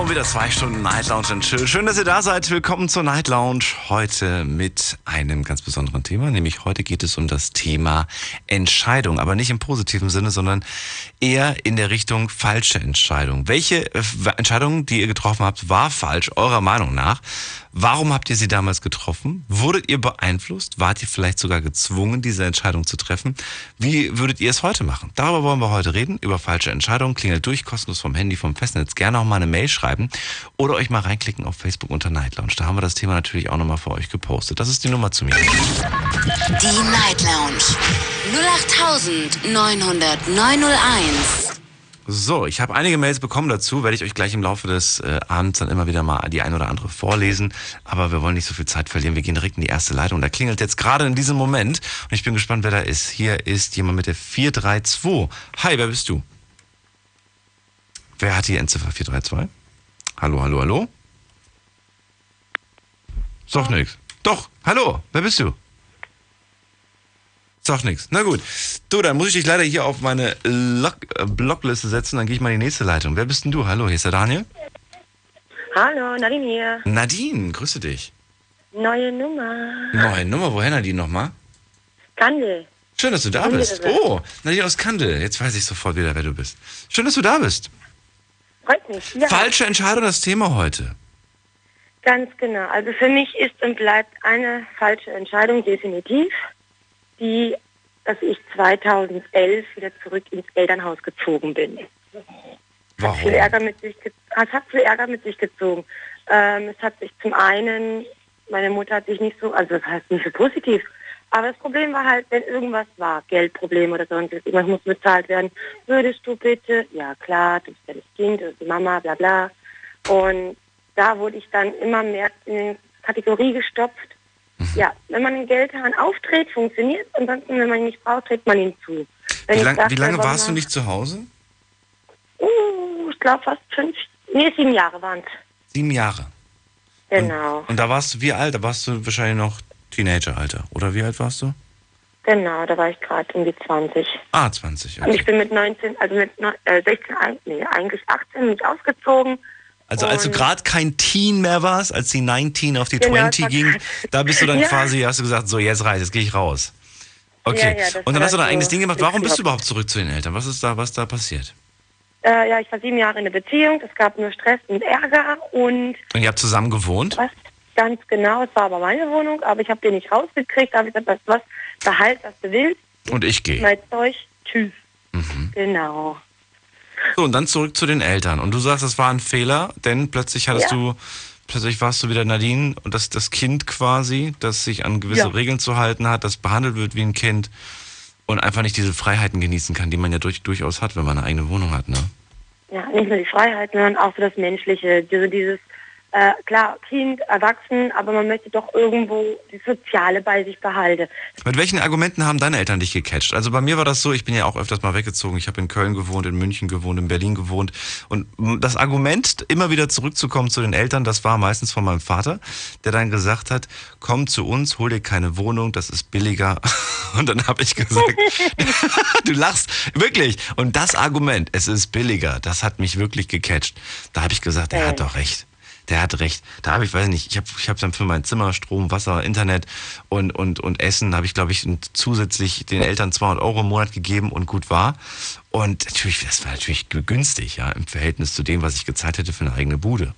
Und wieder zwei Stunden Night Lounge und Chill. Schön, dass ihr da seid. Willkommen zur Night Lounge. Heute mit einem ganz besonderen Thema. Nämlich heute geht es um das Thema Entscheidung. Aber nicht im positiven Sinne, sondern eher in der Richtung falsche Entscheidung. Welche äh, Entscheidung, die ihr getroffen habt, war falsch, eurer Meinung nach? Warum habt ihr sie damals getroffen? Wurdet ihr beeinflusst? Wart ihr vielleicht sogar gezwungen, diese Entscheidung zu treffen? Wie würdet ihr es heute machen? Darüber wollen wir heute reden, über falsche Entscheidungen. Klingelt durch, kostenlos vom Handy, vom Festnetz. Gerne auch mal eine Mail schreiben oder euch mal reinklicken auf Facebook unter Night Lounge. Da haben wir das Thema natürlich auch nochmal für euch gepostet. Das ist die Nummer zu mir. Die Night Lounge. 08901. So, ich habe einige Mails bekommen dazu, werde ich euch gleich im Laufe des äh, Abends dann immer wieder mal die ein oder andere vorlesen. Aber wir wollen nicht so viel Zeit verlieren. Wir gehen direkt in die erste Leitung. Da klingelt jetzt gerade in diesem Moment. Und ich bin gespannt, wer da ist. Hier ist jemand mit der 432. Hi, wer bist du? Wer hat die Endziffer 432? Hallo, hallo, hallo? Doch nix. Doch, hallo, wer bist du? Sag nix. Na gut. Du, dann muss ich dich leider hier auf meine Log äh, Blockliste setzen, dann gehe ich mal in die nächste Leitung. Wer bist denn du? Hallo, hier ist der Daniel. Hallo, Nadine hier. Nadine, grüße dich. Neue Nummer. Neue Nummer, woher Nadine nochmal? Kandel. Schön, dass du da Kandel bist. ist. Oh, Nadine aus Kandel. Jetzt weiß ich sofort wieder, wer du bist. Schön, dass du da bist. Freut mich. Ja, Falsche Entscheidung, das Thema heute. ganz genau. Also für mich ist und bleibt eine falsche Entscheidung definitiv, die, dass ich 2011 wieder zurück ins Elternhaus gezogen bin. Viel Warum? Ärger mit sich, es hat viel Ärger mit sich gezogen. Ähm, es hat sich zum einen, meine Mutter hat sich nicht so, also das heißt nicht so positiv, aber das Problem war halt, wenn irgendwas war, Geldproblem oder sonstiges, irgendwas muss bezahlt werden, würdest du bitte, ja klar, du bist ja das Kind, du bist die Mama, bla bla. Und da wurde ich dann immer mehr in die Kategorie gestopft. Ja, wenn man den Geldhahn aufdreht, funktioniert ansonsten, wenn man ihn nicht braucht, dreht man ihn zu. Wenn Wie, lang, dachte, wie lange warst du nicht zu Hause? Uh, ich glaube fast fünf, nee, sieben Jahre waren es. Sieben Jahre. Genau, Und da warst du wie alt? Da warst du wahrscheinlich noch Teenageralter. Oder wie alt warst du? genau, da war ich gerade um die 20. Ah, 20. Und ich Okay. bin mit 19, also mit neun- äh, 16, ein- nee, eigentlich 18 bin ich ausgezogen. Also als du gerade kein Teen mehr warst, als die 19 auf die Genau, 20 das ging, da bist du dann Ja. quasi, hast du gesagt, so jetzt reicht, jetzt gehe ich raus. Okay. Ja, ja, Und dann hast du dein so eigenes Ding gemacht. Warum bist du überhaupt- überhaupt zurück zu den Eltern? Was ist da, was da passiert? Äh, ja, ich war sieben Jahre in der Beziehung, es gab nur Stress und Ärger und Und ihr habt zusammen gewohnt? was ganz genau, es war aber meine Wohnung, aber ich habe den nicht rausgekriegt, habe ich gesagt, weißt du was, behalt, was du willst, Und ich gehe. mein Zeug, tschüss. Mhm. Genau. So, und dann zurück zu den Eltern. Und du sagst, das war ein Fehler, denn plötzlich hattest Ja. du, plötzlich warst du wieder Nadine und das, das Kind quasi, das sich an gewisse Ja. Regeln zu halten hat, das behandelt wird wie ein Kind und einfach nicht diese Freiheiten genießen kann, die man ja durch, durchaus hat, wenn man eine eigene Wohnung hat, ne? Ja, nicht nur die Freiheit, sondern auch so das Menschliche, diese, dieses, äh, klar, Kind, Erwachsen, aber man möchte doch irgendwo die Soziale bei sich behalten. Mit welchen Argumenten haben deine Eltern dich gecatcht? Also bei mir war das so, ich bin ja auch öfters mal weggezogen. Ich habe in Köln gewohnt, in München gewohnt, in Berlin gewohnt. Und das Argument, immer wieder zurückzukommen zu den Eltern, das war meistens von meinem Vater, der dann gesagt hat, komm zu uns, hol dir keine Wohnung, das ist billiger. Und dann habe ich gesagt, du lachst, wirklich. Und das Argument, es ist billiger, das hat mich wirklich gecatcht. Da habe ich gesagt, er hat doch recht. Der hat recht. Da habe ich, weiß nicht, ich habe ich hab dann für mein Zimmer Strom, Wasser, Internet und, und, und Essen, habe ich, glaube ich, zusätzlich den Eltern 200 Euro im Monat gegeben und gut war. Und natürlich, das war natürlich günstig, ja, im Verhältnis zu dem, was ich gezahlt hätte für eine eigene Bude.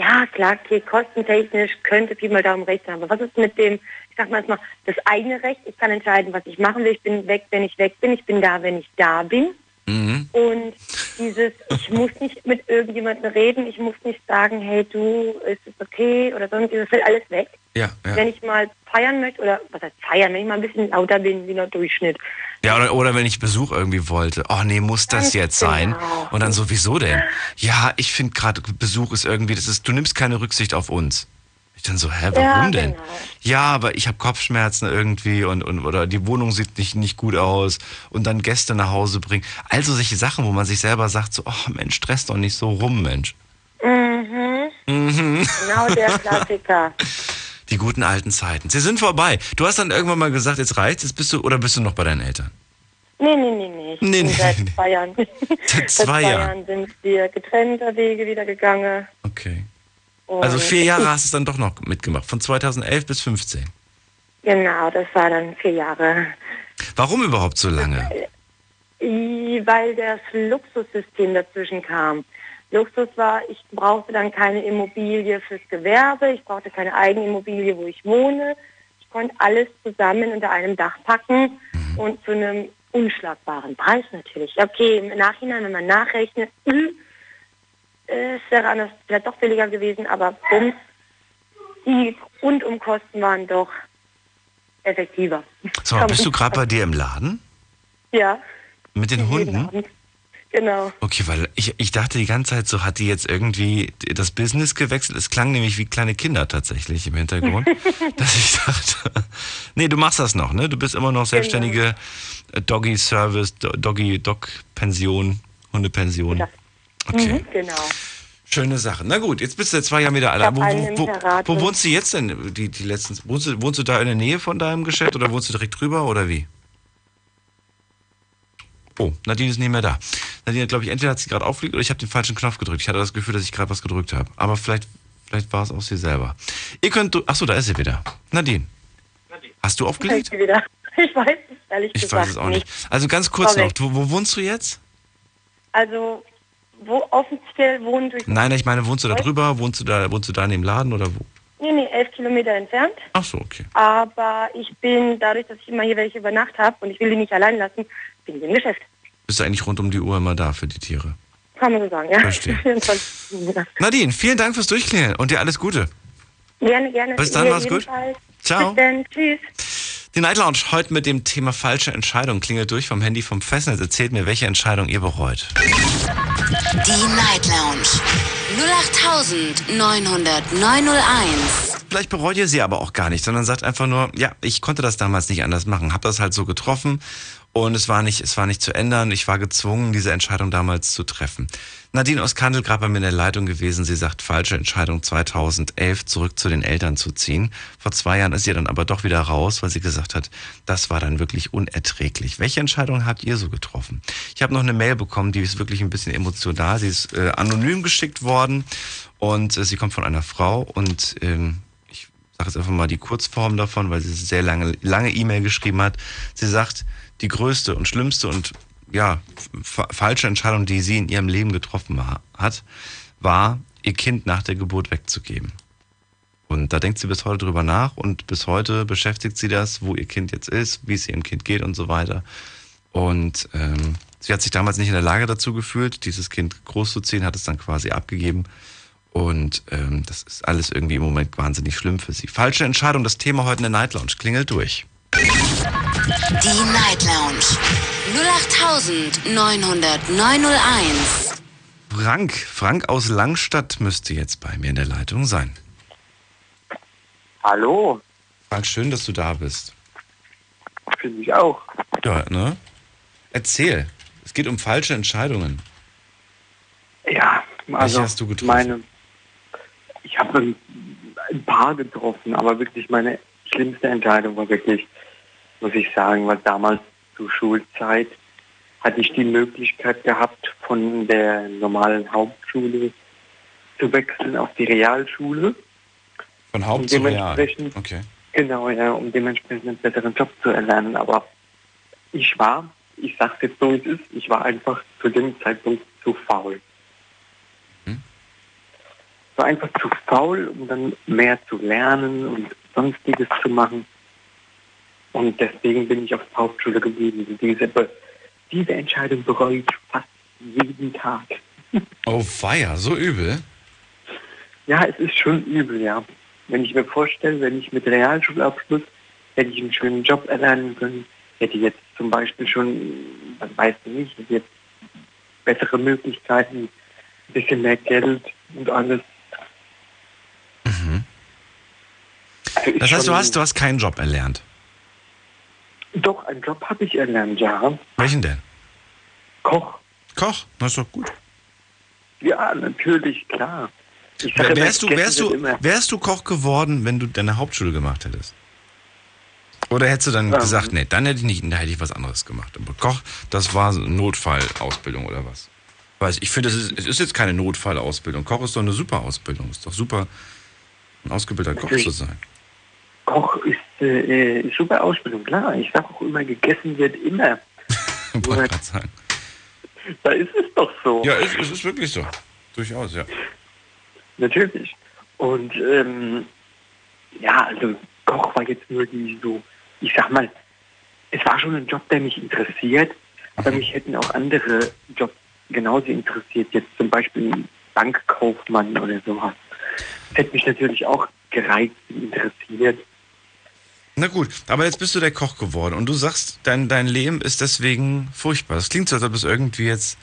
Ja, klar, okay, kostentechnisch könnte viel mal darum recht sein. Aber was ist mit dem, ich sag mal erstmal, das eigene Recht? Ich kann entscheiden, was ich machen will. Ich bin weg, wenn ich weg bin. Ich bin da, wenn ich da bin. Mhm. Und dieses, ich muss nicht mit irgendjemandem reden. Ich muss nicht sagen, hey, du, ist es okay oder sonst, das fällt alles weg. Ja, ja. Wenn ich mal feiern möchte, oder was heißt feiern, wenn ich mal ein bisschen lauter bin, wie der Durchschnitt. Ja, oder, oder wenn ich Besuch irgendwie wollte. Oh nee, muss das jetzt sein? genau. Und dann sowieso denn? Ja, ich finde gerade Besuch ist irgendwie, das ist, du nimmst keine Rücksicht auf uns. Ich dann so, hä, warum Ja, denn? genau. Ja, aber ich habe Kopfschmerzen irgendwie und, und oder die Wohnung sieht nicht, nicht gut aus und dann Gäste nach Hause bringen. Also solche Sachen, wo man sich selber sagt, so, oh Mensch, stress doch nicht so rum, Mensch. Mhm. Mhm. genau der Klassiker. Die guten alten Zeiten. Sie sind vorbei. Du hast dann irgendwann mal gesagt, jetzt reicht's, jetzt bist du, oder bist du noch bei deinen Eltern? Nee, nee, nee, nee. Ich Nee, nee, seit zwei Jahren. Seit zwei Jahren. Jahren sind wir getrennter Wege wieder gegangen. Okay. Und Also vier Jahre hast du es dann doch noch mitgemacht, von 2011 bis 15. Genau, das war dann vier Jahre. Warum überhaupt so lange? Weil das Luxussystem dazwischen kam. Luxus war, ich brauchte dann keine Immobilie fürs Gewerbe, ich brauchte keine eigene Immobilie, wo ich wohne. Ich konnte alles zusammen unter einem Dach packen und zu einem unschlagbaren Preis natürlich. Okay, im Nachhinein, wenn man nachrechnet, hm, es wäre anders vielleicht doch billiger gewesen, aber bums, die Rundumkosten waren doch effektiver. So, bist du gerade bei dir im Laden? Ja. Mit den Hunden? Genau. Okay, weil ich, ich dachte die ganze Zeit, so hat die jetzt irgendwie das Business gewechselt. Es klang nämlich wie kleine Kinder tatsächlich im Hintergrund. dass ich dachte, nee, du machst das noch, ne? Du bist immer noch selbstständige äh, Doggy-Service, Do- Doggy-Dog-Pension, Hundepension. Ja. Okay, Mhm, genau. schöne Sache. Na gut, jetzt bist du zwei Jahren wieder allein. Wo, wo, wo, wo wohnst du jetzt denn? Die, die letzten, wohnst, du, wohnst du da in der Nähe von deinem Geschäft oder wohnst du direkt drüber oder wie? Oh, Nadine ist nicht mehr da. Nadine, glaube ich, entweder hat sie gerade aufgelegt oder ich habe den falschen Knopf gedrückt. Ich hatte das Gefühl, dass ich gerade was gedrückt habe. Aber vielleicht, vielleicht war es auch sie selber. Ihr könnt, achso, da ist sie wieder. Nadine. Hast du aufgelegt? Ich wieder. Ich weiß es ehrlich Ich gesagt weiß es auch nicht. Also ganz kurz noch, Korrekt. du, wo wohnst du jetzt? Also, wo offiziell wohnen durch... Nein, ich meine, wohnst du da drüber? Wohnst du da, wohnst du da in dem Laden oder wo? Nee, nee, elf Kilometer entfernt. Ach so, okay. Aber ich bin, dadurch, dass ich immer hier welche über Nacht habe und ich will die nicht allein lassen, bin ich im Geschäft. Bist du eigentlich rund um die Uhr immer da für die Tiere? Kann man so sagen, ja. Verstehe. 24 Stunden. Nadine, vielen Dank fürs Durchklingeln und dir alles Gute. gerne, gerne. Bis dann, mach's gut. Ciao. Bis dann, tschüss. Die Night Lounge heute mit dem Thema falsche Entscheidung klingelt durch vom Handy vom Festnetz. Erzählt mir, welche Entscheidung ihr bereut. Die Night Lounge 08901. Vielleicht bereut ihr sie aber auch gar nicht, sondern sagt einfach nur, ja, ich konnte das damals nicht anders machen, habe das halt so getroffen und es war nicht, es war nicht zu ändern. Ich war gezwungen, diese Entscheidung damals zu treffen. Nadine aus Kandel gerade bei mir in der Leitung gewesen. Sie sagt, falsche Entscheidung 2011 zurück zu den Eltern zu ziehen. Vor zwei Jahren ist sie dann aber doch wieder raus, weil sie gesagt hat, das war dann wirklich unerträglich. Welche Entscheidung habt ihr so getroffen? Ich habe noch eine Mail bekommen, die ist wirklich ein bisschen emotional. Sie ist äh, anonym geschickt worden und äh, sie kommt von einer Frau und ähm, sage jetzt einfach mal die Kurzform davon, weil sie sehr lange lange E-Mail geschrieben hat. Sie sagt, die größte und schlimmste und ja, fa falsche Entscheidung, die sie in ihrem Leben getroffen war, hat, war, ihr Kind nach der Geburt wegzugeben. Und da denkt sie bis heute drüber nach und bis heute beschäftigt sie das, wo ihr Kind jetzt ist, wie es ihrem Kind geht und so weiter. Und ähm, sie hat sich damals nicht in der Lage dazu gefühlt, dieses Kind großzuziehen, hat es dann quasi abgegeben. Und ähm, das ist alles irgendwie im Moment wahnsinnig schlimm für sie. Falsche Entscheidung, das Thema heute in der Night Lounge klingelt durch. Die Night Lounge 08901. Frank, Frank aus Langstadt müsste jetzt bei mir in der Leitung sein. Hallo, Frank, schön, dass du da bist. finde ich auch. Ja, ne? Erzähl. Es geht um falsche Entscheidungen. Ja, also hast du getroffen? meine, ich habe ein, ein paar getroffen, aber wirklich meine schlimmste Entscheidung war wirklich, muss ich sagen, weil damals zur Schulzeit hatte ich die Möglichkeit gehabt, von der normalen Hauptschule zu wechseln auf die Realschule. Von Haupt zu Real. dementsprechend- Okay. Genau, ja, um dementsprechend einen besseren Job zu erlernen. Aber ich war, ich sag's jetzt so, wie es ist, ich war einfach zu dem Zeitpunkt zu faul. War einfach zu faul, um dann mehr zu lernen und sonstiges zu machen. Und deswegen bin ich auf der Hauptschule geblieben. Und Diese, diese Entscheidung bereue ich fast jeden Tag. Oh, feier, so übel. Ja, es ist schon übel, ja. Wenn ich mir vorstelle, wenn ich mit Realschulabschluss hätte ich einen schönen Job erlernen können, hätte jetzt zum Beispiel schon, man weiß nicht, hätte jetzt bessere Möglichkeiten, ein bisschen mehr Geld und alles. Also ist Mhm. Das heißt, du hast, du hast keinen Job erlernt. Doch, einen Job habe ich erlernt, ja. Welchen denn? Koch. Koch, das ist doch gut. Ja, natürlich, klar. Immer, Wärst du, wärst, du, wärst du Koch geworden, wenn du deine Hauptschule gemacht hättest? Oder hättest du dann Ähm. gesagt, nee, dann hätte ich nicht, da hätte ich was anderes gemacht. Aber Koch, das war eine Notfallausbildung oder was? Weiß ich, ich finde, es ist, jetzt keine Notfallausbildung. Koch ist doch eine super Ausbildung. Ist doch super, ein ausgebildeter Koch zu sein. Koch ist äh, äh, super Ausbildung, klar. Ich sage auch immer, gegessen wird immer. Wollte gerade sagen. Da ist es doch so. Ja, es, es ist wirklich so. Durchaus, ja. Natürlich. Und ähm, ja, also Koch war jetzt nur die so, ich sag mal, es war schon ein Job, der mich interessiert, aber mich hätten auch andere Jobs genauso interessiert, jetzt zum Beispiel ein Bankkaufmann oder sowas. Das hätte mich natürlich auch gereizt und interessiert. Na gut, aber jetzt bist du der Koch geworden und du sagst, dein, dein Leben ist deswegen furchtbar. Das klingt so, als ob es irgendwie jetzt,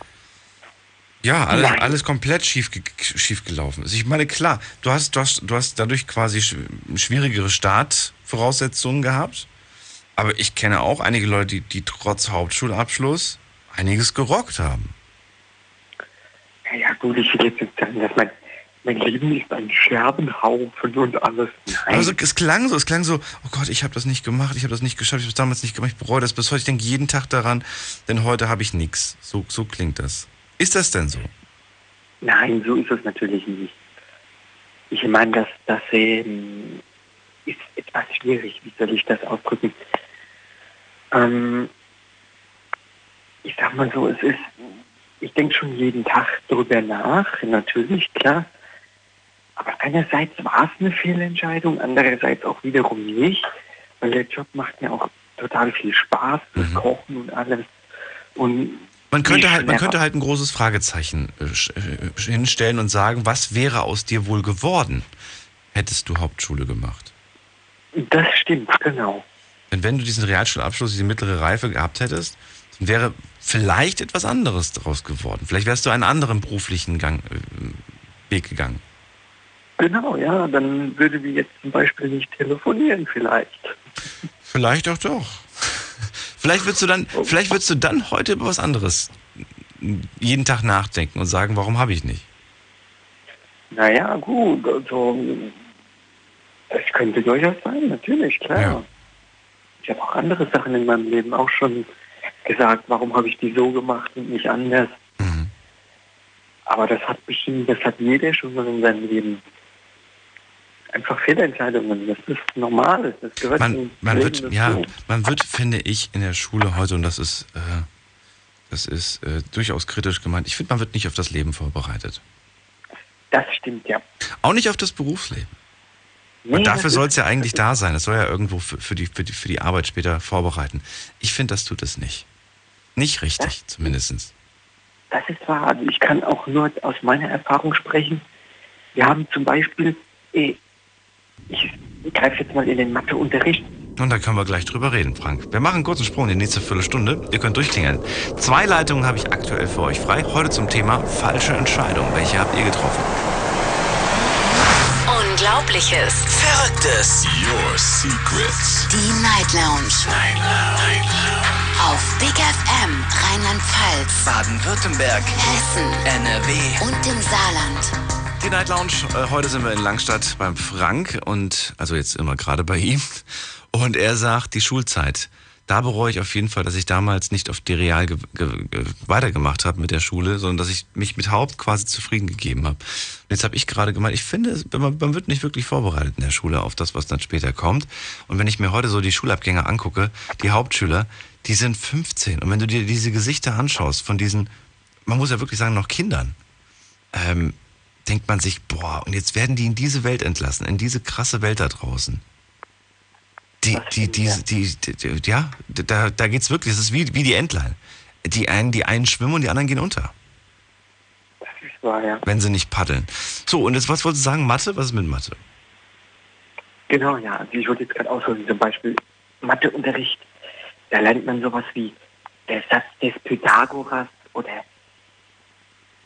ja, alles, Nein. alles komplett schief, schief gelaufen ist. Ich meine, klar, du hast, du hast, du hast dadurch quasi sch schwierigere Startvoraussetzungen gehabt. Aber ich kenne auch einige Leute, die, die trotz Hauptschulabschluss einiges gerockt haben. Naja gut, ich will jetzt nicht sagen, dass mein, mein Leben ist ein Scherbenhaufen und alles. Nein. Also es klang so, es klang so, oh Gott, ich habe das nicht gemacht, ich habe das nicht geschafft, ich habe es damals nicht gemacht, ich bereue das bis heute. Ich denke jeden Tag daran, denn heute habe ich nichts. So, so klingt das. Ist das denn so? Nein, so ist es natürlich nicht. Ich meine, das, das ähm, ist etwas schwierig. Wie soll ich das ausdrücken? Ähm, ich sag mal so, es ist, ich denke schon jeden Tag darüber nach, natürlich, klar. Aber einerseits war es eine Fehlentscheidung, andererseits auch wiederum nicht, weil der Job macht mir auch total viel Spaß, das Kochen und alles. Und Man könnte halt, man könnte halt ein großes Fragezeichen äh, äh, hinstellen und sagen, was wäre aus dir wohl geworden, hättest du Hauptschule gemacht? Das stimmt, genau. Denn wenn du diesen Realschulabschluss, diese mittlere Reife gehabt hättest, dann wäre vielleicht etwas anderes daraus geworden. Vielleicht wärst du einen anderen beruflichen Gang, äh, Weg gegangen. Genau, ja, dann würden wir jetzt zum Beispiel nicht telefonieren vielleicht. Vielleicht auch doch. Vielleicht würdest du dann, vielleicht würdest du dann heute über was anderes jeden Tag nachdenken und sagen, warum habe ich nicht? Naja, gut, also das könnte durchaus sein, natürlich, klar. Ja. Ich habe auch andere Sachen in meinem Leben auch schon gesagt, warum habe ich die so gemacht und nicht anders. Mhm. Aber das hat bestimmt, das hat jeder schon mal in seinem Leben. Einfach Fehlentscheidungen, das ist normal, das gehört Man, man Leben wird, ja, man wird, finde ich, in der Schule heute, und das ist, äh, das ist äh, durchaus kritisch gemeint, ich finde, man wird nicht auf das Leben vorbereitet. Das stimmt, ja. Auch nicht auf das Berufsleben. Nee, Und das dafür soll es ja eigentlich da sein. Es soll ja irgendwo für, für, die, für, die, für die Arbeit später vorbereiten. Ich finde, das tut es nicht. Nicht richtig, zumindest. Das ist wahr. Also ich kann auch nur aus meiner Erfahrung sprechen. Wir haben zum Beispiel, äh, ich greife jetzt mal in den Matheunterricht. Und da können wir gleich drüber reden, Frank. Wir machen einen kurzen Sprung in die nächste Viertelstunde. Ihr könnt durchklingeln. Zwei Leitungen habe ich aktuell für euch frei. Heute zum Thema falsche Entscheidung. Welche habt ihr getroffen? Unglaubliches. Verrücktes. Your Secrets. Die Night Lounge. Night Lounge. Auf Big FM Rheinland-Pfalz, Baden-Württemberg. Hessen NRW. und im Saarland. Die Night Lounge. Äh, heute sind wir in Langstadt beim Frank und also jetzt immer gerade bei ihm. Und er sagt, die Schulzeit. Da bereue ich auf jeden Fall, dass ich damals nicht auf die Real ge ge ge weitergemacht habe mit der Schule, sondern dass ich mich mit Haupt quasi zufrieden gegeben habe. Und jetzt habe ich gerade gemeint, ich finde, man, man wird nicht wirklich vorbereitet in der Schule auf das, was dann später kommt. Und wenn ich mir heute so die Schulabgänger angucke, die Hauptschüler, die sind 15. Und wenn du dir diese Gesichter anschaust von diesen, man muss ja wirklich sagen, noch Kindern, ähm, denkt man sich, boah, und jetzt werden die in diese Welt entlassen, in diese krasse Welt da draußen. Die, die, die, ja. die, die, die, ja, da, da geht's wirklich, es ist wie, wie die Entlein. Die einen, die einen schwimmen und die anderen gehen unter, Das ist wahr, ja. wenn sie nicht paddeln. So, und jetzt, was wolltest du sagen, Mathe? Was ist mit Mathe? Genau, ja. Also ich wollte jetzt gerade ausholen, zum Beispiel Matheunterricht. Da lernt man sowas wie der Satz des Pythagoras oder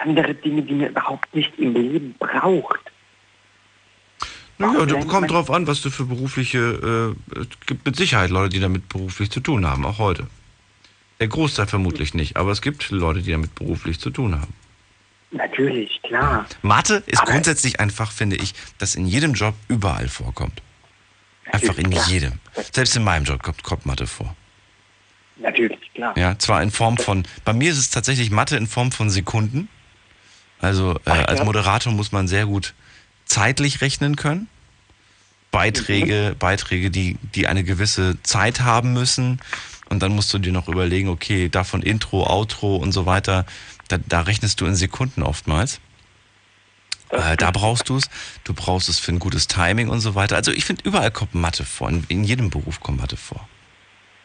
andere Dinge, die man überhaupt nicht im Leben braucht. Naja, du man- drauf an, was du für berufliche, äh, es gibt mit Sicherheit Leute, die damit beruflich zu tun haben, auch heute. Der Großteil vermutlich nicht, aber es gibt Leute, die damit beruflich zu tun haben. Natürlich, klar. Mathe ist Aber- grundsätzlich einfach, finde ich, das in jedem Job überall vorkommt. Einfach in klar. jedem. Selbst in meinem Job kommt, kommt Mathe vor. Natürlich, klar. Ja, zwar in Form von, bei mir ist es tatsächlich Mathe in Form von Sekunden. Also äh, als Moderator muss man sehr gut zeitlich rechnen können. Beiträge, Beiträge, die, die eine gewisse Zeit haben müssen. Und dann musst du dir noch überlegen, okay, davon Intro, Outro und so weiter. Da, da rechnest du in Sekunden oftmals. Äh, da brauchst du es. Du brauchst es für ein gutes Timing und so weiter. Also ich finde, überall kommt Mathe vor. In, in jedem Beruf kommt Mathe vor.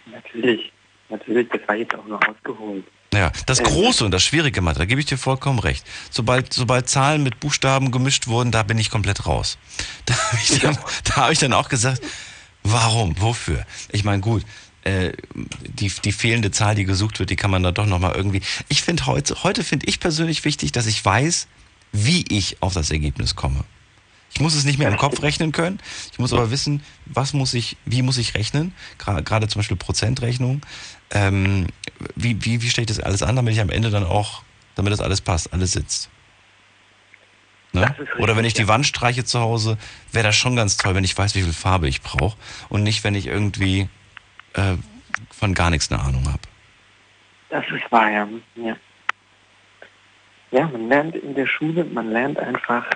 Natürlich. Natürlich, das war jetzt auch nur ausgeholt. Ja, das Ähm. Große und das Schwierige Mathe, da gebe ich dir vollkommen recht. Sobald, sobald Zahlen mit Buchstaben gemischt wurden, da bin ich komplett raus. Da habe ich, dann- da hab ich dann auch gesagt, warum, wofür? Ich meine, gut, äh, die, die fehlende Zahl, die gesucht wird, die kann man da doch nochmal irgendwie. Ich finde heute, heute finde ich persönlich wichtig, dass ich weiß, wie ich auf das Ergebnis komme. Ich muss es nicht mehr im Kopf rechnen können. Ich muss aber wissen, was muss ich, wie muss ich rechnen? Gerade zum Beispiel Prozentrechnung. Ähm, wie, wie, wie stelle ich das alles an, damit ich am Ende dann auch, damit das alles passt, alles sitzt? Ne? Richtig, Oder wenn ich die. Wand streiche zu Hause, wäre das schon ganz toll, wenn ich weiß, wie viel Farbe ich brauche. Und nicht, wenn ich irgendwie äh, von gar nichts eine Ahnung habe. Das ist wahr, ja. ja. Ja, man lernt in der Schule, man lernt einfach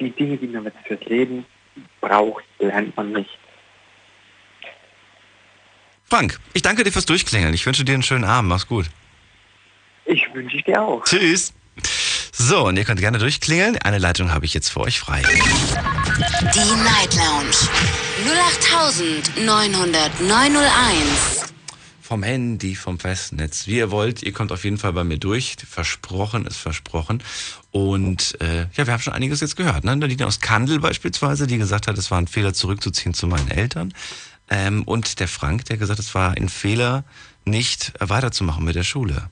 die Dinge, die man jetzt fürs Leben braucht, lernt man nicht. Frank, ich danke dir fürs Durchklingeln. Ich wünsche dir einen schönen Abend. Mach's gut. Ich wünsche ich dir auch. Tschüss. So, und ihr könnt gerne durchklingeln. Eine Leitung habe ich jetzt für euch frei. Die Night Lounge 0890901. Vom Handy, vom Festnetz, wie ihr wollt. Ihr kommt auf jeden Fall bei mir durch. Versprochen ist versprochen. Und äh, ja, wir haben schon einiges jetzt gehört. Ne? Nadine aus Kandel beispielsweise, die gesagt hat, es war ein Fehler, zurückzuziehen zu meinen Eltern. Ähm, und der Frank, der gesagt hat, es war ein Fehler, nicht weiterzumachen mit der Schule.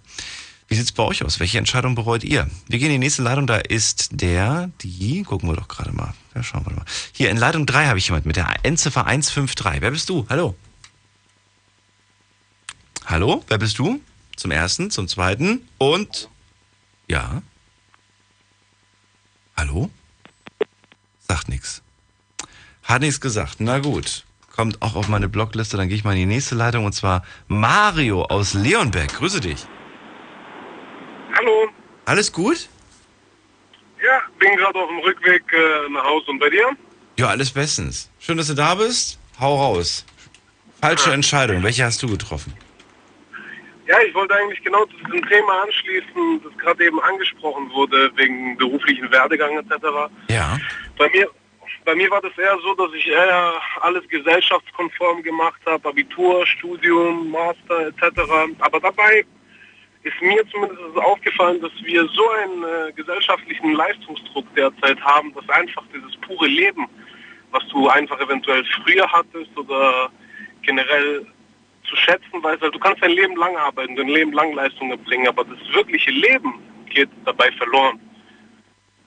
Wie sieht's bei euch aus? Welche Entscheidung bereut ihr? Wir gehen in die nächste Leitung, da ist der, die, gucken wir doch gerade mal. Ja, schauen wir mal. Hier in Leitung 3 habe ich jemand mit der Endziffer 153. Wer bist du? Hallo. Hallo, wer bist du? Zum ersten, zum zweiten und ja. Hallo? Sagt nichts. Hat nichts gesagt. Na gut. Kommt auch auf meine Blogliste, dann gehe ich mal in die nächste Leitung und zwar Mario aus Leonberg. Grüße dich. Hallo, Alles gut? ja, bin gerade auf dem Rückweg äh, nach Hause und bei dir? Ja, alles bestens. Schön, dass du da bist. Hau raus. Falsche Entscheidung. Welche hast du getroffen? Ja, ich wollte eigentlich genau zu diesem Thema anschließen, das gerade eben angesprochen wurde, wegen beruflichen Werdegang etc. Ja. Bei mir, bei mir war das eher so, dass ich eher alles gesellschaftskonform gemacht habe, Abitur, Studium, Master etc. Aber dabei ist mir zumindest aufgefallen, dass wir so einen äh, gesellschaftlichen Leistungsdruck derzeit haben, dass einfach dieses pure Leben, was du einfach eventuell früher hattest oder generell zu schätzen weißt, weil du kannst dein Leben lang arbeiten, dein Leben lang Leistungen erbringen, aber das wirkliche Leben geht dabei verloren.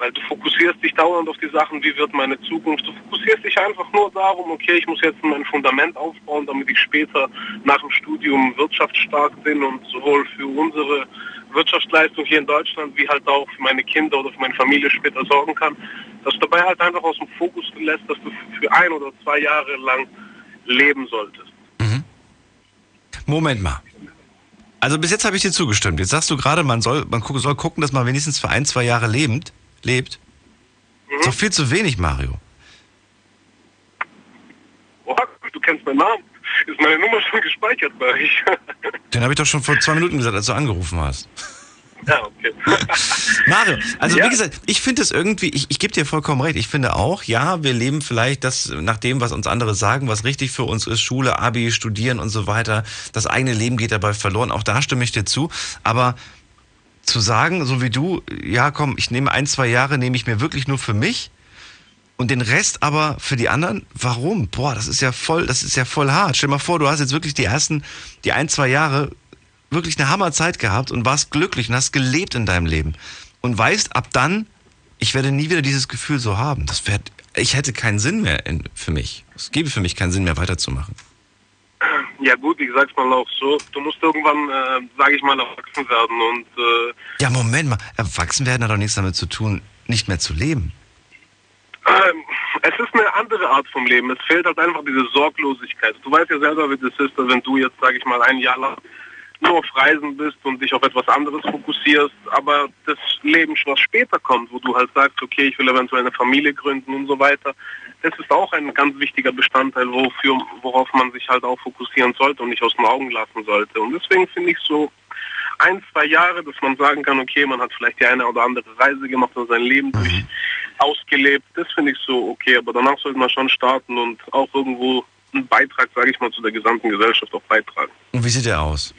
Weil du fokussierst dich dauernd auf die Sachen, wie wird meine Zukunft. Du fokussierst dich einfach nur darum, okay, ich muss jetzt mein Fundament aufbauen, damit ich später nach dem Studium wirtschaftsstark bin und sowohl für unsere Wirtschaftsleistung hier in Deutschland wie halt auch für meine Kinder oder für meine Familie später sorgen kann. Dass du dabei halt einfach aus dem Fokus lässt, dass du für ein oder zwei Jahre lang leben solltest. Moment mal. Also bis jetzt habe ich dir zugestimmt. Jetzt sagst du gerade, man soll, man soll gucken, dass man wenigstens für ein, zwei Jahre lebend, lebt. Ist doch viel zu wenig, Mario. Oh, du kennst meinen Namen. Ist meine Nummer schon gespeichert bei euch? Den habe ich doch schon vor zwei Minuten gesagt, als du angerufen hast. ja, okay. Mario, also Ja. wie gesagt, ich finde es irgendwie, ich, ich gebe dir vollkommen recht. Ich finde auch, ja, wir leben vielleicht das nach dem, was uns andere sagen, was richtig für uns ist, Schule, Abi, Studieren und so weiter. Das eigene Leben geht dabei verloren. Auch da stimme ich dir zu. Aber zu sagen, so wie du, ja, komm, ich nehme ein, zwei Jahre, nehme ich mir wirklich nur für mich und den Rest aber für die anderen, warum? Boah, das ist ja voll, das ist ja voll hart. Stell dir mal vor, du hast jetzt wirklich die ersten, die ein, zwei Jahre wirklich eine Hammerzeit gehabt und warst glücklich und hast gelebt in deinem Leben und weißt ab dann, ich werde nie wieder dieses Gefühl so haben. Das wär, ich hätte keinen Sinn mehr in, für mich. Es gäbe für mich keinen Sinn mehr weiterzumachen. Ja gut, ich sag's mal auch so, du musst irgendwann, äh, sage ich mal, erwachsen werden und äh, Ja, Moment mal. Erwachsen werden hat doch nichts damit zu tun, nicht mehr zu leben. Ähm, es ist eine andere Art vom Leben. Es fehlt halt einfach diese Sorglosigkeit. Du weißt ja selber, wie das ist, wenn du jetzt, sage ich mal, ein Jahr lang nur auf Reisen bist und dich auf etwas anderes fokussierst, aber das Leben, was später kommt, wo du halt sagst, okay, ich will eventuell eine Familie gründen und so weiter, das ist auch ein ganz wichtiger Bestandteil, wofür, worauf man sich halt auch fokussieren sollte und nicht aus den Augen lassen sollte. Und deswegen finde ich so ein, zwei Jahre, dass man sagen kann, okay, man hat vielleicht die eine oder andere Reise gemacht und sein Leben durch ausgelebt, das finde ich so okay, aber danach sollte man schon starten und auch irgendwo einen Beitrag, sage ich mal, zu der gesamten Gesellschaft auch beitragen. Und wie sieht der aus?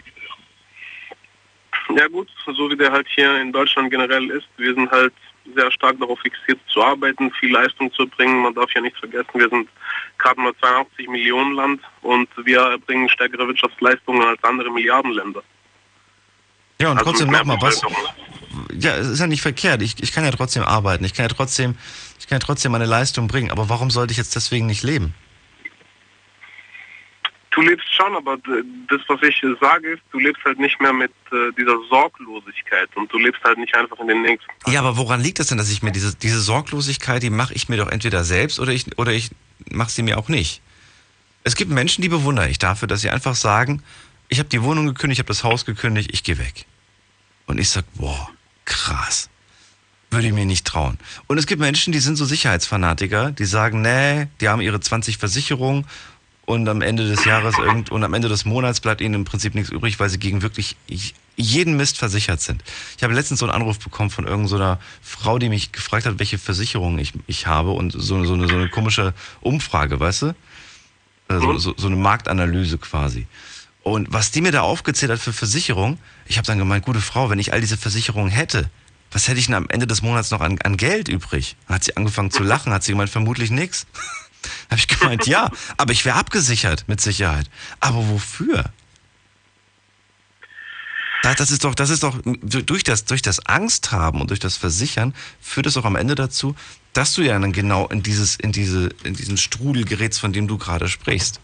Ja gut, so wie der halt hier in Deutschland generell ist, wir sind halt sehr stark darauf fixiert zu arbeiten, viel Leistung zu bringen. Man darf ja nicht vergessen, wir sind gerade mal 82 Millionen Land und wir erbringen stärkere Wirtschaftsleistungen als andere Milliardenländer. Ja, und Also trotzdem nochmal, was, Bevölkerung. ja, es ist ja nicht verkehrt. Ich, ich kann ja trotzdem arbeiten. Ich kann ja trotzdem, ich kann ja trotzdem meine Leistung bringen. Aber warum sollte ich jetzt deswegen nicht leben? Du lebst schon, aber das, was ich sage, ist, du lebst halt nicht mehr mit äh, dieser Sorglosigkeit und du lebst halt nicht einfach in den nächsten. Ja, aber woran liegt das denn, dass ich mir diese, diese Sorglosigkeit, die mache ich mir doch entweder selbst oder ich, oder ich mache sie mir auch nicht. Es gibt Menschen, die bewundere ich dafür, dass sie einfach sagen, ich habe die Wohnung gekündigt, ich habe das Haus gekündigt, ich gehe weg. Und ich sag, boah, krass. Würde ich mir nicht trauen. Und es gibt Menschen, die sind so Sicherheitsfanatiker, die sagen, nee, die haben ihre 20 Versicherungen und am Ende des Jahres irgend, und am Ende des Monats bleibt ihnen im Prinzip nichts übrig, weil sie gegen wirklich jeden Mist versichert sind. Ich habe letztens so einen Anruf bekommen von irgendeiner Frau, die mich gefragt hat, welche Versicherungen ich, ich habe und so, so, eine, so eine komische Umfrage, weißt du? Äh, So, so, so eine Marktanalyse quasi. Und was die mir da aufgezählt hat für Versicherung, ich habe dann gemeint, gute Frau, wenn ich all diese Versicherungen hätte, was hätte ich denn am Ende des Monats noch an, an Geld übrig? Dann hat sie angefangen zu lachen, hat sie gemeint, vermutlich nix. habe ich gemeint, ja, aber ich wäre abgesichert, mit Sicherheit. Aber wofür? Da- Das ist doch, das ist doch durch das, durch das Angst haben und durch das Versichern führt es auch am Ende dazu, dass du ja dann genau in dieses, in diese, in diesen Strudel gerätst, von dem du gerade sprichst.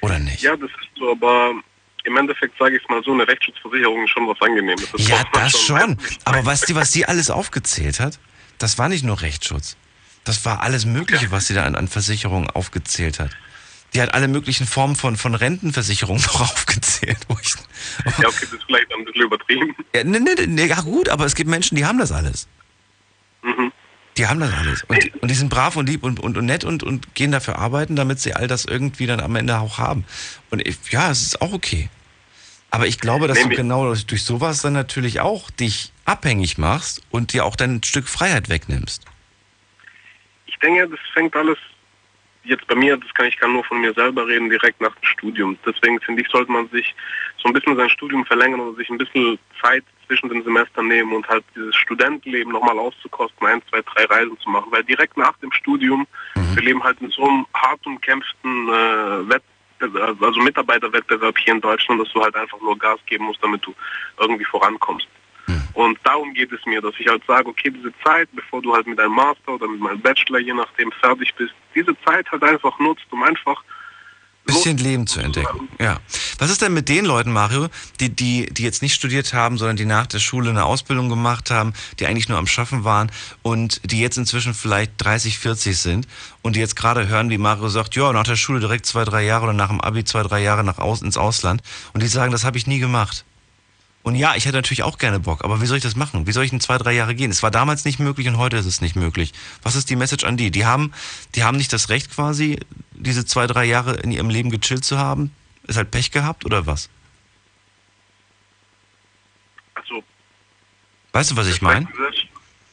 Oder nicht? Ja, das ist so, aber im Endeffekt sage ich es mal so, eine Rechtsschutzversicherung ist schon was Angenehmes. Das Ja, das schon. Aber was die, was die alles aufgezählt hat, das war nicht nur Rechtsschutz. Das war alles Mögliche, was sie da an, an Versicherungen aufgezählt hat. Die hat alle möglichen Formen von, von Rentenversicherungen noch aufgezählt. Ich, Ja, okay, das ist vielleicht ein bisschen übertrieben. ja, nee, nee, nee, ja gut, aber es gibt Menschen, die haben das alles. Mhm. Die haben das alles. Und, die- und die sind brav und lieb und, und, und nett und, und gehen dafür arbeiten, damit sie all das irgendwie dann am Ende auch haben. Und ich, ja, es ist auch okay. Aber ich glaube, dass du Nämlich- genau durch, sowas dann natürlich auch dich abhängig machst und dir auch dann ein Stück Freiheit wegnimmst. Ich denke, das fängt alles jetzt bei mir, das kann ich kann nur von mir selber reden, direkt nach dem Studium. Deswegen finde ich, sollte man sich so ein bisschen sein Studium verlängern oder sich ein bisschen Zeit zwischen den Semestern nehmen und halt dieses Studentenleben nochmal auszukosten, ein, zwei, drei Reisen zu machen. Weil direkt nach dem Studium, wir leben halt in so einem hart umkämpften äh, Wettbewerb, also Mitarbeiterwettbewerb hier in Deutschland, dass du halt einfach nur Gas geben musst, damit du irgendwie vorankommst. Und darum geht es mir, dass ich halt sage, okay, diese Zeit, bevor du halt mit deinem Master oder mit meinem Bachelor, je nachdem, fertig bist, diese Zeit halt einfach nutzt, um einfach Bisschen Leben zu entdecken. Ja. Was ist denn mit den Leuten, Mario, die, die, die jetzt nicht studiert haben, sondern die nach der Schule eine Ausbildung gemacht haben, die eigentlich nur am Schaffen waren und die jetzt inzwischen vielleicht 30, 40 sind und die jetzt gerade hören, wie Mario sagt, ja, nach der Schule direkt zwei, drei Jahre oder nach dem Abi zwei, drei Jahre nach aus, ins Ausland und die sagen, das habe ich nie gemacht. Und ja, ich hätte natürlich auch gerne Bock, aber wie soll ich das machen? Wie soll ich in zwei, drei Jahre gehen? Es war damals nicht möglich und heute ist es nicht möglich. Was ist die Message an die? Die haben, die haben nicht das Recht quasi, diese zwei, drei Jahre in ihrem Leben gechillt zu haben? Ist halt Pech gehabt oder was? Also, Weißt du, was ich meine?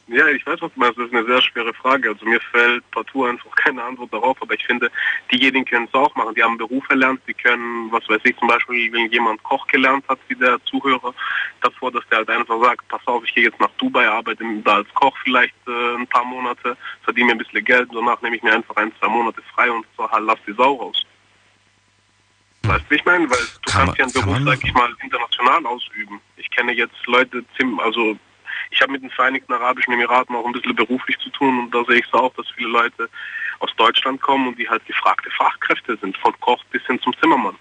Ja, ich weiß, was du meinst. Das ist eine sehr schwere Frage. Also mir fällt partout einfach keine Antwort darauf, aber ich finde, diejenigen können es auch machen. Die haben einen Beruf erlernt, die können, was weiß ich, zum Beispiel, wenn jemand Koch gelernt hat, wie der Zuhörer, davor, dass der halt einfach sagt, pass auf, ich gehe jetzt nach Dubai, arbeite da als Koch vielleicht äh, ein paar Monate, verdiene mir ein bisschen Geld, danach nehme ich mir einfach ein, zwei Monate frei und so, halt, lass die Sau raus. Weißt du, wie ich meine? Weil du Kann kannst ja man- einen kann Beruf, sag ich mal, international ausüben. Ich kenne jetzt Leute, also ich habe mit den Vereinigten Arabischen Emiraten auch ein bisschen beruflich zu tun und da sehe ich es auch, dass viele Leute aus Deutschland kommen und die halt gefragte Fachkräfte sind, von Koch bis hin zum Zimmermann.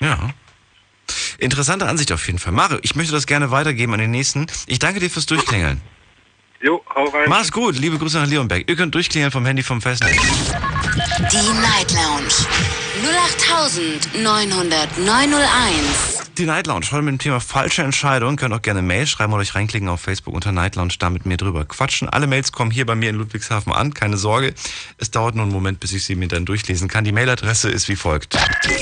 Ja. Interessante Ansicht auf jeden Fall. Mario, ich möchte das gerne weitergeben an den nächsten. Ich danke dir fürs Durchklingeln. Jo, hau rein. Mach's gut, liebe Grüße nach Leonberg. Ihr könnt durchklingeln vom Handy vom Festnetz. Die Night Lounge 0890901. Die Night Lounge, heute mit dem Thema falsche Entscheidung. Könnt auch gerne Mail schreiben oder euch reinklicken auf Facebook unter Night Lounge, da mit mir drüber quatschen. Alle Mails kommen hier bei mir in Ludwigshafen an, keine Sorge. Es dauert nur einen Moment, bis ich sie mir dann durchlesen kann. Die Mailadresse ist wie folgt.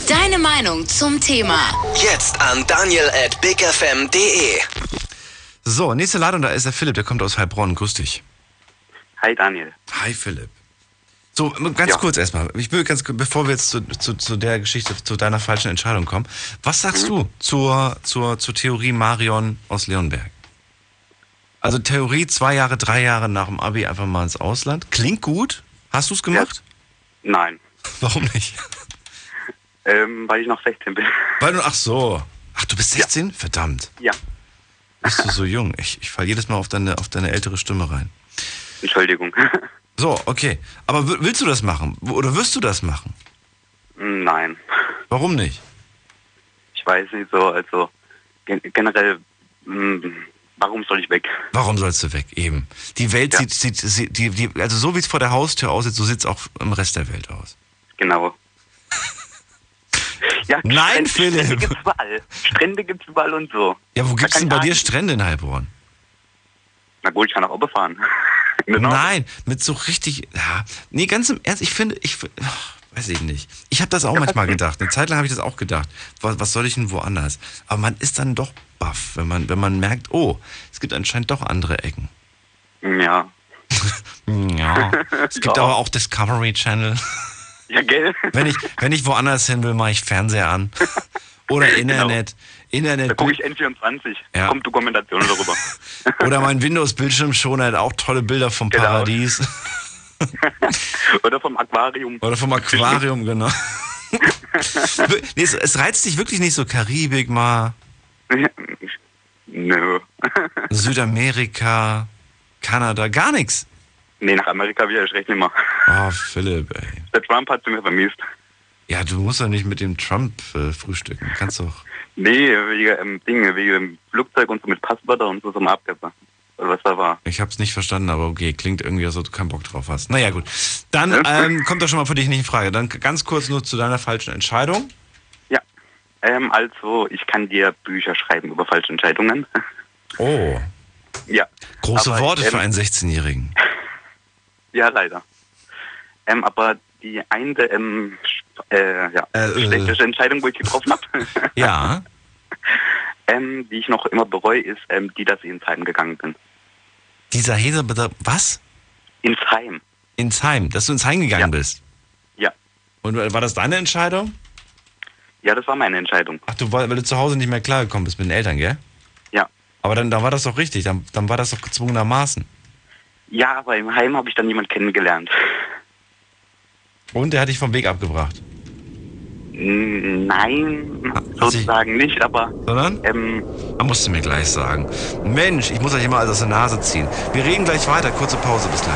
Deine Meinung zum Thema. Jetzt an daniel at bigfm.de. So, nächste Ladung, da ist der Philipp, der kommt aus Heilbronn. Grüß dich. Hi Daniel. Hi Philipp. So, ganz Ja. kurz erstmal. Ich will ganz kurz, bevor wir jetzt zu, zu, zu der Geschichte, zu deiner falschen Entscheidung kommen. Was sagst du zur, zur, zur Theorie Marion aus Leonberg? Also Theorie, zwei Jahre, drei Jahre nach dem Abi einfach mal ins Ausland. Klingt gut. Hast du es gemacht? Nein, Warum nicht? ähm, weil ich noch 16 bin. Weil du, ach so. Ach, du bist 16? Verdammt. ja, Bist du so jung? Ich, ich falle jedes Mal auf deine, auf deine ältere Stimme rein. Entschuldigung. So, okay. Aber willst du das machen? Oder wirst du das machen? Nein, Warum nicht? ich weiß nicht so, also gen generell, mh, warum soll ich weg? Warum sollst du weg? Eben. Die Welt Ja. sieht, sieht, sieht die, die, also so wie es vor der Haustür aussieht, so sieht es auch im Rest der Welt aus. Genau. Ja, Nein, Philipp. Strände gibt's überall. Strände gibt's überall und so. Ja, wo Da gibt's denn bei dir Strände in Heilbronn? Na gut, ich kann auch Auto fahren. Genau. Nein, mit so richtig, ja, nee, ganz im Ernst, ich finde, ich, ach, weiß ich nicht. Ich habe das auch manchmal gedacht. Eine Zeit lang habe ich das auch gedacht. Was, was soll ich denn woanders? Aber man ist dann doch baff, wenn man, wenn man merkt, oh, es gibt anscheinend doch andere Ecken. Ja. Ja. Es gibt aber auch Discovery Channel. Ja, gell? Wenn ich, wenn ich woanders hin will, mache ich Fernseher an. Oder Internet. Internet. Da gucke ich N24. Ja. Kommt Dokumentation darüber. Oder mein Windows-Bildschirmschoner hat auch tolle Bilder vom Genau. Paradies. Oder vom Aquarium. Oder vom Aquarium, genau. nee, es, es reizt dich wirklich nicht so Karibik mal, Nö. Südamerika, Kanada, gar nichts. nee, nach Amerika will ich recht nicht mehr. Oh, Philipp, ey. Der Trump hat sie mir vermisst. Ja, du musst doch nicht mit dem Trump äh, frühstücken. Kannst doch. Nee, wegen ähm, Dinge, wegen dem Flugzeug und so mit Passwörter und so zum Abgeber. Oder was da war. Ich hab's nicht verstanden, aber okay, klingt irgendwie, als ob du keinen Bock drauf hast. Naja, gut. Dann ähm, kommt das schon mal für dich nicht in Frage. Dann ganz kurz nur zu deiner falschen Entscheidung. Ja. Ähm, also, ich kann dir Bücher schreiben über falsche Entscheidungen. Oh, ja. große Aber, Worte für ähm, einen 16-Jährigen. Ja, leider. Ähm, aber die eine ähm, äh, ja, Äh, äh. schlechteste Entscheidung, wo ich getroffen habe, Ja, ähm, die ich noch immer bereue, ist ähm, die, dass ich ins Heim gegangen bin. dieser Heser, was? Ins Heim. Ins Heim, dass du ins Heim gegangen Ja. bist. Ja. Und war das deine Entscheidung? Ja, das war meine Entscheidung. Ach, du, weil du zu Hause nicht mehr klargekommen bist mit den Eltern, gell? Ja. Aber dann, dann war das doch richtig, dann, dann war das doch gezwungenermaßen. Ja, aber im Heim habe ich dann jemand kennengelernt. Und der hat dich vom Weg abgebracht. Mm, Nein, Hat sich- sozusagen nicht, aber Sondern? ähm, Da musst du mir gleich sagen. Mensch, ich muss euch immer alles aus der Nase ziehen. Wir reden gleich weiter. Kurze Pause, bis gleich.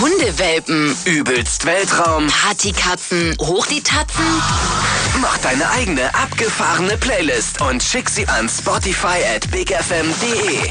Hundewelpen, Übelst Weltraum. Partykatzen, hoch die Tatzen. Mach deine eigene abgefahrene Playlist und schick sie an Spotify at bigfm.de.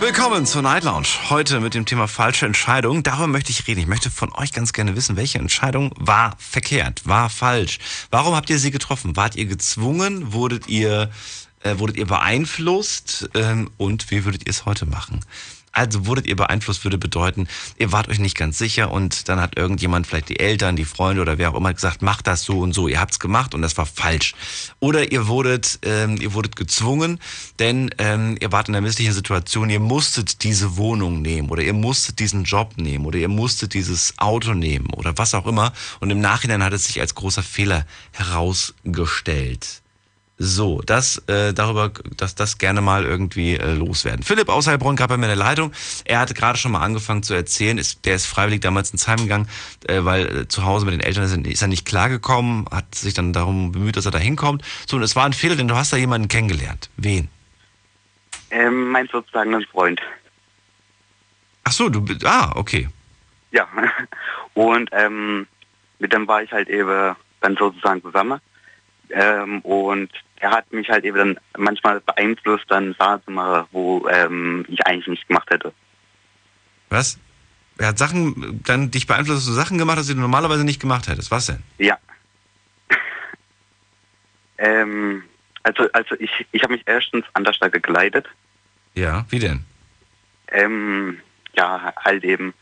Willkommen zur Night Lounge. Heute mit dem Thema falsche Entscheidung. Darüber möchte ich reden. Ich möchte von euch ganz gerne wissen, welche Entscheidung war verkehrt, war falsch. Warum habt ihr sie getroffen? Wart ihr gezwungen? Wurdet ihr, äh, wurdet ihr beeinflusst? Ähm, und wie würdet ihr es heute machen? Also wurdet ihr beeinflusst, würde bedeuten, ihr wart euch nicht ganz sicher und dann hat irgendjemand, vielleicht die Eltern, die Freunde oder wer auch immer gesagt, macht das so und so. Ihr habt's gemacht und das war falsch. Oder ihr wurdet, ähm, ihr wurdet gezwungen, denn ähm, ihr wart in einer misslichen Situation, ihr musstet diese Wohnung nehmen oder ihr musstet diesen Job nehmen oder ihr musstet dieses Auto nehmen oder was auch immer. Und im Nachhinein hat es sich als großer Fehler herausgestellt. So, das äh, darüber, dass das gerne mal irgendwie äh, loswerden. Philipp aus Heilbronn gab bei mir eine Leitung. Er hatte gerade schon mal angefangen zu erzählen. Ist, der ist freiwillig damals ins Heim gegangen, äh, weil äh, zu Hause mit den Eltern ist, ist er nicht klargekommen, hat sich dann darum bemüht, dass er da hinkommt. So, und es war ein Fehler, denn du hast da jemanden kennengelernt. Wen? Ähm, mein sozusagen Freund. Ach so, du bist, ah, okay. Ja. Und ähm, mit dem war ich halt eben dann sozusagen zusammen. Ähm, und er hat mich halt eben dann manchmal beeinflusst, dann Sachen zu machen, wo ähm, ich eigentlich nicht gemacht hätte. Was? Er hat Sachen, dann dich beeinflusst, dass du Sachen gemacht hast, die du normalerweise nicht gemacht hättest. Was denn? Ja. ähm, also, also ich, ich habe mich erstens anders da gekleidet. Ja, wie denn? Ähm, ja, halt eben.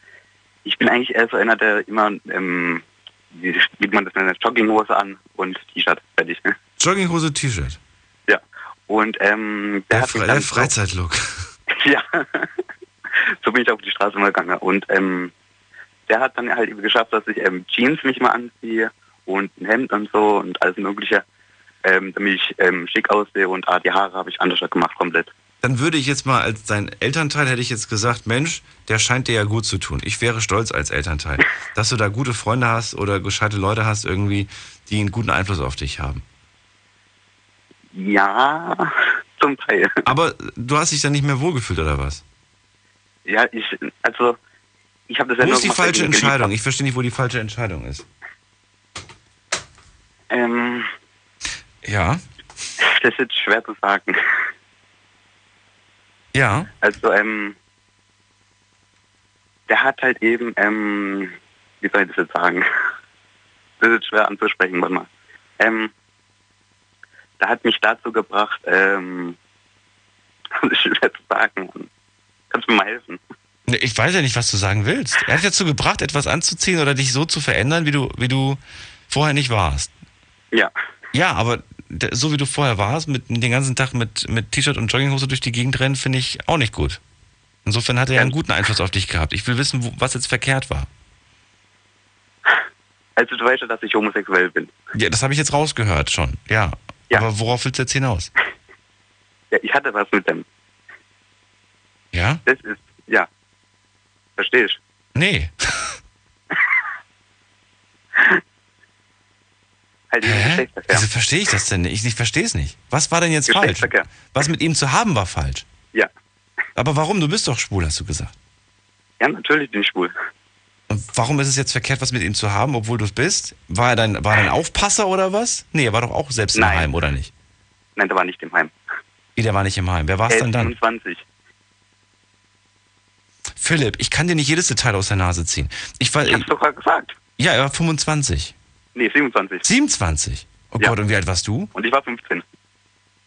Ich bin eigentlich eher so einer, der immer, ähm, wie, wie man das nennt, Jogginghose an und T-Shirt, fertig. Ne? Jogginghose, T-Shirt. Ja. Und ähm, der, Der, hat Fre der Freizeitlook. Ja. so bin ich auf die Straße mal gegangen. Und ähm, der hat dann halt eben geschafft, dass ich ähm, Jeans mich mal anziehe und ein Hemd und so und alles mögliche, ähm, damit ich ähm, schick aussehe und ah, die Haare habe ich anders gemacht komplett. Dann würde ich jetzt mal als dein Elternteil hätte ich jetzt gesagt, Mensch, der scheint dir ja gut zu tun. Ich wäre stolz als Elternteil, dass du da gute Freunde hast oder gescheite Leute hast irgendwie, die einen guten Einfluss auf dich haben. Ja, zum Teil. Aber du hast dich dann nicht mehr wohlgefühlt oder was? Ja, ich, also, ich habe das ja Wo ist die falsche Entscheidung? Ich verstehe nicht, wo die falsche Entscheidung ist. Ähm, Ja, das ist jetzt schwer zu sagen. ja. Also, ähm, der hat halt eben, ähm, wie soll ich das jetzt sagen? Das ist jetzt schwer anzusprechen, warte mal. Ähm, der hat mich dazu gebracht, ähm, das ist schwer zu sagen. Kannst du mir mal helfen? Ich weiß ja nicht, was du sagen willst. Er hat dazu gebracht, etwas anzuziehen oder dich so zu verändern, wie du, wie du vorher nicht warst. Ja. Ja, aber so wie du vorher warst, mit den ganzen Tag mit, mit T-Shirt und Jogginghose durch die Gegend rennen, finde ich auch nicht gut. Insofern hat er ja einen guten Einfluss auf dich gehabt. Ich will wissen, wo, was jetzt verkehrt war. Also du weißt ja, dass ich homosexuell bin. Ja, das habe ich jetzt rausgehört schon. Ja. Ja. Aber worauf willst du jetzt hinaus? Ja, ich hatte was mit dem. Ja? Das ist, ja. Verstehst Nee. Halt Hä? Wieso verstehe ich das denn nicht? Ich, ich verstehe es nicht. Was war denn jetzt falsch? Was mit ihm zu haben war falsch. Ja. Aber warum? Du bist doch schwul, hast du gesagt. Ja, natürlich bin ich schwul. Und warum ist es jetzt verkehrt, was mit ihm zu haben, obwohl du es bist? War er dein, war er dein Aufpasser oder was? Nee, er war doch auch selbst im Nein. Heim, oder nicht? Nein, der war nicht im Heim. Wie, der war nicht im Heim. Wer war es denn dann? 25. Philipp, ich kann dir nicht jedes Detail aus der Nase ziehen. Ich war, Ich hab's doch gerade gesagt. ja, er war 25. Nee, 27. 27? Oh Ja. Gott, und wie alt warst du? Und ich war 15.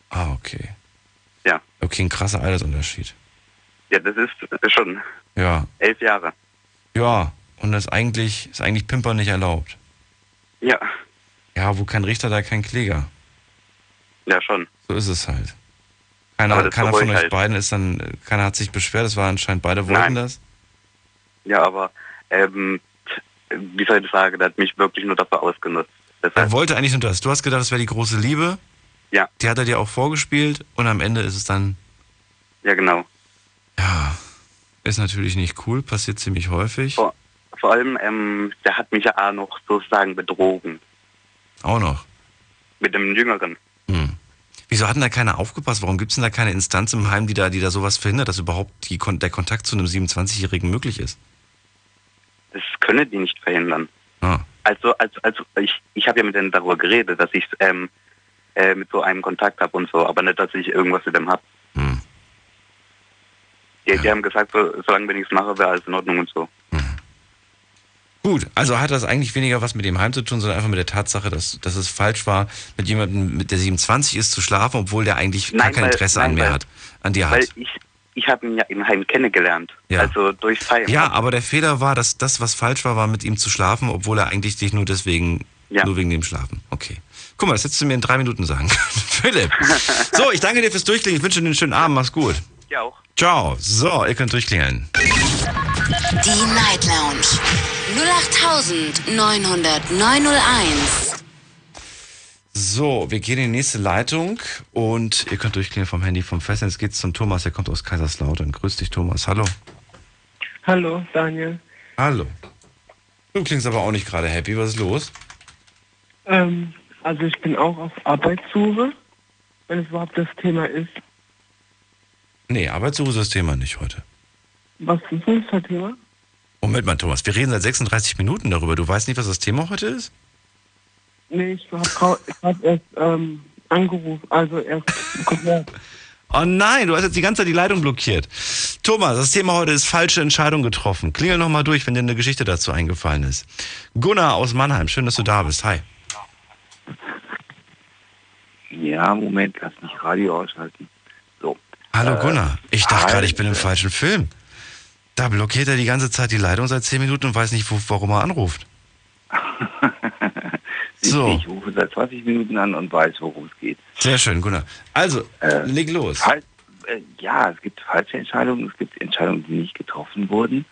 Ah, okay. Ja. Okay, ein krasser Altersunterschied. Ja, das ist schon Ja. elf Jahre. Ja, und das ist eigentlich, ist eigentlich Pimpern nicht erlaubt. Ja, Ja, wo kein Richter, da kein Kläger. ja schon. So ist es halt. Keiner, das keiner von euch halt. beiden ist dann, äh, keiner hat sich beschwert, das war anscheinend beide wollten Nein. das. Ja, aber ähm, wie soll ich das sagen, der hat mich wirklich nur dafür ausgenutzt. Er Deshalb, wollte eigentlich nur das. Du hast gedacht, das wäre die große Liebe. Ja. Die hat er dir auch vorgespielt und am Ende ist es dann, ja genau. ja, ist natürlich nicht cool, passiert ziemlich häufig. Vor, vor allem, ähm, der hat mich ja auch noch sozusagen betrogen. Auch noch. Mit dem Jüngeren. Hm. Wieso hat denn da keiner aufgepasst? Warum gibt es denn da keine Instanz im Heim, die da, die da sowas verhindert, dass überhaupt die, der Kontakt zu einem 27-Jährigen möglich ist? Das können die nicht verhindern. Ah. Also, also, also ich, ich habe ja mit denen darüber geredet, dass ich ähm, äh, mit so einem Kontakt habe und so, aber nicht, dass ich irgendwas mit dem habe. Hm. Die, Ja. die haben gesagt, so, solange wir nichts machen, wäre alles in Ordnung und so. Gut, also hat das eigentlich weniger was mit dem Heim zu tun, sondern einfach mit der Tatsache, dass, dass es falsch war, mit jemandem, mit der 27 ist, zu schlafen, obwohl der eigentlich gar Nein, kein weil- Interesse nein, an mir weil- hat, an dir Weil hat. ich, ich habe ihn ja im Heim kennengelernt. Ja. Also durch Feiern. Ja, aber der Fehler war, dass das, was falsch war, war mit ihm zu schlafen, obwohl er eigentlich dich nur deswegen, Ja. nur wegen dem Schlafen. Okay. Guck mal, das hättest du mir in drei Minuten sagen können. Philipp. So, ich danke dir fürs Durchklingen. Ich wünsche dir einen schönen Abend. Mach's gut. Ja, auch. Ciao. So, ihr könnt durchklingeln. Die Night Lounge 0890901. So, wir gehen in die nächste Leitung und ihr könnt durchklingeln vom Handy vom Festnetz. Jetzt geht's zum Thomas, der kommt aus Kaiserslautern. Grüß dich, Thomas. Hallo. Hallo, Daniel. Hallo. Du klingst aber auch nicht gerade happy. Was ist los? Ähm, also ich bin auch auf Arbeitssuche, wenn es überhaupt das Thema ist. Nee, Arbeitssuche ist das Thema nicht heute. Was ist denn das für ein Thema? Moment mal, Thomas, wir reden seit 36 Minuten darüber. Du weißt nicht, was das Thema heute ist? Nee, ich habe hab erst ähm, angerufen, also erst gehört. Oh nein, du hast jetzt die ganze Zeit die Leitung blockiert. Thomas, das Thema heute ist falsche Entscheidung getroffen. Klingel noch mal durch, wenn dir eine Geschichte dazu eingefallen ist. Gunnar aus Mannheim, schön, dass du da bist. Hi. Ja, Moment, lass mich Radio ausschalten. So. Hallo Äh, Gunnar. Ich dachte gerade, ich bin im falschen Film. Da blockiert er die ganze Zeit die Leitung seit 10 Minuten und weiß nicht, wo, warum er anruft. So. Ich rufe seit 20 Minuten an und weiß, worum es geht. Sehr schön, Gunnar. Also, Äh, leg los. Fal äh, ja, es gibt falsche Entscheidungen, es gibt Entscheidungen, die nicht getroffen wurden.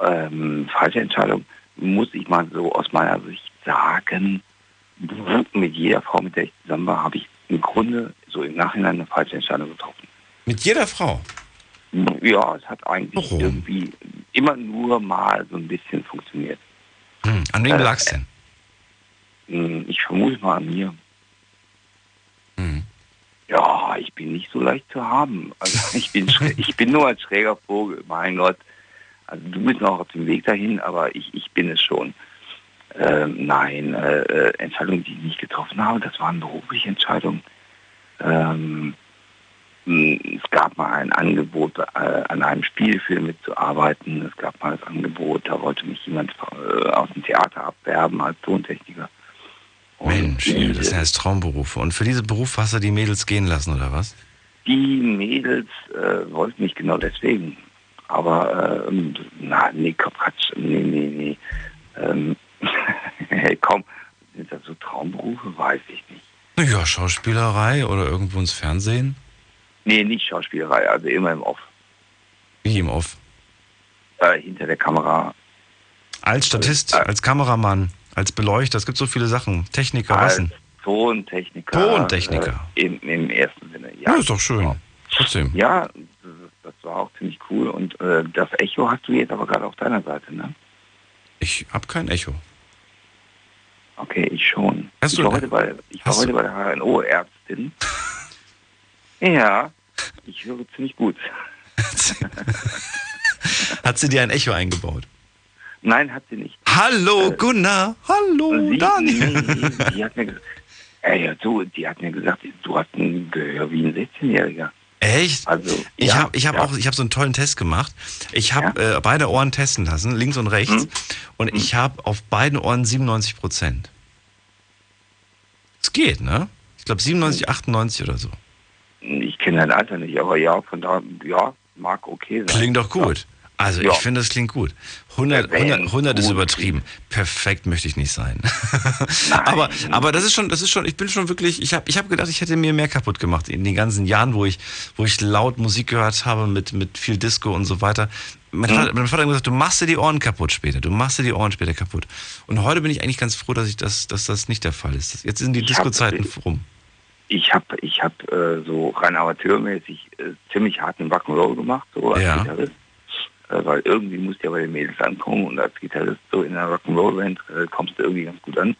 Ähm, falsche Entscheidungen muss ich mal so aus meiner Sicht sagen. Mit jeder Frau, mit der ich zusammen war, habe ich im Grunde so im Nachhinein eine falsche Entscheidung getroffen. Mit jeder Frau. Ja, es hat eigentlich Warum? irgendwie immer nur mal so ein bisschen funktioniert. Hm, an wem Äh, lag's denn? Hm, Ich vermute mal an mir. Hm. Ja, ich bin nicht so leicht zu haben. Also ich bin ich bin nur ein schräger Vogel, mein Gott. Also du bist noch auf dem Weg dahin, aber ich, ich bin es schon. Ähm, nein, äh, äh, Entscheidungen, die ich nicht getroffen habe, das waren berufliche Entscheidungen. Ähm, es gab mal ein Angebot, äh, an einem Spielfilm mitzuarbeiten. Es gab mal das Angebot, da wollte mich jemand äh, aus dem Theater abwerben als Tontechniker. Und Mensch, hier, das die- sind jetzt Traumberufe. Und für diesen Beruf hast du die Mädels gehen lassen, oder was? Die Mädels äh, wollten mich genau deswegen. Aber, ähm, na, nee, Quatsch, nee, nee, nee. Ähm, hey, komm, sind das so Traumberufe? Weiß ich nicht. Naja, Schauspielerei oder irgendwo ins Fernsehen? Nee, nicht Schauspielerei, also immer im Off. Wie im Off? Äh, hinter der Kamera. Als Statist, als Kameramann, als Beleuchter, es gibt so viele Sachen. Techniker, was als denn? Tontechniker. Tontechniker. Äh, im, Im ersten Sinne, Ja, ja. ist doch schön. Trotzdem. Ja, das, war auch ziemlich cool. Und äh, das Echo hast du jetzt aber gerade auf deiner Seite, ne? Ich hab kein Echo. Okay, ich schon. Hast ich du war, heute bei, ich war heute bei der HNO-Ärztin. ja, ich höre ziemlich gut. Hat sie dir ein Echo eingebaut? Nein, hat sie nicht. Hallo Gunnar, hallo Sie, Daniel. nee, die hat mir gesagt, ey, ja, du, die hat mir gesagt, du hast ein Gehör wie ein 16-Jähriger. Echt? Also, Ich ja, habe ich hab ja. auch ich hab so einen tollen Test gemacht. Ich habe äh, beide Ohren testen lassen, links und rechts. Mhm. Und ich habe auf beiden Ohren 97 Prozent. Es geht, ne? Ich glaube 97, 98 oder so. Ich kenne dein Alter nicht, aber ja, von da, ja, mag okay sein. Klingt doch gut. Also Ja. ich finde, das klingt gut. 100, Wenn 100, 100 ist übertrieben. Perfekt möchte ich nicht sein. aber, aber das ist schon, das ist schon, ich bin schon wirklich, ich habe ich hab gedacht, ich hätte mir mehr kaputt gemacht in den ganzen Jahren, wo ich, wo ich laut Musik gehört habe mit, mit viel Disco und so weiter. Mein, Mhm. Vater, mein Vater hat gesagt, du machst dir die Ohren kaputt später. Du machst dir die Ohren später kaputt. Und heute bin ich eigentlich ganz froh, dass ich das, dass das nicht der Fall ist. Jetzt sind die Disco-Zeiten rum. Ich habe ich hab, äh, so rein amateurmäßig äh, ziemlich harten Rock'n'Roll gemacht, so als Ja. Gitarrist. Äh, weil irgendwie musst du ja bei den Mädels ankommen und als Gitarrist so in einer Rock'n'Roll-Band äh, kommst du irgendwie ganz gut an.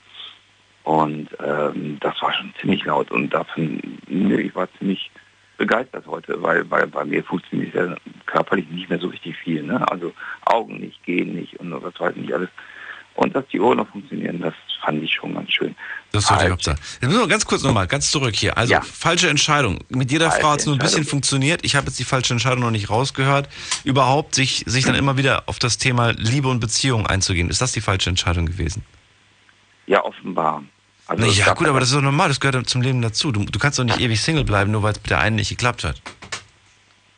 Und ähm, das war schon ziemlich laut und davon, nö, ich war ziemlich begeistert heute, weil, weil bei mir funktioniert ja körperlich nicht mehr so richtig viel. Ne? Also Augen nicht, gehen nicht und was weiß ich nicht alles. Und dass die Ohren noch funktionieren, das fand ich schon ganz schön. Das die Halt. Hauptsache. Jetzt müssen wir ganz kurz nochmal, ganz zurück hier. Also, Ja. falsche Entscheidung. Mit jeder Falsche Frau hat es nur ein bisschen funktioniert. Ich habe jetzt die falsche Entscheidung noch nicht rausgehört. Überhaupt sich, sich dann immer wieder auf das Thema Liebe und Beziehung einzugehen. Ist das die falsche Entscheidung gewesen? Ja, offenbar. Also Na ja, gut, aber das ist doch normal. Das gehört zum Leben dazu. Du, du kannst doch nicht ewig Single bleiben, nur weil es mit der einen nicht geklappt hat.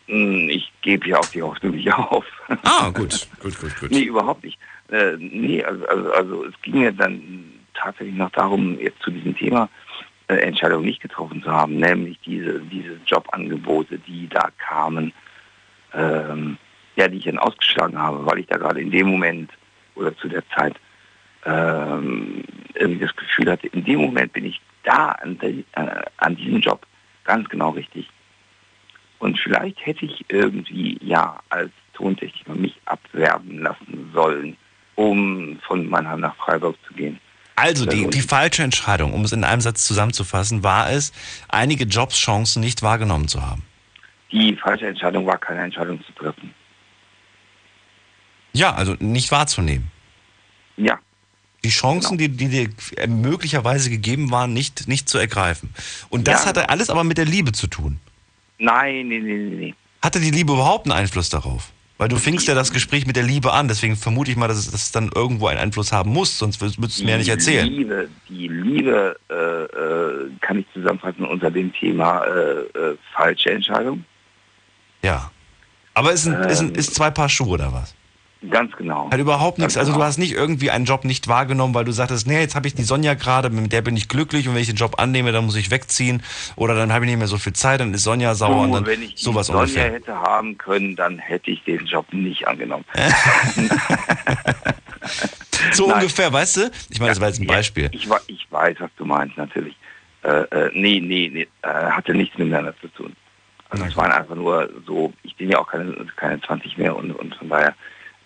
Hm, Ich gebe ja auch die Hoffnung nicht auf. Ah, gut, gut, gut, gut. Nee, überhaupt nicht. Äh, nee, also, also, also es ging mir dann tatsächlich noch darum, jetzt zu diesem Thema äh, Entscheidungen nicht getroffen zu haben, nämlich diese, diese Jobangebote, die da kamen, ähm, ja, die ich dann ausgeschlagen habe, weil ich da gerade in dem Moment oder zu der Zeit ähm, irgendwie das Gefühl hatte, in dem Moment bin ich da an, der, äh, an diesem Job ganz genau richtig. Und vielleicht hätte ich irgendwie ja als Tontechniker mich abwerben lassen sollen, um von Mannheim nach Freiburg zu gehen. Also die, die falsche Entscheidung, um es in einem Satz zusammenzufassen, war es, einige Jobschancen nicht wahrgenommen zu haben. Die falsche Entscheidung war keine Entscheidung zu treffen. Ja, also nicht wahrzunehmen. Ja. Die Chancen, die, die dir möglicherweise gegeben waren, nicht, nicht zu ergreifen. Und das Ja. hatte alles aber mit der Liebe zu tun. Nein, nee, nee, nee. Hatte die Liebe überhaupt einen Einfluss darauf? Weil du fingst ja das Gespräch mit der Liebe an, deswegen vermute ich mal, dass es, dass es dann irgendwo einen Einfluss haben muss, sonst würdest du mir ja nicht erzählen. Die Liebe, die Liebe äh, äh, kann ich zusammenfassen unter dem Thema äh, äh, falsche Entscheidung. Ja. Aber es sind, es Ähm. sind ist zwei Paar Schuhe oder was? Ganz genau. Hat überhaupt nichts, Ganz also du genau. hast nicht irgendwie einen Job nicht wahrgenommen, weil du sagtest, nee, jetzt habe ich die Sonja gerade, mit der bin ich glücklich und wenn ich den Job annehme, dann muss ich wegziehen oder dann habe ich nicht mehr so viel Zeit, dann ist Sonja sauer und Du, dann wenn ich die sowas Sonja ungefähr. hätte haben können, dann hätte ich den Job nicht angenommen. So Nein. ungefähr, weißt du? Ich meine, das war jetzt ein Ja, Beispiel. Ich, ich weiß, was du meinst, natürlich. Äh, äh, nee, nee, nee, äh, hatte nichts miteinander zu tun. Also es waren einfach nur so, ich bin ja auch keine, keine 20 mehr und, und von daher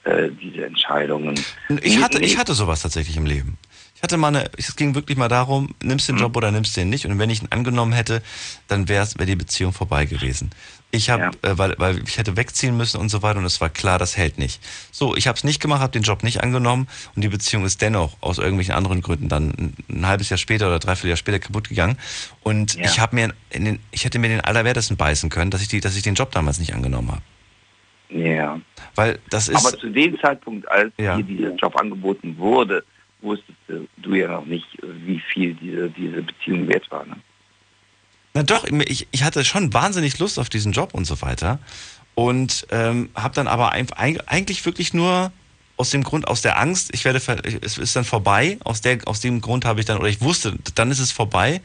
äh, diese Entscheidungen. Ich hatte, ich hatte sowas tatsächlich im Leben. Ich hatte mal eine, es ging wirklich mal darum, nimmst Mhm. den Job oder nimmst den nicht. Und wenn ich ihn angenommen hätte, dann wäre wär die Beziehung vorbei gewesen. Ich habe, äh, weil, weil ich hätte wegziehen müssen und so weiter und es war klar, das hält nicht. So, ich habe es nicht gemacht, habe den Job nicht angenommen und die Beziehung ist dennoch aus irgendwelchen anderen Gründen dann ein, ein halbes Jahr später oder dreiviertel Jahr später kaputt gegangen. Und Ja. ich habe mir, in den, ich hätte mir den Allerwertesten beißen können, dass ich die, dass ich den Job damals nicht angenommen habe. Ja. Weil das ist. Aber zu dem Zeitpunkt, als Ja. dir dieser Job angeboten wurde, wusstest du, ja noch nicht, wie viel diese, diese Beziehung wert war. Ne? Na doch, ich, ich hatte schon wahnsinnig Lust auf diesen Job und so weiter. Und ähm, habe dann aber eigentlich wirklich nur aus dem Grund, aus der Angst, ich werde, es ist dann vorbei. Aus, der, aus dem Grund habe ich dann, oder ich wusste, dann ist es vorbei.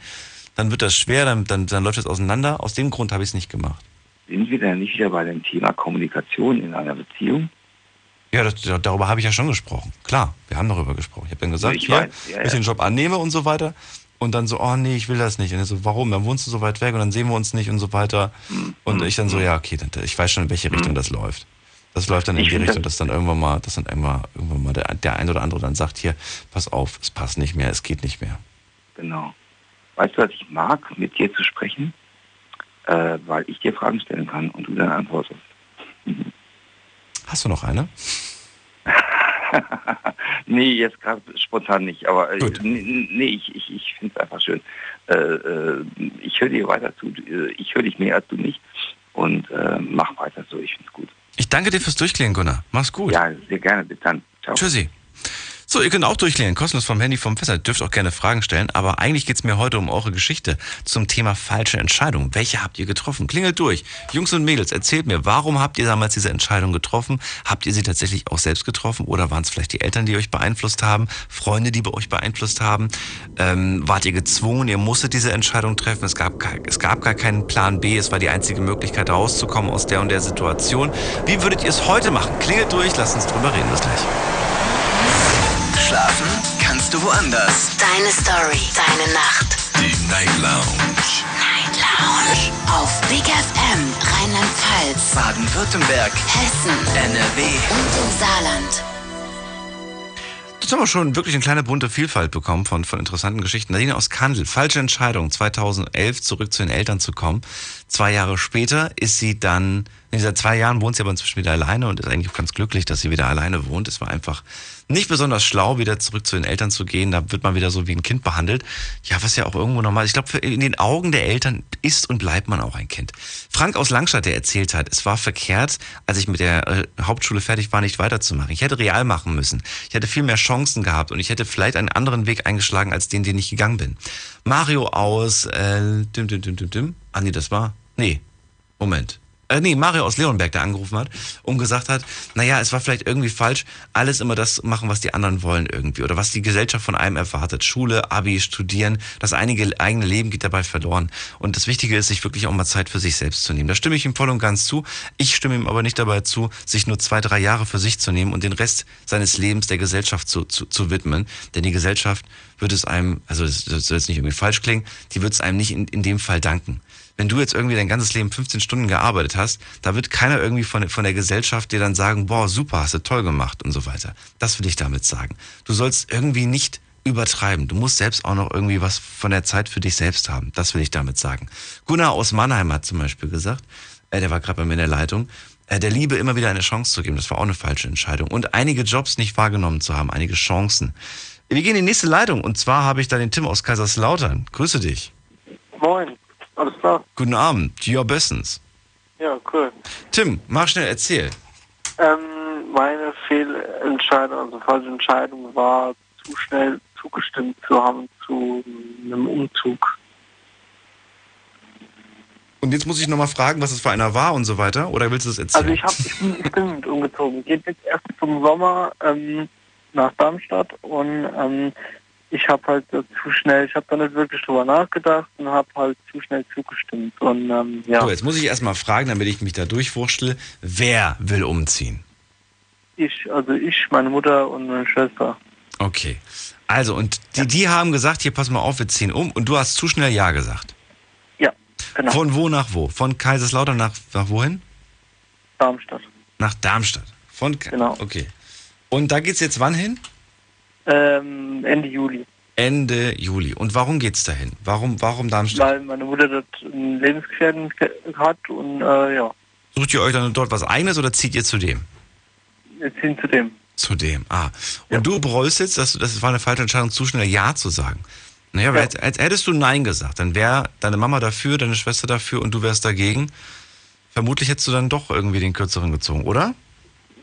Dann wird das schwer, dann, dann, dann läuft es auseinander. Aus dem Grund habe ich es nicht gemacht. Sind wir denn nicht wieder bei dem Thema Kommunikation in einer Beziehung? Ja, das, darüber habe ich ja schon gesprochen. Klar, wir haben darüber gesprochen. Ich habe dann gesagt, Ich hier, weiß, ja, wenn ich ja. den Job annehme und so weiter. Und dann so, oh nee, ich will das nicht. Und er so, warum? Dann wohnst du so weit weg und dann sehen wir uns nicht und so weiter. Mhm. Und ich dann so, ja, okay, ich weiß schon, in welche Richtung das läuft. Das läuft dann in Ich die Richtung, das- dass dann irgendwann mal, dass dann irgendwann, irgendwann mal der, der ein oder andere dann sagt, hier, pass auf, es passt nicht mehr, es geht nicht mehr. Genau. Weißt du, was ich mag, mit dir zu sprechen? Äh, weil ich dir Fragen stellen kann und du dann antwortest. Hast du noch eine? nee, jetzt gerade spontan nicht, aber äh, nee, nee, ich, ich, ich finde es einfach schön. Äh, äh, ich höre dir weiter zu, äh, ich höre dich mehr als du nicht und äh, mach weiter so, ich finde es gut. Ich danke dir fürs Durchklären, Gunnar. Mach's gut. Ja, sehr gerne, bis dann. Ciao. Tschüssi. So, ihr könnt auch durchklären, kostenlos vom Handy vom Festnetz. Dürft auch gerne Fragen stellen, aber eigentlich geht's mir heute um eure Geschichte zum Thema falsche Entscheidung. Welche habt ihr getroffen? Klingelt durch. Jungs und Mädels, erzählt mir, warum habt ihr damals diese Entscheidung getroffen? Habt ihr sie tatsächlich auch selbst getroffen oder waren es vielleicht die Eltern, die euch beeinflusst haben? Freunde, die bei euch beeinflusst haben? Ähm, wart ihr gezwungen? Ihr musstet diese Entscheidung treffen? Es gab, gar- es gab gar keinen Plan B. Es war die einzige Möglichkeit rauszukommen aus der und der Situation. Wie würdet ihr es heute machen? Klingelt durch, lasst uns drüber reden. Bis gleich. Schlafen kannst du woanders. Deine Story, deine Nacht. Die Night Lounge. Night Lounge. Auf Big FM, Rheinland-Pfalz, Baden-Württemberg. Hessen, NRW. und im Saarland. Jetzt haben wir schon wirklich eine kleine bunte Vielfalt bekommen von, von interessanten Geschichten. Nadine aus Kandel, falsche Entscheidung, 2011 zurück zu den Eltern zu kommen. Zwei Jahre später ist sie dann, nee, seit zwei Jahren wohnt sie aber inzwischen wieder alleine und ist eigentlich ganz glücklich, dass sie wieder alleine wohnt. Es war einfach nicht besonders schlau, wieder zurück zu den Eltern zu gehen. Da wird man wieder so wie ein Kind behandelt. Ja, was ja auch irgendwo normal. Ich glaube, in den Augen der Eltern ist und bleibt man auch ein Kind. Frank aus Langstadt, der erzählt hat, es war verkehrt, als ich mit der äh, Hauptschule fertig war, nicht weiterzumachen. Ich hätte real machen müssen. Ich hätte viel mehr Chancen gehabt und ich hätte vielleicht einen anderen Weg eingeschlagen, als den, den ich gegangen bin. Mario aus, äh, dim, dim, dim, dim, dim. Ah, nee, das war, nee, Moment. Äh, nee, Mario aus Leonberg, der angerufen hat und gesagt hat, naja, es war vielleicht irgendwie falsch, alles immer das machen, was die anderen wollen irgendwie oder was die Gesellschaft von einem erwartet. Schule, Abi, Studieren, das einige, eigene Leben geht dabei verloren. Und das Wichtige ist, sich wirklich auch mal Zeit für sich selbst zu nehmen. Da stimme ich ihm voll und ganz zu. Ich stimme ihm aber nicht dabei zu, sich nur zwei, drei Jahre für sich zu nehmen und den Rest seines Lebens der Gesellschaft zu, zu, zu widmen. Denn die Gesellschaft wird es einem, also das soll jetzt nicht irgendwie falsch klingen, die wird es einem nicht in, in dem Fall danken wenn du jetzt irgendwie dein ganzes Leben 15 Stunden gearbeitet hast, da wird keiner irgendwie von, von der Gesellschaft dir dann sagen, boah, super, hast du toll gemacht und so weiter. Das will ich damit sagen. Du sollst irgendwie nicht übertreiben. Du musst selbst auch noch irgendwie was von der Zeit für dich selbst haben. Das will ich damit sagen. Gunnar aus Mannheim hat zum Beispiel gesagt, äh, der war gerade bei mir in der Leitung, äh, der Liebe immer wieder eine Chance zu geben. Das war auch eine falsche Entscheidung. Und einige Jobs nicht wahrgenommen zu haben, einige Chancen. Wir gehen in die nächste Leitung und zwar habe ich da den Tim aus Kaiserslautern. Grüße dich. Moin, alles klar? Guten Abend, ja bestens. Ja, cool. Tim, mach schnell, erzähl. Ähm, meine Fehlentscheidung, also falsche Entscheidung war, zu schnell zugestimmt zu haben zu einem Umzug. Und jetzt muss ich nochmal fragen, was es für einer war und so weiter, oder willst du das erzählen? Also ich, hab, ich, bin, ich bin mit umgezogen. Geht jetzt erst zum Sommer ähm, nach Darmstadt und ähm, ich habe halt so zu schnell, ich habe da nicht wirklich drüber nachgedacht und habe halt zu schnell zugestimmt. Und ähm, ja. So, jetzt muss ich erstmal fragen, damit ich mich da durchwurschtel, wer will umziehen? Ich, also ich, meine Mutter und meine Schwester. Okay. Also, und die, die haben gesagt, hier pass mal auf, wir ziehen um und du hast zu schnell Ja gesagt. Ja, genau. Von wo nach wo? Von Kaiserslautern nach, nach wohin? Darmstadt. Nach Darmstadt. Von Genau. Okay. Und da geht's jetzt wann hin? Ähm, Ende Juli. Ende Juli. Und warum geht's dahin? Warum, warum Darmstadt? Weil meine Mutter dort einen Lebensgefährten ge- hat und äh, ja, Sucht ihr euch dann dort was eigenes oder zieht ihr zu dem? wir ziehen zu dem. Zu dem, ah. Und du bereust jetzt, dass das war eine falsche Entscheidung, zu schnell Ja zu sagen. Naja, weil als, als hättest du Nein gesagt, dann wäre deine Mama dafür, deine Schwester dafür und du wärst dagegen. Vermutlich hättest du dann doch irgendwie den kürzeren gezogen, oder?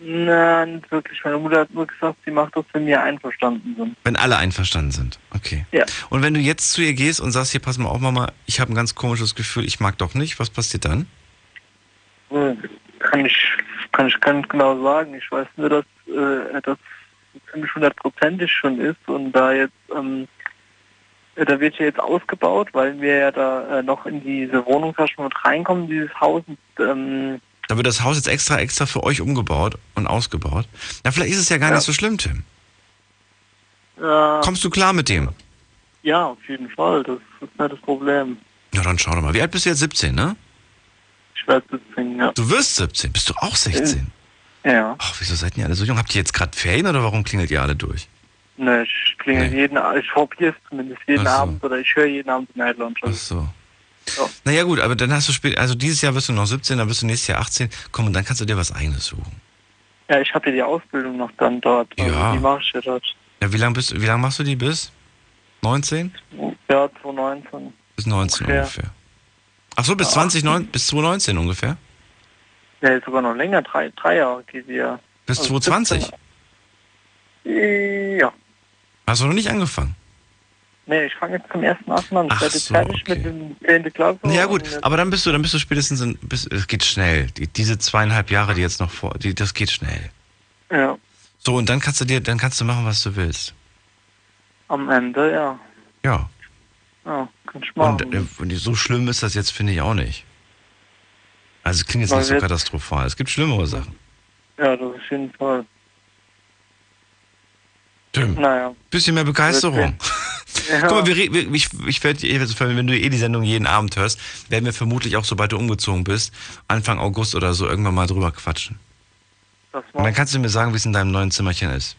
Nein, nicht wirklich. Meine Mutter hat nur gesagt, sie macht das, wenn wir einverstanden sind. Wenn alle einverstanden sind. Okay. Ja. Und wenn du jetzt zu ihr gehst und sagst, hier pass mal auf, Mama, ich habe ein ganz komisches Gefühl, ich mag doch nicht, was passiert dann? Äh, Kann ich, kann ich ganz genau sagen. Ich weiß nur, dass äh, das ziemlich hundertprozentig schon ist und da jetzt, ähm, äh, da wird ja jetzt ausgebaut, weil wir ja da äh, noch in diese Wohnung fast schon mit reinkommen, dieses Haus. Und, ähm, Da wird das Haus jetzt extra, extra für euch umgebaut und ausgebaut. Na, vielleicht ist es ja gar Ja. nicht so schlimm, Tim. äh, Kommst du klar mit dem? ja, auf jeden Fall. Das ist nicht das Problem. Ja, dann schau doch mal. Wie alt bist du jetzt? 17, ne? Ich werde 17, ja. Du wirst 17. Bist du auch 16? Ja. Ach, wieso seid ihr alle so jung? Habt ihr jetzt gerade Ferien oder warum klingelt ihr alle durch? Ne, ich klingel jeden, ich probiere es zumindest jeden so. Abend oder ich höre jeden Abend Night Lounge. Ach so. Ja. Naja gut, aber dann hast du spät, also dieses Jahr wirst du noch 17, dann wirst du nächstes Jahr 18. Komm, und dann kannst du dir was eigenes suchen. Ja, ich habe ja die Ausbildung noch dann dort. Also Ja. Die mache ich ja dort. Ja, wie lange bist du, wie lange machst du die bis? 19? Ja, 2019. Bis 19 Ungefähr. ungefähr. Ach so, bis 2019, bis 2019 ungefähr? Ja, ist sogar noch länger, drei, drei Jahre geht ja. Bis Also 2020? 17. Ja. Hast du noch nicht angefangen? Nee, ich fange jetzt zum ersten Mal an. Ich werde jetzt so, fertig okay. mit dem 10. Klasse. Ja gut, aber dann bist du, dann bist du spätestens in, bis, es geht schnell. Die, diese zweieinhalb Jahre, die jetzt noch vor, die, das geht schnell. Ja, So, und dann kannst du dir, dann kannst du machen, was du willst. am Ende, ja. Ja. Ja, kann ich machen. Und, äh, und so schlimm ist das jetzt, finde ich auch nicht. Also es klingt jetzt Weil nicht so katastrophal. Es gibt schlimmere Sachen. ja, das ist auf jeden Fall. Tim, Naja. bisschen mehr Begeisterung. Guck mal, wir, wir, ich, ich werd, wenn du eh die Sendung jeden Abend hörst, werden wir vermutlich auch, sobald du umgezogen bist, Anfang August oder so irgendwann mal drüber quatschen. Das Und dann kannst du mir sagen, wie es in deinem neuen Zimmerchen ist.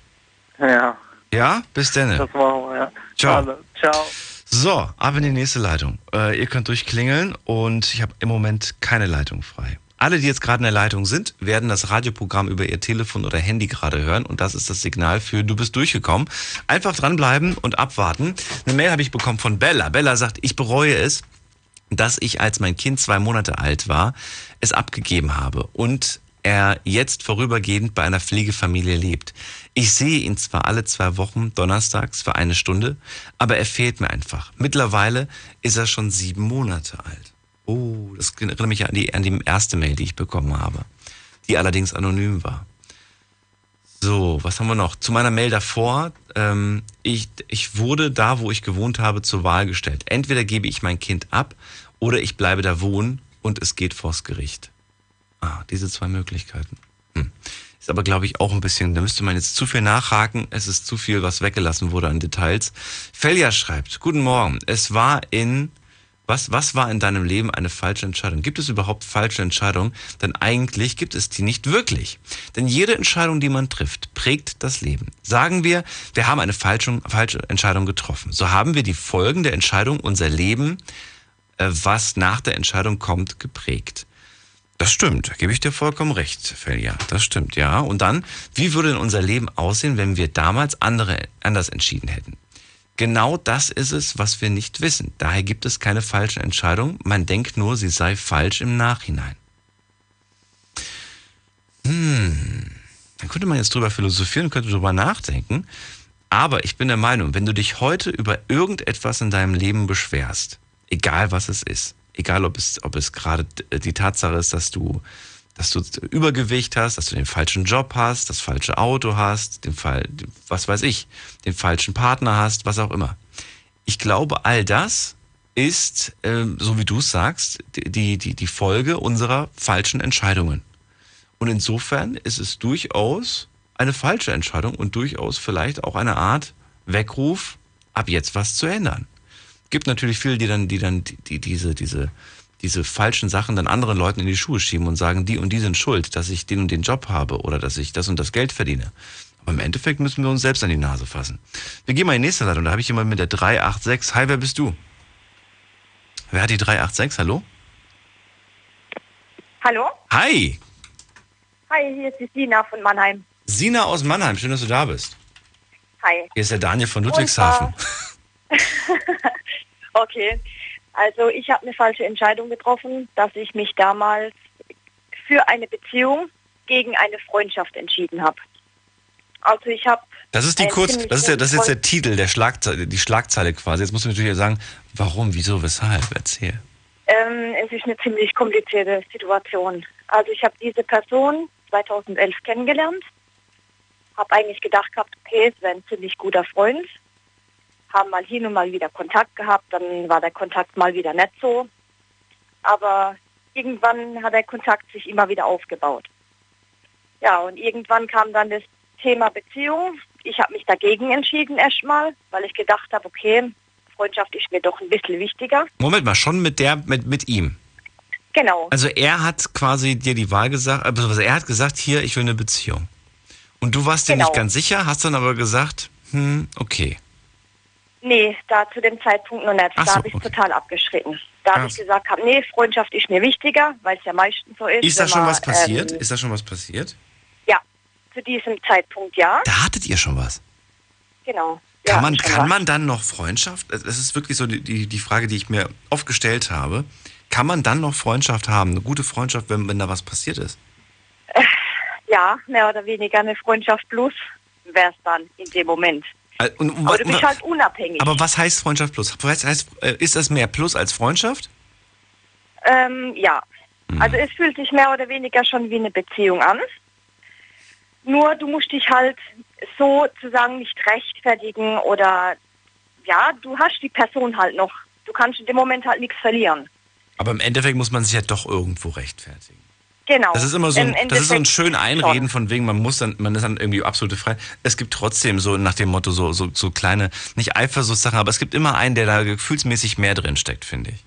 Ja, Ja? Bis dann. das machen wir, ja. Ciao. Alle. Ciao. So, ab in die nächste Leitung. Äh, ihr könnt durchklingeln und ich habe im Moment keine Leitung frei. Alle, die jetzt gerade in der Leitung sind, werden das Radioprogramm über ihr Telefon oder Handy gerade hören und das ist das Signal für du bist durchgekommen. Einfach dranbleiben und abwarten. Eine Mail habe ich bekommen von Bella. Bella sagt, ich bereue es, dass ich, als mein Kind zwei Monate alt war, es abgegeben habe und er jetzt vorübergehend bei einer Pflegefamilie lebt. Ich sehe ihn zwar alle zwei Wochen donnerstags für eine Stunde, aber er fehlt mir einfach. Mittlerweile ist er schon sieben Monate alt. Oh, das erinnert mich an die, an die erste Mail, die ich bekommen habe, die allerdings anonym war. So, was haben wir noch? Zu meiner Mail davor. Ähm, ich, ich wurde da, wo ich gewohnt habe, zur Wahl gestellt. Entweder gebe ich mein Kind ab oder ich bleibe da wohnen und es geht vors Gericht. Ah, diese zwei Möglichkeiten. Hm. Ist aber, glaube ich, auch ein bisschen, da müsste man jetzt zu viel nachhaken. Es ist zu viel, was weggelassen wurde an Details. Felja schreibt, guten Morgen. Es war in was, was war in deinem Leben eine falsche Entscheidung? Gibt es überhaupt falsche Entscheidungen? Denn eigentlich gibt es die nicht wirklich. Denn jede Entscheidung, die man trifft, prägt das Leben. Sagen wir, wir haben eine falsche, falsche Entscheidung getroffen. So haben wir die Folgen der Entscheidung, unser Leben, äh, was nach der Entscheidung kommt, geprägt. Das stimmt, da gebe ich dir vollkommen recht, Felia. Das stimmt, ja. Und dann, wie würde denn unser Leben aussehen, wenn wir damals andere, anders entschieden hätten? Genau das ist es, was wir nicht wissen. Daher gibt es keine falsche Entscheidung. Man denkt nur, sie sei falsch im Nachhinein. Hm, da könnte man jetzt drüber philosophieren, könnte drüber nachdenken. Aber ich bin der Meinung, wenn du dich heute über irgendetwas in deinem Leben beschwerst, egal was es ist, egal ob es, ob es gerade die Tatsache ist, dass du dass du Übergewicht hast, dass du den falschen Job hast, das falsche Auto hast, den Fall, was weiß ich, den falschen Partner hast, was auch immer. Ich glaube, all das ist, äh, so wie du es sagst, die, die, die Folge unserer falschen Entscheidungen. Und insofern ist es durchaus eine falsche Entscheidung und durchaus vielleicht auch eine Art Weckruf, ab jetzt was zu ändern. Gibt natürlich viele, die dann, die dann die, diese, diese diese falschen Sachen dann anderen Leuten in die Schuhe schieben und sagen, die und die sind schuld, dass ich den und den Job habe oder dass ich das und das Geld verdiene. Aber im Endeffekt müssen wir uns selbst an die Nase fassen. Wir gehen mal in die nächste Leitung. Da habe ich jemanden mit der 386. Hi, wer bist du? Wer hat die 386? Hallo? Hallo? Hi! Hi, hier ist die Sina von Mannheim. Sina aus Mannheim, schön, dass du da bist. Hi. Hier ist der Daniel von Ludwigshafen. okay. Also ich habe eine falsche Entscheidung getroffen, dass ich mich damals für eine Beziehung gegen eine Freundschaft entschieden habe. Also ich habe das ist die kurz, das ist, der, das ist jetzt der Titel, der Schlagzeile, die Schlagzeile quasi. Jetzt musst du natürlich sagen, warum, wieso, weshalb, erzähl. Ähm, es ist eine ziemlich komplizierte Situation. Also ich habe diese Person 2011 kennengelernt, habe eigentlich gedacht gehabt, okay, es wäre ein ziemlich guter Freund, haben mal hin und mal wieder Kontakt gehabt, dann war der Kontakt mal wieder nicht so. Aber irgendwann hat der Kontakt sich immer wieder aufgebaut. Ja, und irgendwann kam dann das Thema Beziehung. Ich habe mich dagegen entschieden erstmal, weil ich gedacht habe, okay, Freundschaft ist mir doch ein bisschen wichtiger. Moment mal, schon mit der, mit, mit ihm? Genau. Also er hat quasi dir die Wahl gesagt, also er hat gesagt, hier, ich will eine Beziehung. Und du warst dir Genau. nicht ganz sicher, hast dann aber gesagt, hm, okay. Nee, da zu dem Zeitpunkt noch nicht. Ach da so, habe ich okay. total abgeschritten. Da habe Krass. ich gesagt, hab, nee, Freundschaft ist mir wichtiger, weil es ja meistens so ist. Ist da schon man, was passiert? Ähm, Ist da schon was passiert? ja, zu diesem Zeitpunkt ja. Da hattet ihr schon was. Genau. Kann, ja, man, kann was. man dann noch Freundschaft? Das ist wirklich so die, die, die Frage, die ich mir oft gestellt habe. Kann man dann noch Freundschaft haben? Eine gute Freundschaft, wenn, wenn da was passiert ist? Ja, mehr oder weniger eine Freundschaft plus wäre es dann in dem Moment. Und, Aber du bist halt unabhängig. aber was heißt Freundschaft plus? Was heißt, äh, ist das mehr Plus als Freundschaft? Ähm, ja. Mhm. Also es fühlt sich mehr oder weniger schon wie eine Beziehung an. Nur du musst dich halt sozusagen nicht rechtfertigen oder ja, du hast die Person halt noch. Du kannst in dem Moment halt nichts verlieren. Aber im Endeffekt muss man sich ja doch irgendwo rechtfertigen. Genau. Das ist immer so ein, Im das ist so ein schön Einreden von wegen, man muss dann, man ist dann irgendwie absolute frei. Es gibt trotzdem so nach dem Motto so, so, so kleine, nicht Eifersuchtssachen, aber es gibt immer einen, der da gefühlsmäßig mehr drin steckt, finde ich.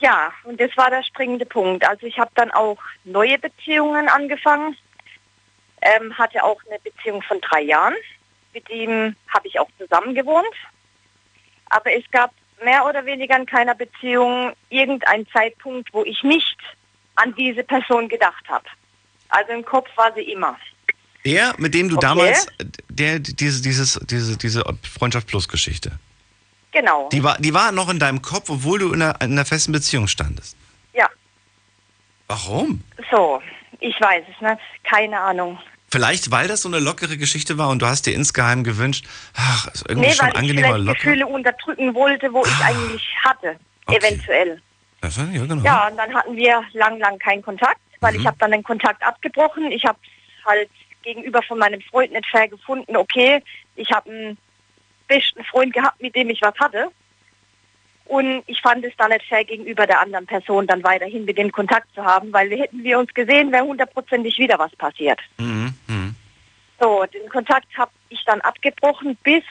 Ja, und das war der springende Punkt. Also ich habe dann auch neue Beziehungen angefangen, ähm, hatte auch eine Beziehung von drei Jahren. Mit ihm habe ich auch zusammen gewohnt. Aber es gab mehr oder weniger in keiner Beziehung irgendeinen Zeitpunkt, wo ich nicht an diese Person gedacht habe. Also im Kopf war sie immer. Der, mit dem du Okay. damals, der, diese, dieses, diese, diese Freundschaft Plus Geschichte, Genau. die war, die war noch in deinem Kopf, obwohl du in einer, in einer festen Beziehung standest. Ja, Warum? so. Ich weiß es nicht. Keine Ahnung. Vielleicht, weil das so eine lockere Geschichte war und du hast dir insgeheim gewünscht, ach, ist irgendwie Nee, schon weil ich angenehmer vielleicht locker. Gefühle unterdrücken wollte, wo ich eigentlich hatte. Okay. Eventuell. Das, ja, genau. Ja, und dann hatten wir lang, lang keinen Kontakt, weil Mhm. ich habe dann den Kontakt abgebrochen. Ich habe halt gegenüber von meinem Freund nicht fair gefunden, okay, ich habe einen besten Freund gehabt, mit dem ich was hatte. Und ich fand es dann nicht fair gegenüber der anderen Person, dann weiterhin mit dem Kontakt zu haben, weil wir hätten wir uns gesehen, wäre hundertprozentig wieder was passiert. Mhm. Mhm. So, den Kontakt habe ich dann abgebrochen bis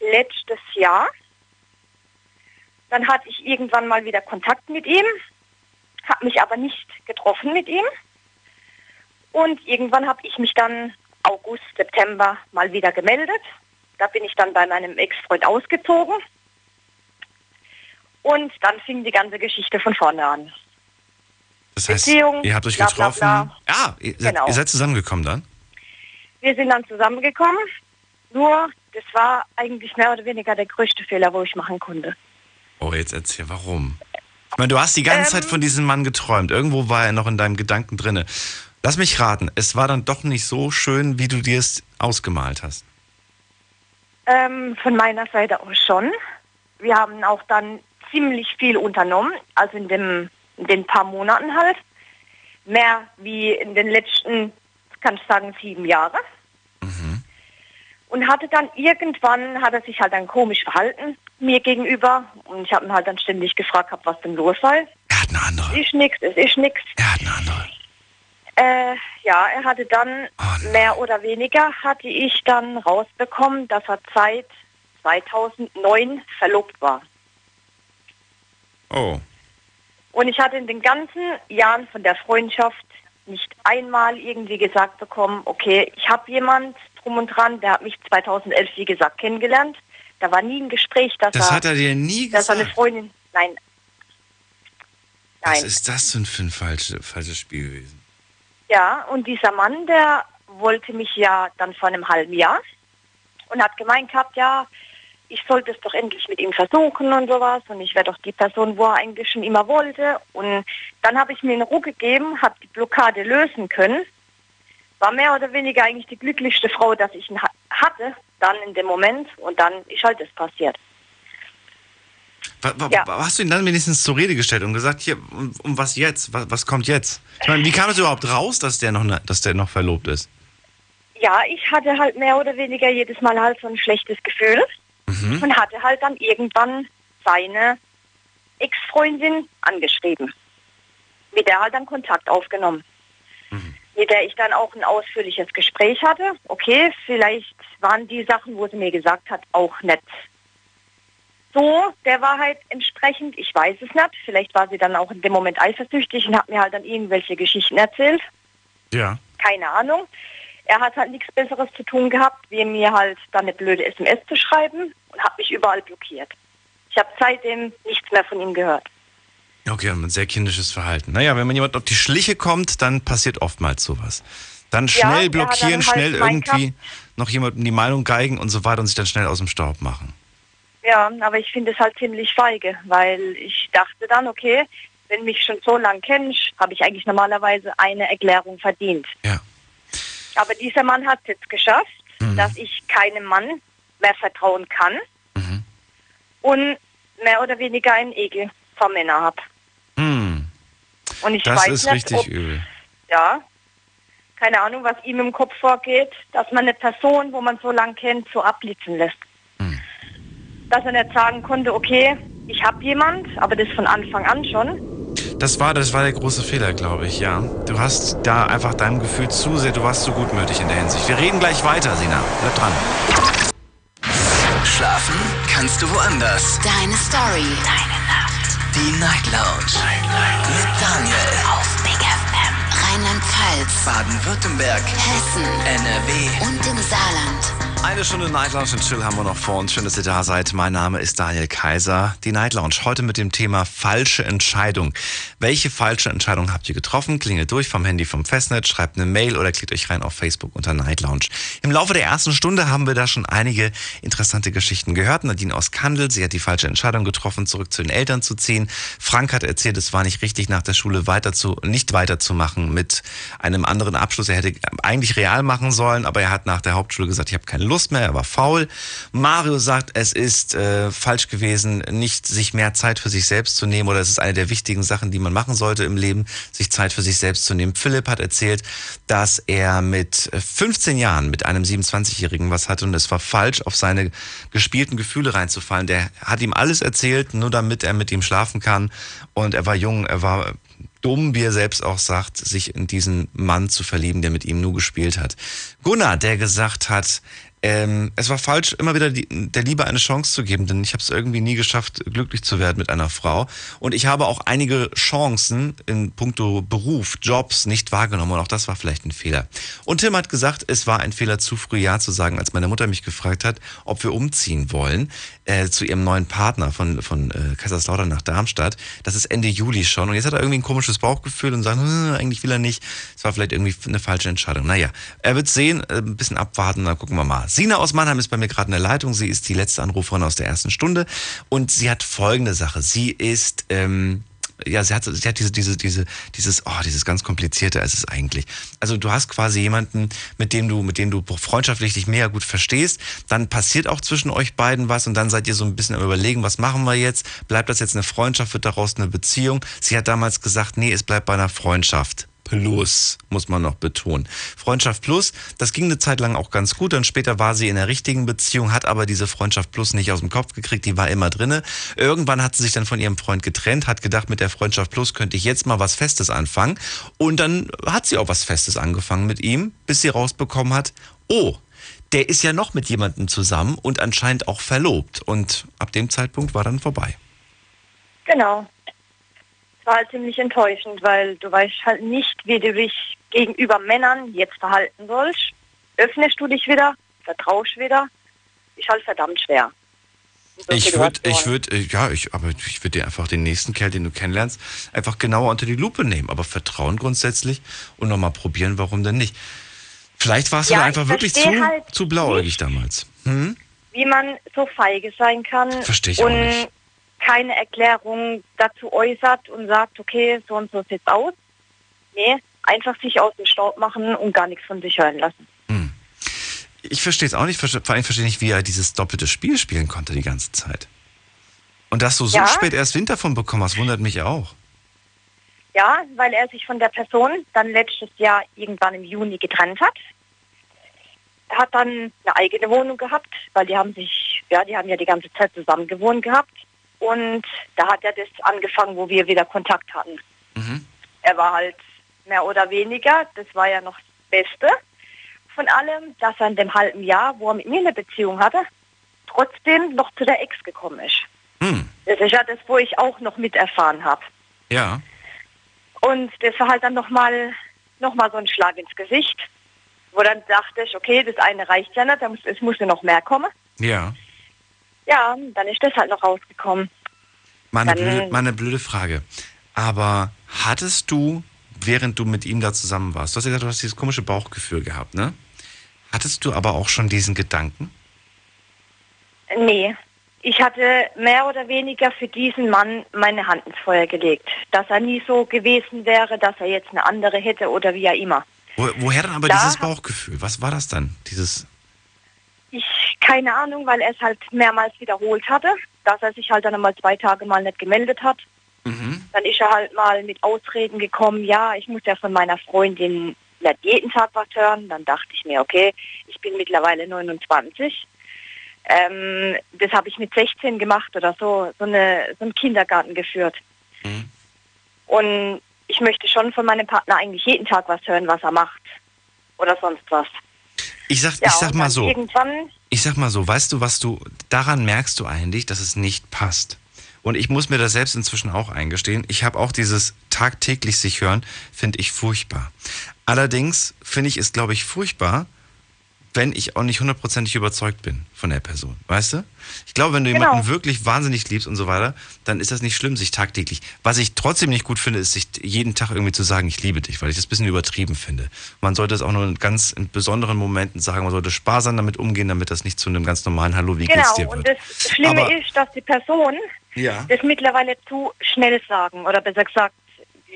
letztes Jahr. Dann hatte ich irgendwann mal wieder Kontakt mit ihm, habe mich aber nicht getroffen mit ihm. Und irgendwann habe ich mich dann August, September mal wieder gemeldet. Da bin ich dann bei meinem Ex-Freund ausgezogen. Und dann fing die ganze Geschichte von vorne an. Das heißt, Beziehung, ihr habt euch bla, bla, getroffen. bla. Ah, ihr seid, Genau. ihr seid zusammengekommen dann? Wir sind dann zusammengekommen. Nur, das war eigentlich mehr oder weniger der größte Fehler, wo ich machen konnte. Oh, jetzt erzähl, warum? Ich meine, du hast die ganze Ähm. Zeit von diesem Mann geträumt. Irgendwo war er noch in deinem Gedanken drinne. Lass mich raten, es war dann doch nicht so schön, wie du dir es ausgemalt hast. Ähm, von meiner Seite aus schon. Wir haben auch dann ziemlich viel unternommen, also in, dem, in den paar Monaten halt. Mehr wie in den letzten, kann ich sagen, sieben Jahren. Und hatte dann irgendwann, hat er sich halt dann komisch verhalten mir gegenüber. Und ich habe ihn halt dann ständig gefragt, hab, was denn los sei. Er hat eine andere. Es ist nichts, es ist nichts. Er hat eine andere. Äh, ja, er hatte dann mehr oder weniger hatte ich dann rausbekommen, dass er seit 2009 verlobt war. Oh. Und ich hatte in den ganzen Jahren von der Freundschaft nicht einmal irgendwie gesagt bekommen, okay, ich habe jemand drum und dran, der hat mich 2011, wie gesagt, kennengelernt. Da war nie ein Gespräch, dass Das er, hat er dir nie dass er eine gesagt. Freundin, nein, Was ist das denn für ein falsche, falsches Spiel gewesen? Ja, und dieser Mann, der wollte mich ja dann vor einem halben Jahr und hat gemeint gehabt, ja, ich sollte es doch endlich mit ihm versuchen und sowas und ich wäre doch die Person, wo er eigentlich schon immer wollte. Und dann habe ich mir eine Ruhe gegeben, habe die Blockade lösen können, war mehr oder weniger eigentlich die glücklichste Frau, dass ich ihn ha hatte, dann in dem Moment und dann ist halt das passiert. Wa- Hast du ihn dann wenigstens zur Rede gestellt und gesagt, hier, um, um was jetzt? Was, was kommt jetzt? Ich meine, wie kam es überhaupt raus, dass der noch, ne, dass der noch verlobt ist? Ja, ich hatte halt mehr oder weniger jedes Mal halt so ein schlechtes Gefühl. Mhm. und hatte halt dann irgendwann seine Ex-Freundin angeschrieben. Mit der halt dann Kontakt aufgenommen. Mit der ich dann auch ein ausführliches Gespräch hatte. Okay, vielleicht waren die Sachen, wo sie mir gesagt hat, auch nicht so der Wahrheit entsprechend. Ich weiß es nicht. Vielleicht war sie dann auch in dem Moment eifersüchtig und hat mir halt dann irgendwelche Geschichten erzählt Ja. keine Ahnung. Er hat halt nichts Besseres zu tun gehabt, wie mir halt dann eine blöde SMS zu schreiben und hat mich überall blockiert. Ich habe seitdem nichts mehr von ihm gehört. Okay, ein sehr kindisches Verhalten. Naja, wenn man jemand auf die Schliche kommt, dann passiert oftmals sowas. Dann Ja, schnell hat blockieren, dann halt schnell irgendwie noch jemandem die Meinung geigen und so weiter und sich dann schnell aus dem Staub machen. Ja, aber ich finde es halt ziemlich feige, weil ich dachte dann, okay, wenn mich schon so lang kennst, habe ich eigentlich normalerweise eine Erklärung verdient. Ja. Aber dieser Mann hat es jetzt geschafft, Mhm. dass ich keinem Mann mehr vertrauen kann Mhm. und mehr oder weniger einen Ekel vor Männern habe. Und ich Das weiß ist nicht, richtig ob, übel. ja, keine Ahnung, was ihm im Kopf vorgeht, dass man eine Person, wo man so lang kennt, so abblitzen lässt. Hm. Dass er nicht sagen konnte, okay, ich habe jemand, aber das von Anfang an schon. Das war, das war der große Fehler, glaube ich, ja. Du hast da einfach deinem Gefühl zu sehr, du warst zu gutmütig in der Hinsicht. Wir reden gleich weiter, Sina. Bleib dran. Schlafen kannst du woanders. Deine Story. Deine. Die Night Lounge. Mit Daniel. Auf Big FM. Rheinland-Pfalz. Baden-Württemberg. Hessen. NRW. Und im Saarland. Eine Stunde Night Lounge und Chill haben wir noch vor uns. Schön, dass ihr da seid. Mein Name ist Daniel Kaiser. Die Night Lounge heute mit dem Thema falsche Entscheidung. Welche falsche Entscheidung habt ihr getroffen? Klingelt durch vom Handy vom Festnetz, schreibt eine Mail oder klickt euch rein auf Facebook unter Night Lounge. Im Laufe der ersten Stunde haben wir da schon einige interessante Geschichten gehört. Nadine aus Kandel, sie hat die falsche Entscheidung getroffen, zurück zu den Eltern zu ziehen. Frank hat erzählt, es war nicht richtig, nach der Schule weiter zu, nicht weiterzumachen mit einem anderen Abschluss. Er hätte eigentlich real machen sollen, aber er hat nach der Hauptschule gesagt, ich habe keine Lust mehr, er war faul. Mario sagt, es ist äh, falsch gewesen, nicht sich mehr Zeit für sich selbst zu nehmen oder es ist eine der wichtigen Sachen, die man machen sollte im Leben, sich Zeit für sich selbst zu nehmen. Philipp hat erzählt, dass er mit 15 Jahren mit einem 27-Jährigen was hatte und es war falsch, auf seine gespielten Gefühle reinzufallen. Der hat ihm alles erzählt, nur damit er mit ihm schlafen kann und er war jung, er war dumm, wie er selbst auch sagt, sich in diesen Mann zu verlieben, der mit ihm nur gespielt hat. Gunnar, der gesagt hat, ähm, es war falsch, immer wieder die, der Liebe eine Chance zu geben, denn ich habe es irgendwie nie geschafft, glücklich zu werden mit einer Frau. Und ich habe auch einige Chancen in puncto Beruf, Jobs nicht wahrgenommen und auch das war vielleicht ein Fehler. Und Tim hat gesagt, es war ein Fehler, zu früh Ja zu sagen, als meine Mutter mich gefragt hat, ob wir umziehen wollen äh, zu ihrem neuen Partner von, von äh, Kaiserslautern nach Darmstadt. Das ist Ende Juli schon. Und jetzt hat er irgendwie ein komisches Bauchgefühl und sagt, hm, eigentlich will er nicht. Es war vielleicht irgendwie eine falsche Entscheidung. Naja, er wird sehen, äh, ein bisschen abwarten, dann gucken wir mal. Sina aus Mannheim ist bei mir gerade in der Leitung. Sie ist die letzte Anruferin aus der ersten Stunde. Und sie hat folgende Sache. Sie ist, ähm, ja, sie hat, sie hat diese, diese, diese, dieses, oh, dieses ganz komplizierte, es ist eigentlich. Also du hast quasi jemanden, mit dem du, mit dem du freundschaftlich dich mega gut verstehst. Dann passiert auch zwischen euch beiden was und dann seid ihr so ein bisschen am überlegen, was machen wir jetzt? Bleibt das jetzt eine Freundschaft? Wird daraus eine Beziehung? Sie hat damals gesagt, nee, es bleibt bei einer Freundschaft. Plus, muss man noch betonen. Freundschaft Plus, das ging eine Zeit lang auch ganz gut. Dann später war sie in der richtigen Beziehung, hat aber diese Freundschaft Plus nicht aus dem Kopf gekriegt, die war immer drinne. Irgendwann hat sie sich dann von ihrem Freund getrennt, hat gedacht, mit der Freundschaft Plus könnte ich jetzt mal was Festes anfangen. Und dann hat sie auch was Festes angefangen mit ihm, bis sie rausbekommen hat, oh, der ist ja noch mit jemandem zusammen und anscheinend auch verlobt. Und ab dem Zeitpunkt war dann vorbei. Genau. War halt ziemlich enttäuschend, weil du weißt halt nicht, wie du dich gegenüber Männern jetzt verhalten sollst. Öffnest du dich wieder, vertraust wieder, ist halt verdammt schwer. so Ich würde, ich würde, ja, ich, aber ich würde dir einfach den nächsten Kerl, den du kennenlernst, einfach genauer unter die Lupe nehmen. Aber vertrauen grundsätzlich und nochmal probieren, warum denn nicht? Vielleicht warst Ja, du einfach wirklich zu, halt zu blauäugig damals. Hm? wie man so feige sein kann Versteh ich auch und nicht. Keine Erklärung dazu äußert und sagt, okay, so und so sieht's aus. Nee, einfach sich aus dem Staub machen und gar nichts von sich hören lassen. Ich verstehe es auch nicht, vor allem verstehe ich nicht, wie er dieses doppelte Spiel spielen konnte die ganze Zeit. Und dass du so Ja. spät erst Wind davon bekommen hast, wundert mich auch. Ja, weil er sich von der Person dann letztes Jahr irgendwann im Juni getrennt hat. Er hat dann eine eigene Wohnung gehabt, weil die haben sich, ja, die haben ja die ganze Zeit zusammen gewohnt gehabt. Und da hat er das angefangen, wo wir wieder Kontakt hatten. Er war halt mehr oder weniger, das war ja noch das Beste von allem, dass er in dem halben Jahr, wo er mit mir eine Beziehung hatte, trotzdem noch zu der Ex gekommen ist. Hm. Das ist ja das, wo ich auch noch miterfahren habe. Ja. Und das war halt dann nochmal noch mal so ein Schlag ins Gesicht, wo dann dachte ich, okay, das eine reicht ja nicht, es muss ja noch mehr kommen. Ja. Ja, dann ist das halt noch rausgekommen. Mal eine, Dann- blöde, mal eine blöde Frage. Aber hattest du, während du mit ihm da zusammen warst, du hast ja gesagt, du hast dieses komische Bauchgefühl gehabt, ne? Hattest du aber auch schon diesen Gedanken? Nee, ich hatte mehr oder weniger für diesen Mann meine Hand ins Feuer gelegt. Dass er nie so gewesen wäre, dass er jetzt eine andere hätte oder wie auch immer. Wo, woher dann aber Da dieses Bauchgefühl? Was war das dann? Dieses. Ich, keine Ahnung, weil er es halt mehrmals wiederholt hatte, dass er sich halt dann einmal zwei Tage mal nicht gemeldet hat. Dann ist er halt mal mit Ausreden gekommen, ja, ich muss ja von meiner Freundin nicht jeden Tag was hören. Dann dachte ich mir, okay, ich bin mittlerweile 29. Ähm, das habe ich mit 16 gemacht oder so, so, eine, so einen Kindergarten geführt. Und ich möchte schon von meinem Partner eigentlich jeden Tag was hören, was er macht. Oder sonst was. Ich sag, Ja, ich sag mal so. Ich sag mal so, weißt du, was du, daran merkst du eigentlich, dass es nicht passt. Und ich muss mir das selbst inzwischen auch eingestehen. Ich habe auch dieses tagtäglich sich hören, finde ich furchtbar. Allerdings finde ich es, glaube ich, furchtbar, wenn ich auch nicht hundertprozentig überzeugt bin von der Person. Weißt du? Ich glaube, wenn du Genau. jemanden wirklich wahnsinnig liebst und so weiter, dann ist das nicht schlimm, sich tagtäglich. Was ich trotzdem nicht gut finde, ist, sich jeden Tag irgendwie zu sagen, ich liebe dich, weil ich das ein bisschen übertrieben finde. Man sollte es auch nur in ganz in besonderen Momenten sagen, man sollte sparsam damit umgehen, damit das nicht zu einem ganz normalen Hallo, wie geht's genau. dir Und wird. das Schlimme Aber- ist, dass die Person Ja. das mittlerweile zu schnell sagen oder besser gesagt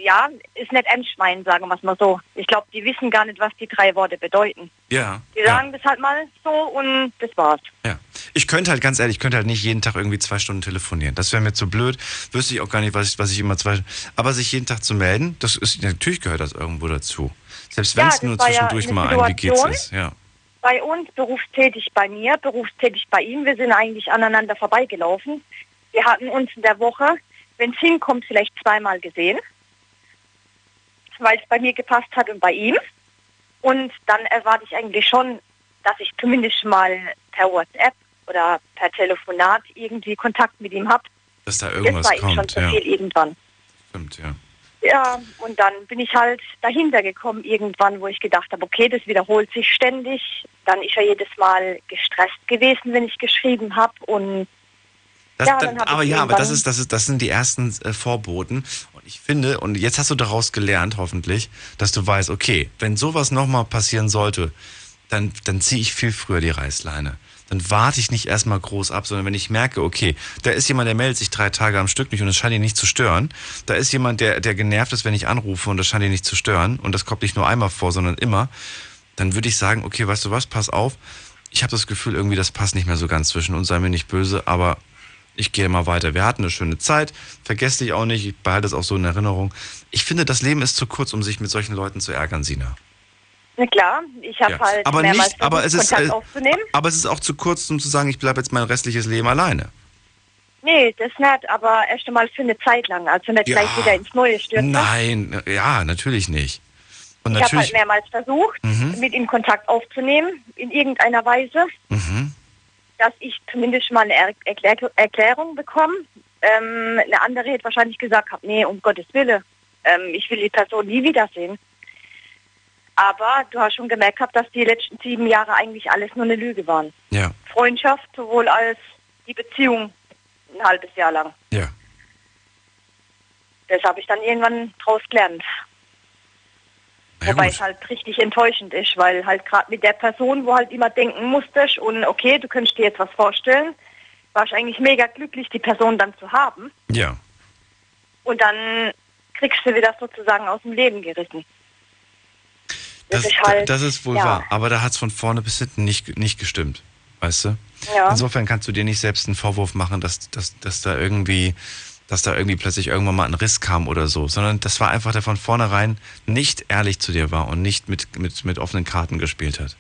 ja, ist nicht meinen, sagen wir es mal so. Ich glaube, die wissen gar nicht, was die drei Worte bedeuten. Ja. Die sagen das halt mal so und das war's. Ja. Ich könnte halt ganz ehrlich, ich könnte halt nicht jeden Tag irgendwie zwei Stunden telefonieren. Das wäre mir zu blöd. Wüsste ich auch gar nicht, was ich, was ich immer zwei. Aber sich jeden Tag zu melden, das ist natürlich gehört das irgendwo dazu. Selbst wenn Ja, es nur ja zwischendurch eine mal ein Wie geht's ist. Ja. Bei uns, berufstätig bei mir, berufstätig bei ihm. Wir sind eigentlich aneinander vorbeigelaufen. Wir hatten uns in der Woche, wenn es hinkommt, vielleicht zweimal gesehen, weil es bei mir gepasst hat und bei ihm. Und dann erwarte ich eigentlich schon, dass ich zumindest mal per WhatsApp oder per Telefonat irgendwie Kontakt mit ihm habe. Dass da Das irgendwas war ihm schon kommt. zu Ja. viel irgendwann. Stimmt, ja. Ja, und dann bin ich halt dahinter gekommen irgendwann, wo ich gedacht habe, okay, das wiederholt sich ständig. Dann ist er jedes Mal gestresst gewesen, wenn ich geschrieben habe. Und Das, ja, dann, dann aber ja, aber das ist, das ist, das sind die ersten äh, Vorboten. Und ich finde, und jetzt hast du daraus gelernt, hoffentlich, dass du weißt, okay, wenn sowas nochmal passieren sollte, dann, dann ziehe ich viel früher die Reißleine. Dann warte ich nicht erstmal groß ab, sondern wenn ich merke, okay, da ist jemand, der meldet sich drei Tage am Stück nicht und es scheint ihn nicht zu stören. Da ist jemand, der, der genervt ist, wenn ich anrufe und das scheint ihn nicht zu stören und das kommt nicht nur einmal vor, sondern immer. Dann würde ich sagen, okay, weißt du was, pass auf. Ich habe das Gefühl, irgendwie, das passt nicht mehr so ganz zwischen uns, sei mir nicht böse, aber ich gehe mal weiter. Wir hatten eine schöne Zeit, vergess dich auch nicht, ich behalte es auch so in Erinnerung. Ich finde, das Leben ist zu kurz, um sich mit solchen Leuten zu ärgern, Sina. na klar, ich habe Ja. halt Aber mehrmals nicht, aber es versucht, ist, Kontakt äh, aufzunehmen. aber es ist auch zu kurz, um zu sagen, ich bleibe jetzt mein restliches Leben alleine. Nee, das nicht, aber erst einmal für eine Zeit lang. Also nicht Ja. gleich wieder ins Neue stürzen. Nein, ja, natürlich nicht. Und Ich habe halt mehrmals versucht, Mhm. mit ihm Kontakt aufzunehmen, in irgendeiner Weise, mhm. Dass ich zumindest mal eine er Erklär Erklärung bekomme. Ähm, eine andere hätte wahrscheinlich gesagt, hab, nee, um Gottes Willen, ähm, ich will die Person nie wiedersehen. Aber du hast schon gemerkt gehabt, dass die letzten sieben Jahre eigentlich alles nur eine Lüge waren. ja, Freundschaft sowohl als die Beziehung ein halbes Jahr lang. ja. Das habe ich dann irgendwann draus gelernt. Na Wobei gut. es halt richtig enttäuschend ist, weil halt gerade mit der Person, wo halt immer denken musstest und okay, du könntest dir jetzt was vorstellen, war ich eigentlich mega glücklich, die Person dann zu haben. Ja. Und dann kriegst du wieder sozusagen aus dem Leben gerissen. Das, ist halt, das ist wohl ja. wahr. Aber da hat es von vorne bis hinten nicht, nicht gestimmt. Weißt du? Ja. Insofern kannst du dir nicht selbst einen Vorwurf machen, dass, dass, dass da irgendwie, dass da irgendwie plötzlich irgendwann mal ein Riss kam oder so, sondern das war einfach, der von vornherein nicht ehrlich zu dir war und nicht mit, mit, mit offenen Karten gespielt hat.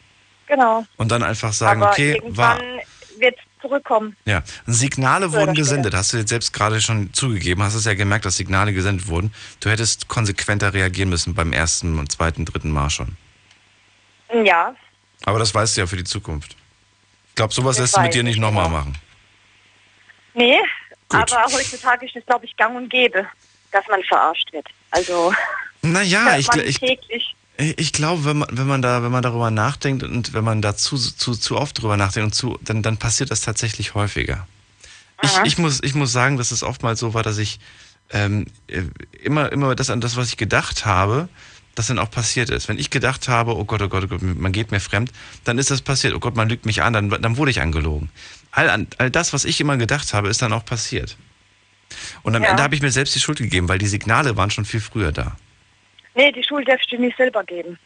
Genau. Und dann einfach sagen, Aber okay, war, wird zurückkommen. ja, Signale wurden gesendet. Hast du jetzt selbst gerade schon zugegeben, hast es ja gemerkt, dass Signale gesendet wurden. Du hättest konsequenter reagieren müssen beim ersten und zweiten, dritten Mal schon. Ja, Aber das weißt du ja für die Zukunft. Ich glaube, sowas Das lässt du mit dir nicht ich, nochmal machen. nee, Gut. aber heutzutage ist es, glaube ich, gang und gäbe, dass man verarscht wird. Also, Naja, ich, ich, täglich. ich glaube, wenn man, wenn man da, wenn man darüber nachdenkt und wenn man da zu, zu, zu oft drüber nachdenkt und zu, dann, dann passiert das tatsächlich häufiger. Ich, Aha. ich, muss, ich muss sagen, dass es oftmals so war, dass ich ähm, äh, immer, immer das an das, was ich gedacht habe, das dann auch passiert ist. Wenn ich gedacht habe, oh Gott, oh Gott, oh Gott, man geht mir fremd, dann ist das passiert. Oh Gott, man lügt mich an, dann, dann wurde ich angelogen. All, all das, was ich immer gedacht habe, ist dann auch passiert. Und am Ja. Ende habe ich mir selbst die Schuld gegeben, weil die Signale waren schon viel früher da. Nee, die Schuld darfst du nicht selber geben.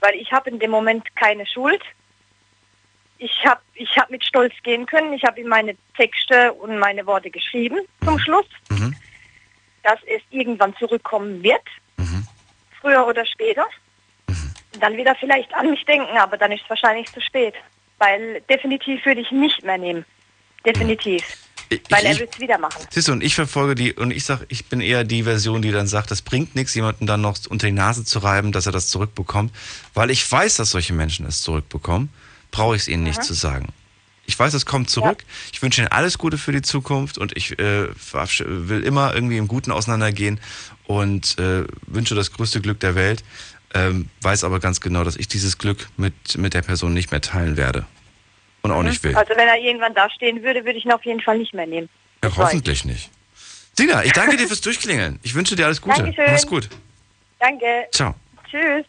Weil ich habe in dem Moment keine Schuld. Ich habe ich hab mit Stolz gehen können. Ich habe ihm meine Texte und meine Worte geschrieben zum Schluss, Mhm. dass es irgendwann zurückkommen wird. Mhm. Früher oder später. Und dann wieder vielleicht an mich denken, aber dann ist es wahrscheinlich zu spät. Weil definitiv würde ich nicht mehr nehmen. Definitiv. Ich, Weil er wird es wieder machen. Siehst du, und ich verfolge die, und ich sag, ich bin eher die Version, die dann sagt, das bringt nichts, jemanden dann noch unter die Nase zu reiben, dass er das zurückbekommt. Weil ich weiß, dass solche Menschen es zurückbekommen, brauche ich es ihnen nicht zu sagen. Ich weiß, es kommt zurück. Ich wünsche ihnen alles Gute für die Zukunft und ich äh, will immer irgendwie im Guten auseinandergehen und äh, wünsche das größte Glück der Welt. Ähm, weiß aber ganz genau, dass ich dieses Glück mit, mit der Person nicht mehr teilen werde. Und auch nicht will. Also wenn er irgendwann da stehen würde, würde ich ihn auf jeden Fall nicht mehr nehmen. Ja, Das weiß hoffentlich nicht. Sina, ich danke dir fürs Durchklingeln. Ich wünsche dir alles Gute. Dankeschön. Mach's gut. Danke. Ciao. Tschüss.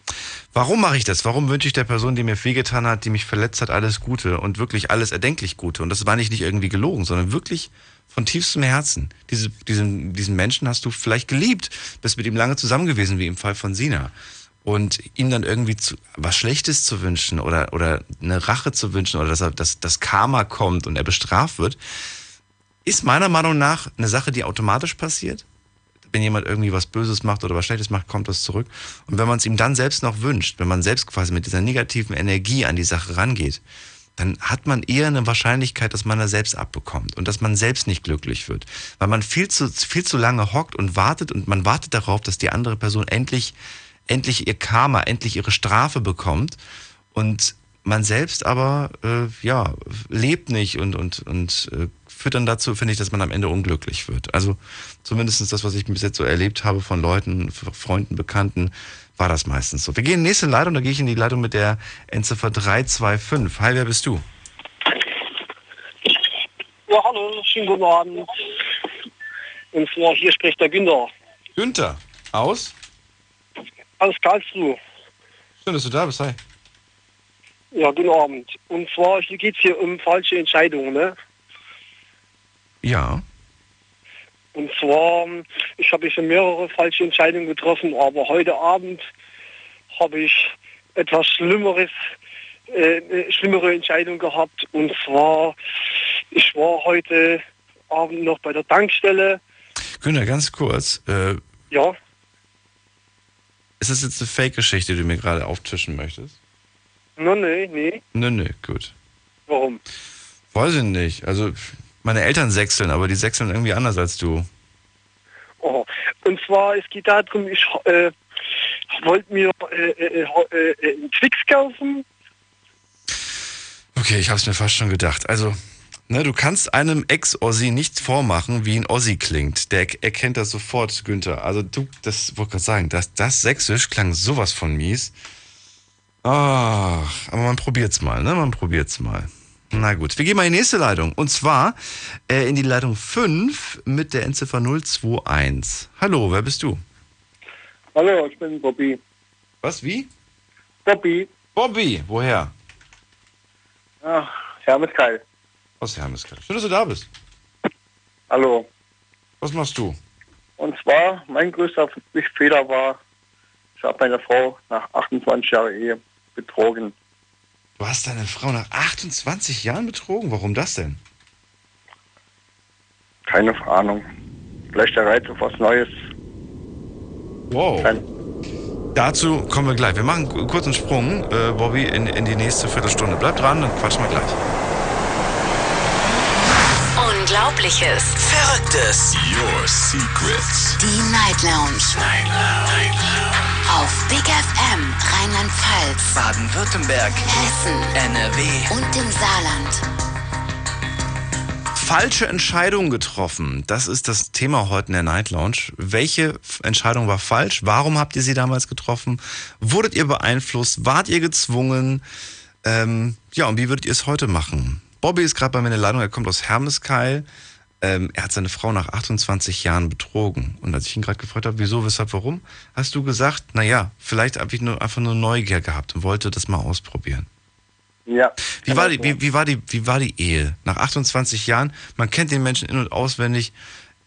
Warum mache ich das? Warum wünsche ich der Person, die mir wehgetan hat, die mich verletzt hat, alles Gute und wirklich alles erdenklich Gute? Und das war nicht, nicht irgendwie gelogen, sondern wirklich von tiefstem Herzen. Diese, diesen, diesen Menschen hast du vielleicht geliebt, bist mit ihm lange zusammen gewesen, wie im Fall von Sina. Und ihm dann irgendwie zu, was Schlechtes zu wünschen oder, oder eine Rache zu wünschen oder dass, er, dass das Karma kommt und er bestraft wird, ist meiner Meinung nach eine Sache, die automatisch passiert wenn jemand irgendwie was Böses macht oder was Schlechtes macht, kommt das zurück. Und wenn man es ihm dann selbst noch wünscht, wenn man selbst quasi mit dieser negativen Energie an die Sache rangeht, dann hat man eher eine Wahrscheinlichkeit, dass man da selbst abbekommt und dass man selbst nicht glücklich wird. Weil man viel zu, viel zu lange hockt und wartet und man wartet darauf, dass die andere Person endlich, endlich ihr Karma, endlich ihre Strafe bekommt und man selbst aber, äh, ja, lebt nicht und, und, und äh, führt dann dazu, finde ich, dass man am Ende unglücklich wird. Also zumindest das, was ich bis jetzt so erlebt habe von Leuten, Freunden, Bekannten, war das meistens so. Wir gehen in die nächste Leitung, da gehe ich in die Leitung mit der Endziffer 325. Hi, wer bist du? Ja, hallo, schönen guten Abend. Und zwar, hier spricht der Günther. Günther, aus? Aus Karlsruhe. Schön, dass du da bist, hi. Ja, guten Abend. Und zwar, hier geht es hier um falsche Entscheidungen, ne? Ja. Und zwar, ich habe schon mehrere falsche Entscheidungen getroffen, aber heute Abend habe ich etwas Schlimmeres, äh, eine schlimmere Entscheidung gehabt. Und zwar, ich war heute Abend noch bei der Tankstelle. Günther, ganz kurz. Äh, Ja, ist das jetzt eine Fake-Geschichte, die du mir gerade auftischen möchtest? no, nee, nee. Nö, nö, gut. Warum? Weiß ich nicht. Also, meine Eltern sechseln, aber die sechseln irgendwie anders als du. Oh. Und zwar, es geht darum, ich äh, wollte mir äh, äh, äh, äh, einen Twix kaufen. Okay, ich habe es mir fast schon gedacht. Also, ne, du kannst einem Ex-Ossi nicht vormachen, wie ein Ossi klingt. Der er- erkennt das sofort, Günther. Also du, das wollte gerade sagen, das, das Sächsisch klang sowas von mies. Ach, aber man probiert's mal, ne? Man probiert's mal. Na gut, wir gehen mal in die nächste Leitung. Und zwar äh, in die Leitung 5 mit der Endziffer 021. Hallo, wer bist du? Hallo, ich bin Bobby. Was, wie? Bobby. Bobby, woher? Ach, Hermeskeil. Aus Hermeskeil. Schön, dass du da bist. Hallo. Was machst du? Und zwar, mein größter Fehler war, ich habe meine Frau nach 28 Jahren Ehe betrogen. Du hast deine Frau nach 28 Jahren betrogen? Warum das denn? Keine Ahnung. Vielleicht der Reiz auf was Neues. Wow. Dazu kommen wir gleich. Wir machen einen kurzen Sprung, äh, Bobby, in, in die nächste Viertelstunde. Bleib dran, dann quatschen wir gleich. Unglaubliches. Verrücktes. Your Secrets. Die Night Lounge. Night Lounge. Auf Big FM Rheinland-Pfalz, Baden-Württemberg. Hessen, NRW. und im Saarland. Falsche Entscheidung getroffen. Das ist das Thema heute in der Night Lounge. Welche Entscheidung war falsch? Warum habt ihr sie damals getroffen? Wurdet ihr beeinflusst? Wart ihr gezwungen? Ähm, ja, und wie würdet ihr es heute machen? Bobby ist gerade bei mir in der Leitung. Er kommt aus Hermeskeil. Ähm, er hat seine Frau nach 28 Jahren betrogen. Und als ich ihn gerade gefragt habe, wieso, weshalb, warum, hast du gesagt, naja, vielleicht habe ich nur, einfach nur Neugier gehabt und wollte das mal ausprobieren. Ja. Wie war, die, wie, wie, war die, wie war die Ehe? Nach 28 Jahren, man kennt den Menschen in- und auswendig,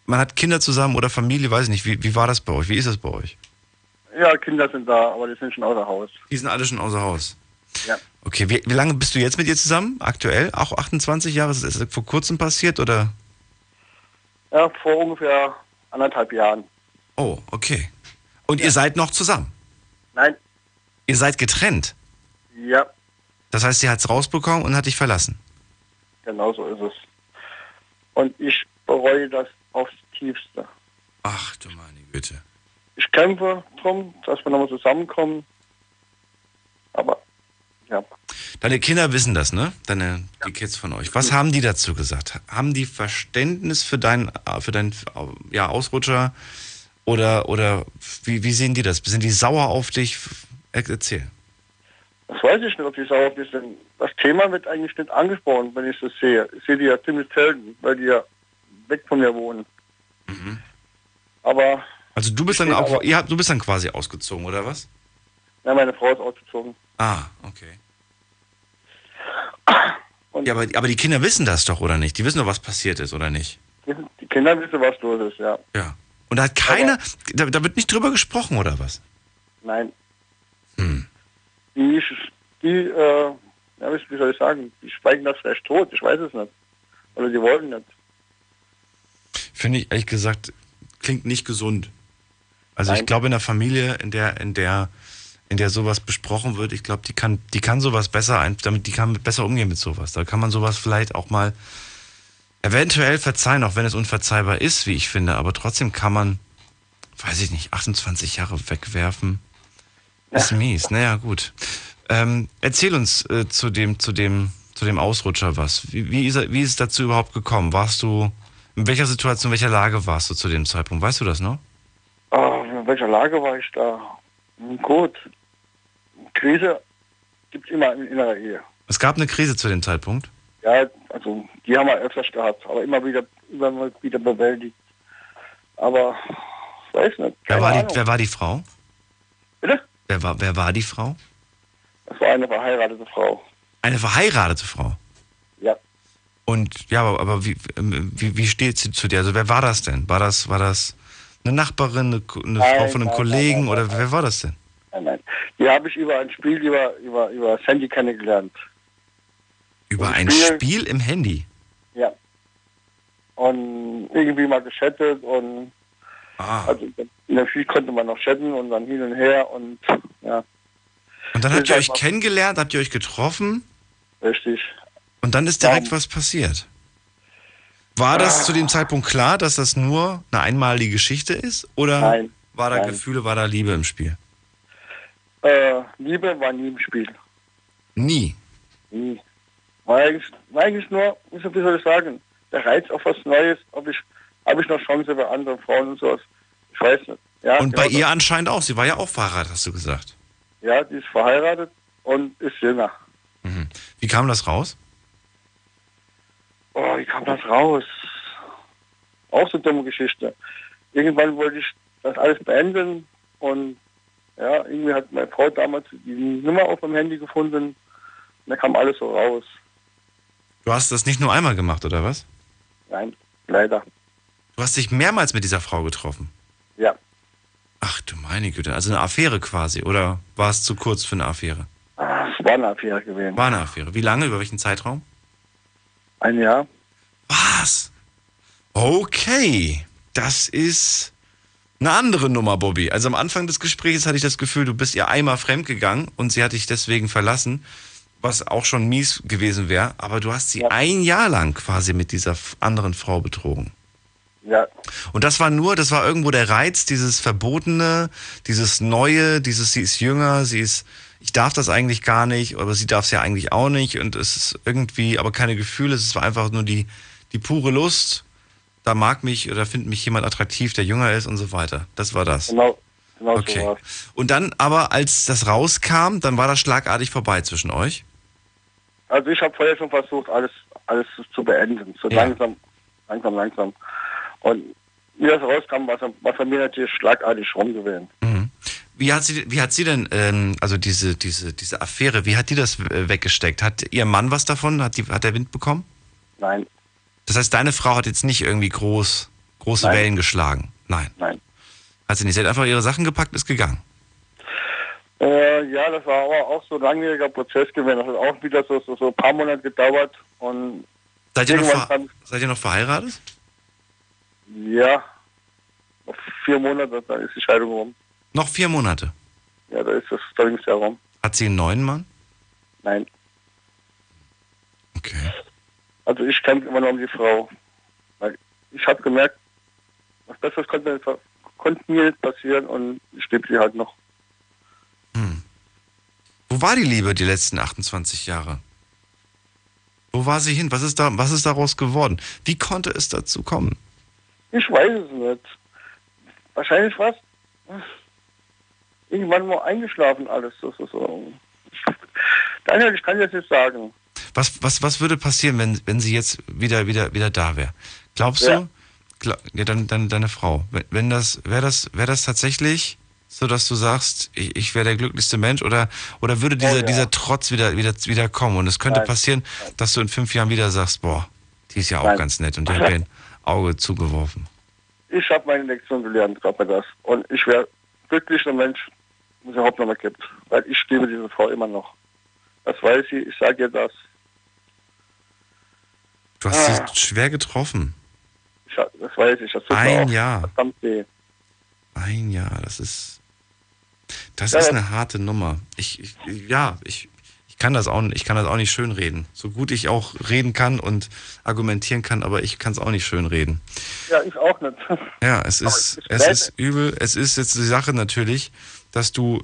man hat Kinder zusammen oder Familie, weiß ich nicht. Wie, wie war das bei euch? Wie ist das bei euch? Ja, Kinder sind da, aber die sind schon außer Haus. Die sind alle schon außer Haus. Ja. Okay, wie, wie lange bist du jetzt mit ihr zusammen? Aktuell? Auch 28 Jahre? Ist das vor kurzem passiert oder? Ja, vor ungefähr anderthalb Jahren. Oh, okay. Und ihr seid noch zusammen? Nein. Ihr seid getrennt? Ja, Das heißt, sie hat es rausbekommen und hat dich verlassen? genau so ist es. Und ich bereue das aufs Tiefste. Ach du meine Güte. Ich kämpfe drum, dass wir nochmal zusammenkommen. Aber, ja. Deine Kinder wissen das, ne? Deine, die Kids von euch. Was haben die dazu gesagt? Haben die Verständnis für deinen für dein, ja, Ausrutscher? Oder, oder wie, wie sehen die das? Sind die sauer auf dich? Er- Erzähl. Das weiß ich nicht, ob die sauer sind. Das Thema wird eigentlich nicht angesprochen, wenn ich das sehe. Ich sehe die ja ziemlich selten, weil die ja weg von mir wohnen. Aber Also du bist dann auch, ihr habt, du bist dann quasi ausgezogen, oder was? Ja, meine Frau ist ausgezogen. Ah, okay. ja, aber, aber die Kinder wissen das doch, oder nicht? Die wissen doch, was passiert ist, oder nicht? Die Kinder wissen, was los ist, ja. Ja. Und da hat keiner, da, da wird nicht drüber gesprochen, oder was? Nein. Hm. Die, die äh, ja, wie soll ich sagen, die schweigen das vielleicht tot, ich weiß es nicht. Oder die wollen nicht. Finde ich ehrlich gesagt, klingt nicht gesund. Also Nein. ich glaube in der Familie, in der, in der, in der sowas besprochen wird, ich glaube, die kann, die kann sowas besser ein, damit die kann besser umgehen mit sowas. Da kann man sowas vielleicht auch mal eventuell verzeihen, auch wenn es unverzeihbar ist, wie ich finde, aber trotzdem kann man, weiß ich nicht, 28 Jahre wegwerfen. Ist mies. Naja, gut. Ähm, erzähl uns äh, zu dem, zu dem, zu dem Ausrutscher was. Wie, wie, ist, wie ist es dazu überhaupt gekommen? Warst du, in welcher Situation, in welcher Lage warst du zu dem Zeitpunkt? Weißt du das noch? Ah, in welcher Lage war ich da? Gut. Krise gibt es immer in innerer Ehe. Es gab eine Krise zu dem Zeitpunkt. Ja, also die haben wir öfters gehabt, aber immer wieder, immer wieder bewältigt. Aber ich weiß nicht. Wer war, die, wer war die Frau? Bitte? Wer war, wer war die Frau? Das war eine verheiratete Frau. Eine verheiratete Frau. Ja. Und ja, aber, aber wie, ähm, wie, wie steht sie zu dir? Also wer war das denn? War das, war das eine Nachbarin, eine, eine Nein, Frau von einem nein, Kollegen nein, oder wer war das denn? Nein, nein. Die habe ich über ein Spiel über, über, über das Handy kennengelernt. Über ein Spiel- Spiel im Handy. Ja. Und irgendwie mal geschattet und Ah. also in der konnte man noch chatten und dann hin und her und ja, Und dann Das habt ihr euch einfach- kennengelernt, habt ihr euch getroffen richtig. und dann ist direkt was passiert. War das Ah. zu dem Zeitpunkt klar, dass das nur eine einmalige Geschichte ist? Oder Nein, war da nein. Gefühle, war da Liebe im Spiel? Äh, Liebe war nie im Spiel. Nie. Nie. War eigentlich, war eigentlich nur, wie soll ich sagen, der Reiz auf was Neues, ob ich, habe ich noch Chance bei anderen Frauen und sowas. Ich weiß nicht. Ja, und bei genau ihr anscheinend auch. Sie war ja auch verheiratet, hast du gesagt. Ja, die ist verheiratet und ist jünger. Wie kam das raus? Oh, wie kam das raus? Auch so eine dumme Geschichte. Irgendwann wollte ich das alles beenden und ja, irgendwie hat meine Frau damals die Nummer auf dem Handy gefunden und da kam alles so raus. Du hast das nicht nur einmal gemacht, oder was? Nein, leider. Du hast dich mehrmals mit dieser Frau getroffen. Ja. Ach du meine Güte, also eine Affäre quasi. Oder war es zu kurz für eine Affäre? Ah, Es war eine Affäre gewesen. War eine Affäre. Wie lange? Über welchen Zeitraum? Ein Jahr. Was? Okay. Das ist eine andere Nummer, Bobby. Also am Anfang des Gesprächs hatte ich das Gefühl, du bist ihr einmal fremdgegangen und sie hat dich deswegen verlassen, was auch schon mies gewesen wäre. Aber du hast sie ein Jahr lang quasi mit dieser anderen Frau betrogen. Ja. Und das war nur, das war irgendwo der Reiz, dieses Verbotene, dieses Neue, dieses, sie ist jünger, sie ist, ich darf das eigentlich gar nicht, aber sie darf es ja eigentlich auch nicht und es ist irgendwie, aber keine Gefühle, es war einfach nur die, die pure Lust, da mag mich oder findet mich jemand attraktiv, der jünger ist und so weiter. Das war das. Genau, genau Okay. so. Und dann aber, als das rauskam, dann war das schlagartig vorbei zwischen euch. Also ich habe vorher schon versucht, alles, alles zu beenden. So Ja. langsam, langsam, langsam. Und wie das rauskam, war es war für mich natürlich schlagartig rum gewesen. Wie hat sie, wie hat sie denn, ähm, also diese, diese, diese Affäre, wie hat die das weggesteckt? Hat ihr Mann was davon? Hat, die, hat der Wind bekommen? Nein. Das heißt, deine Frau hat jetzt nicht irgendwie groß, große Nein. Wellen geschlagen? Nein. Nein. Hat sie nicht? Sie hat einfach ihre Sachen gepackt, ist gegangen. Äh, ja, das war aber auch so ein langwieriger Prozess gewesen. Das hat auch wieder so, so, so ein paar Monate gedauert. Und Seid ihr, noch ver seid ihr noch verheiratet? ja, auf vier Monate, dann ist die Scheidung rum. Noch vier Monate. Ja, da ist das Trainingsjahr rum. Hat sie einen neuen Mann? Nein. Okay. Also ich kämpfe immer noch um die Frau. Weil ich habe gemerkt, was Besseres konnte, mir- konnte mir passieren und ich lebe sie halt noch. Wo war die Liebe die letzten 28 Jahre? Wo war sie hin? Was ist, da, was ist daraus geworden? Wie konnte es dazu kommen? Ich weiß es nicht. Wahrscheinlich was. Irgendwann mal eingeschlafen alles. So, so, so. Daniel, ich kann jetzt nicht sagen. Was, was, was würde passieren, wenn, wenn sie jetzt wieder, wieder, wieder da wäre? Glaubst Ja. du? Gla ja, dann, dann deine Frau. Wenn, wenn das, wäre das, wäre das tatsächlich so dass du sagst, ich, ich wäre der glücklichste Mensch oder, oder würde dieser, Oh ja. dieser Trotz wieder, wieder, wieder kommen? Und es könnte Nein. passieren, dass du in fünf Jahren wieder sagst, boah, die ist ja auch Nein. ganz nett und die hat mir ein Auge zugeworfen. Ich habe meine Lektion gelernt, glaub mir das. Und ich wäre glücklicher Mensch, wenn sie Hauptnummer gibt. Weil ich liebe diese Frau immer noch. Das weiß sie, ich sage ihr das. Du hast Ah. sie schwer getroffen. Ich, das weiß ich. Das tut Ein auch Jahr. verdammt weh. Ein Jahr, das ist, das Ja, ist eine harte Nummer. Ich, ich ja, ich, ich kann das auch, ich kann das auch nicht schön reden. So gut ich auch reden kann und argumentieren kann, aber ich kann es auch nicht schön reden. Ja, ich auch nicht. Ja, es Aber ist, es ist übel. Es ist jetzt die Sache natürlich, dass du,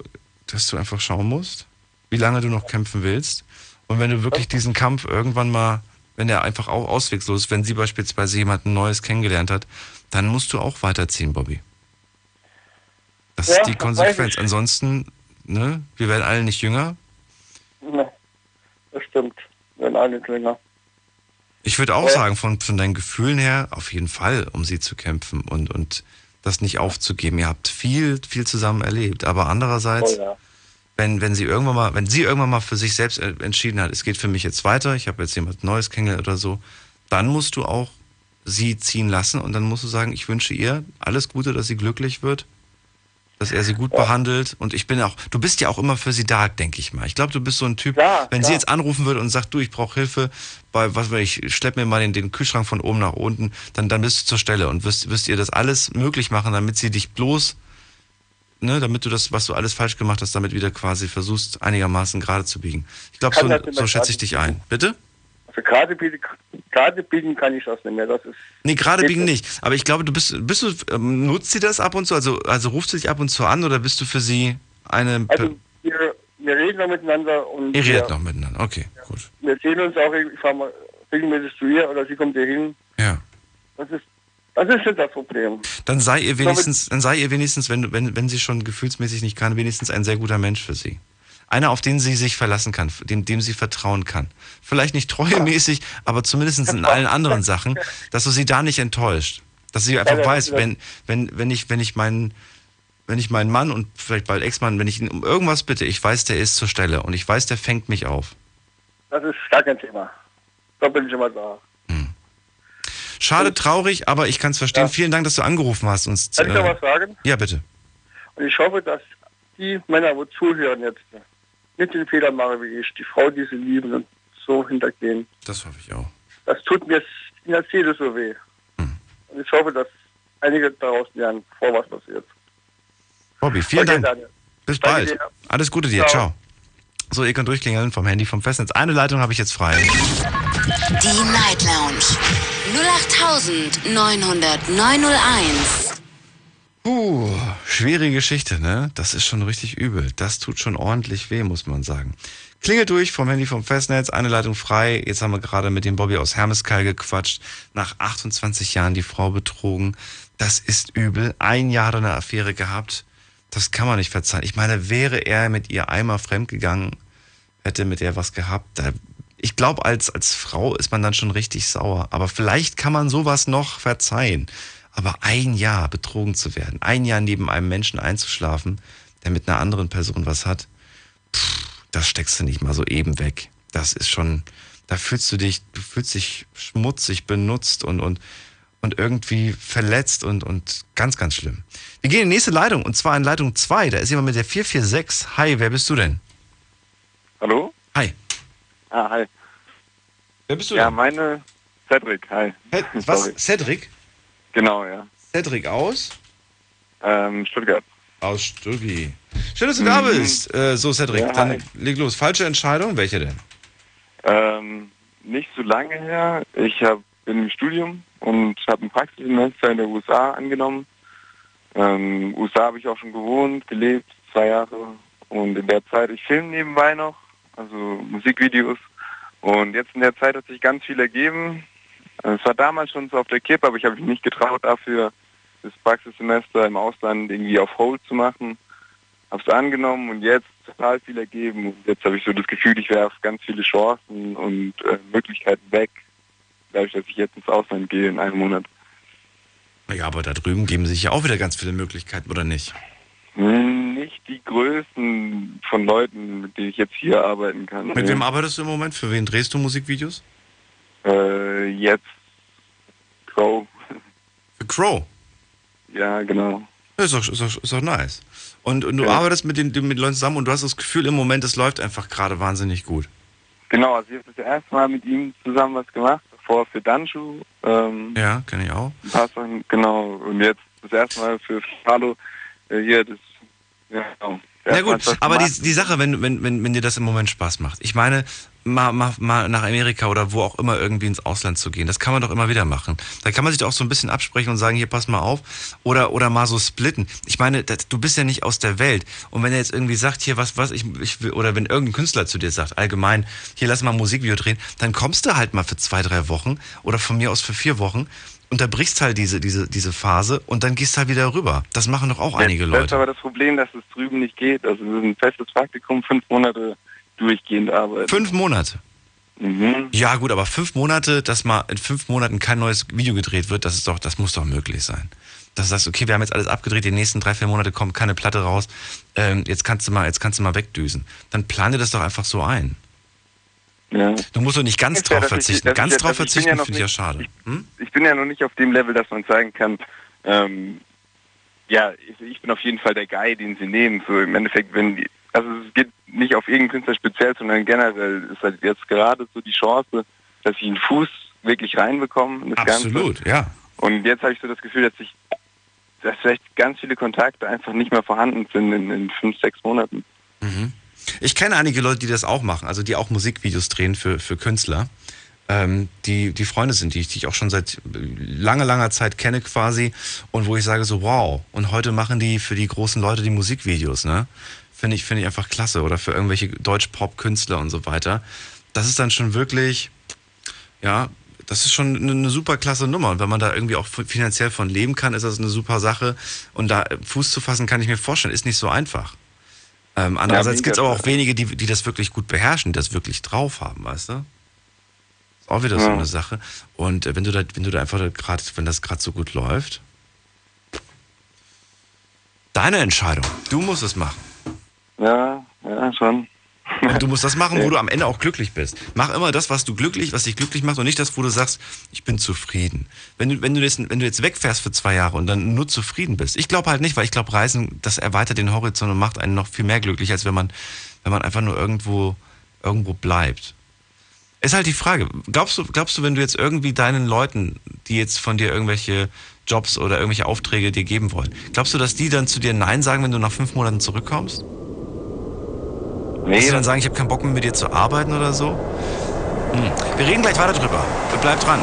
dass du einfach schauen musst, wie lange du noch kämpfen willst. Und wenn du wirklich diesen Kampf irgendwann mal, wenn der einfach auch ausweglos ist, wenn sie beispielsweise jemanden Neues kennengelernt hat, dann musst du auch weiterziehen, Bobby. Das Ja, ist die Konsequenz. Ansonsten, ne, wir werden alle nicht jünger. Ne, das stimmt. Wenn alle nicht länger. Ich würde auch Ja. sagen, von, von deinen Gefühlen her, auf jeden Fall, um sie zu kämpfen und, und das nicht aufzugeben. Ihr habt viel, viel zusammen erlebt. Aber andererseits, Oh ja. Wenn, wenn sie irgendwann mal, wenn sie irgendwann mal für sich selbst entschieden hat, es geht für mich jetzt weiter, ich habe jetzt jemand Neues kennengelernt oder so, dann musst du auch sie ziehen lassen und dann musst du sagen, ich wünsche ihr alles Gute, dass sie glücklich wird, dass er sie gut behandelt und ich bin auch, du bist ja auch immer für sie da, denke ich mal. Ich glaube, du bist so ein Typ, wenn sie klar. jetzt anrufen würde und sagt, du, ich brauche Hilfe bei, was weiß ich, schlepp mir mal den, den Kühlschrank von oben nach unten, dann, dann bist du zur Stelle und wirst, wirst ihr das alles möglich machen, damit sie dich bloß ne, damit du das, was du alles falsch gemacht hast, damit wieder quasi versuchst, einigermaßen gerade zu biegen. Ich glaube, so, so schätze ich dich ein. Bitte? Also gerade biegen, gerade biegen kann ich das nicht mehr. Das ist Nee, gerade biegen nicht. Aber ich glaube, du bist, bist du, ähm, nutzt sie das ab und zu? Also, also ruft sie dich ab und zu an oder bist du für sie eine. Also wir, wir reden noch miteinander und Ihr wir, redet noch miteinander. Okay, gut. wir sehen uns auch, ich fahre mal regelmäßig zu ihr oder sie kommt hier hin. Ja. Das ist, das ist nicht das Problem. Dann sei ihr wenigstens, dann sei ihr wenigstens, wenn, wenn, wenn sie schon gefühlsmäßig nicht kann, wenigstens ein sehr guter Mensch für sie. Einer, auf den sie sich verlassen kann, dem, dem sie vertrauen kann. Vielleicht nicht treuemäßig, aber zumindest in allen anderen Sachen, dass du sie da nicht enttäuscht. Dass sie einfach Ja, weiß, wenn, wenn, wenn ich, wenn ich meinen, wenn ich meinen Mann und vielleicht bald Ex-Mann, wenn ich ihn um irgendwas bitte, ich weiß, der ist zur Stelle und ich weiß, der fängt mich auf. Das ist gar kein Thema. Da bin ich immer da. Schade, traurig, aber ich kann es verstehen. Vielen Dank, dass du angerufen hast. Uns, Kann ich noch was sagen? ja, bitte. Und ich hoffe, dass die Männer, wo zuhören jetzt, nicht den Fehler machen wie ich, die Frau, die sie lieben und so hintergehen. Das hoffe ich auch. Das tut mir in der Seele so weh. Hm. Und ich hoffe, dass einige daraus lernen, vor was passiert. Bobby, vielen Okay, Dank. Daniel. Bis Danke bald. dir. Alles Gute dir. Ciao. Ciao. So, ihr könnt durchklingeln vom Handy vom Festnetz. Eine Leitung habe ich jetzt frei. Die Night Lounge 0890901. Puh, schwere Geschichte, ne? Das ist schon richtig übel. Das tut schon ordentlich weh, muss man sagen. Klingelt durch vom Handy vom Festnetz, eine Leitung frei. Jetzt haben wir gerade mit dem Bobby aus Hermeskeil gequatscht. Nach 28 Jahren die Frau betrogen. Das ist übel. Ein Jahr hat eine Affäre gehabt. Das kann man nicht verzeihen. Ich meine, wäre er mit ihr einmal fremdgegangen, hätte mit ihr was gehabt, da, ich glaube, als, als Frau ist man dann schon richtig sauer. Aber vielleicht kann man sowas noch verzeihen. Aber ein Jahr betrogen zu werden, ein Jahr neben einem Menschen einzuschlafen, der mit einer anderen Person was hat, pff, das steckst du nicht mal so eben weg. Das ist schon, da fühlst du dich, du fühlst dich schmutzig, benutzt und, und, und irgendwie verletzt und, und ganz, ganz schlimm. Wir gehen in die nächste Leitung und zwar in Leitung 2. Da ist jemand mit der 446. Hi, wer bist du denn? Hallo? Hi. Ah, hi. Wer bist du Ja, denn? meine Cedric, hi. Was? Sorry. Cedric? Genau, ja. Cedric aus? Ähm, Stuttgart. Aus Stuggi. Schön, dass du da Mhm. bist. Äh, so, Cedric, Ja, dann hi. leg los. Falsche Entscheidung? Welche denn? Ähm, nicht so lange her. Ich hab, bin im Studium und habe ein Praxissemester in der USA angenommen. Ähm, USA habe ich auch schon gewohnt, gelebt, zwei Jahre. Und in der Zeit, ich filme nebenbei noch, also Musikvideos. Und jetzt in der Zeit hat sich ganz viel ergeben. Es war damals schon so auf der Kippe, aber ich habe mich nicht getraut, dafür das Praxissemester im Ausland irgendwie auf Hold zu machen. Habe es angenommen und jetzt total viel ergeben. Jetzt habe ich so das Gefühl, ich werfe ganz viele Chancen und äh, Möglichkeiten weg, dadurch, dass ich jetzt ins Ausland gehe in einem Monat. Ja, aber da drüben geben sich ja auch wieder ganz viele Möglichkeiten, oder nicht? Nicht die Größen von Leuten, mit denen ich jetzt hier arbeiten kann. Mit wem arbeitest du im Moment? Für wen drehst du Musikvideos? Äh, jetzt Crow. Für Crow? Ja, genau. Ist doch, ist doch, ist doch nice. Und, und du Ja. arbeitest mit den mit Leuten zusammen und du hast das Gefühl im Moment, es läuft einfach gerade wahnsinnig gut. Genau, also ich habe das erste Mal mit ihm zusammen was gemacht, davor für Danshu. Ähm, Ja, kenne ich auch. Ein paar Sachen, genau. Und jetzt das erste Mal für Hallo hier das ja, genau. Na gut, aber die, die Sache, wenn, wenn, wenn, wenn dir das im Moment Spaß macht. Ich meine, mal, mal, mal nach Amerika oder wo auch immer irgendwie ins Ausland zu gehen, das kann man doch immer wieder machen. Da kann man sich doch auch so ein bisschen absprechen und sagen, hier, pass mal auf. Oder, oder mal so splitten. Ich meine, das, du bist ja nicht aus der Welt. Und wenn er jetzt irgendwie sagt, hier, was, was, ich, ich will, oder wenn irgendein Künstler zu dir sagt, allgemein, hier, lass mal ein Musikvideo drehen, dann kommst du halt mal für zwei, drei Wochen oder von mir aus für vier Wochen unterbrichst halt diese, diese, diese Phase und dann gehst halt wieder rüber. Das machen doch auch einige Das ist Leute. aber das Problem, dass es drüben nicht geht. Also es ist ein festes Praktikum, fünf Monate durchgehend arbeiten. Fünf Monate. Mhm. Ja, gut, aber fünf Monate, dass mal in fünf Monaten kein neues Video gedreht wird, das ist doch, das muss doch möglich sein. Dass du sagst, okay, wir haben jetzt alles abgedreht, die nächsten drei, vier Monate kommt keine Platte raus, ähm, jetzt kannst du mal, jetzt kannst du mal wegdüsen. Dann plan dir das doch einfach so ein. Ja. Du musst doch nicht ganz ja, drauf verzichten. ich Ganz drauf ich bin verzichten ja finde ich ja schade. Hm? Ich bin ja noch nicht auf dem Level, dass man sagen kann, ähm, ja, ich, bin auf jeden Fall der Guy, den sie nehmen. So im Endeffekt, wenn die, also es geht nicht auf irgendeinen Künstler speziell, sondern generell ist halt jetzt gerade so die Chance, dass ich einen Fuß wirklich reinbekomme. Absolut, Ganze. ja. Und jetzt habe ich so das Gefühl, dass ich, dass vielleicht ganz viele Kontakte einfach nicht mehr vorhanden sind in, in fünf, sechs Monaten. Mhm. Ich kenne einige Leute, die das auch machen, also die auch Musikvideos drehen für, für Künstler, ähm, die, die Freunde sind, die ich, die ich auch schon seit langer, langer Zeit kenne quasi und wo ich sage so, wow, und heute machen die für die großen Leute die Musikvideos, ne? Finde ich, finde ich einfach klasse oder für irgendwelche Deutsch-Pop-Künstler und so weiter. Das ist dann schon wirklich, ja, das ist schon eine, eine super klasse Nummer. Und wenn man da irgendwie auch finanziell von leben kann, ist das eine super Sache. Und da Fuß zu fassen, kann ich mir vorstellen, ist nicht so einfach. Ähm, andererseits mega gibt es aber auch wenige, die, die das wirklich gut beherrschen, die das wirklich drauf haben, weißt du? Ist auch wieder so Ja. eine Sache. Und äh, wenn du da, wenn du da einfach gerade, wenn das gerade so gut läuft, deine Entscheidung. Du musst es machen. Ja, ja, schon. Und du musst das machen, wo du am Ende auch glücklich bist. Mach immer das, was du glücklich, was dich glücklich macht und nicht das, wo du sagst, ich bin zufrieden. Wenn du, wenn du jetzt, wenn du jetzt wegfährst für zwei Jahre und dann nur zufrieden bist. Ich glaube halt nicht, weil ich glaube, Reisen, das erweitert den Horizont und macht einen noch viel mehr glücklich, als wenn man, wenn man einfach nur irgendwo, irgendwo bleibt. Ist halt die Frage. Glaubst du, glaubst du, wenn du jetzt irgendwie deinen Leuten, die jetzt von dir irgendwelche Jobs oder irgendwelche Aufträge dir geben wollen, glaubst du, dass die dann zu dir Nein sagen, wenn du nach fünf Monaten zurückkommst? Nee, Wirst du dann sagen, ich habe keinen Bock mehr mit dir zu arbeiten oder so? Hm. Wir reden gleich weiter drüber. Bleib dran.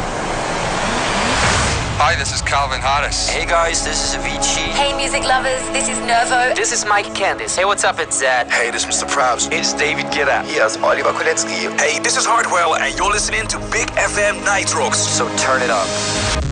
Hi, this is Calvin Harris. Hey guys, this is Avicii. Hey, music lovers, this is Nervo. This is Mike Candice. Hey, what's up? It's Zed. Hey, this is Mr. Probs. It's David Guetta. Here's Oliver Kolecki. Hey, this is Hardwell, and you're listening to Big FM Nitrox. So turn it up.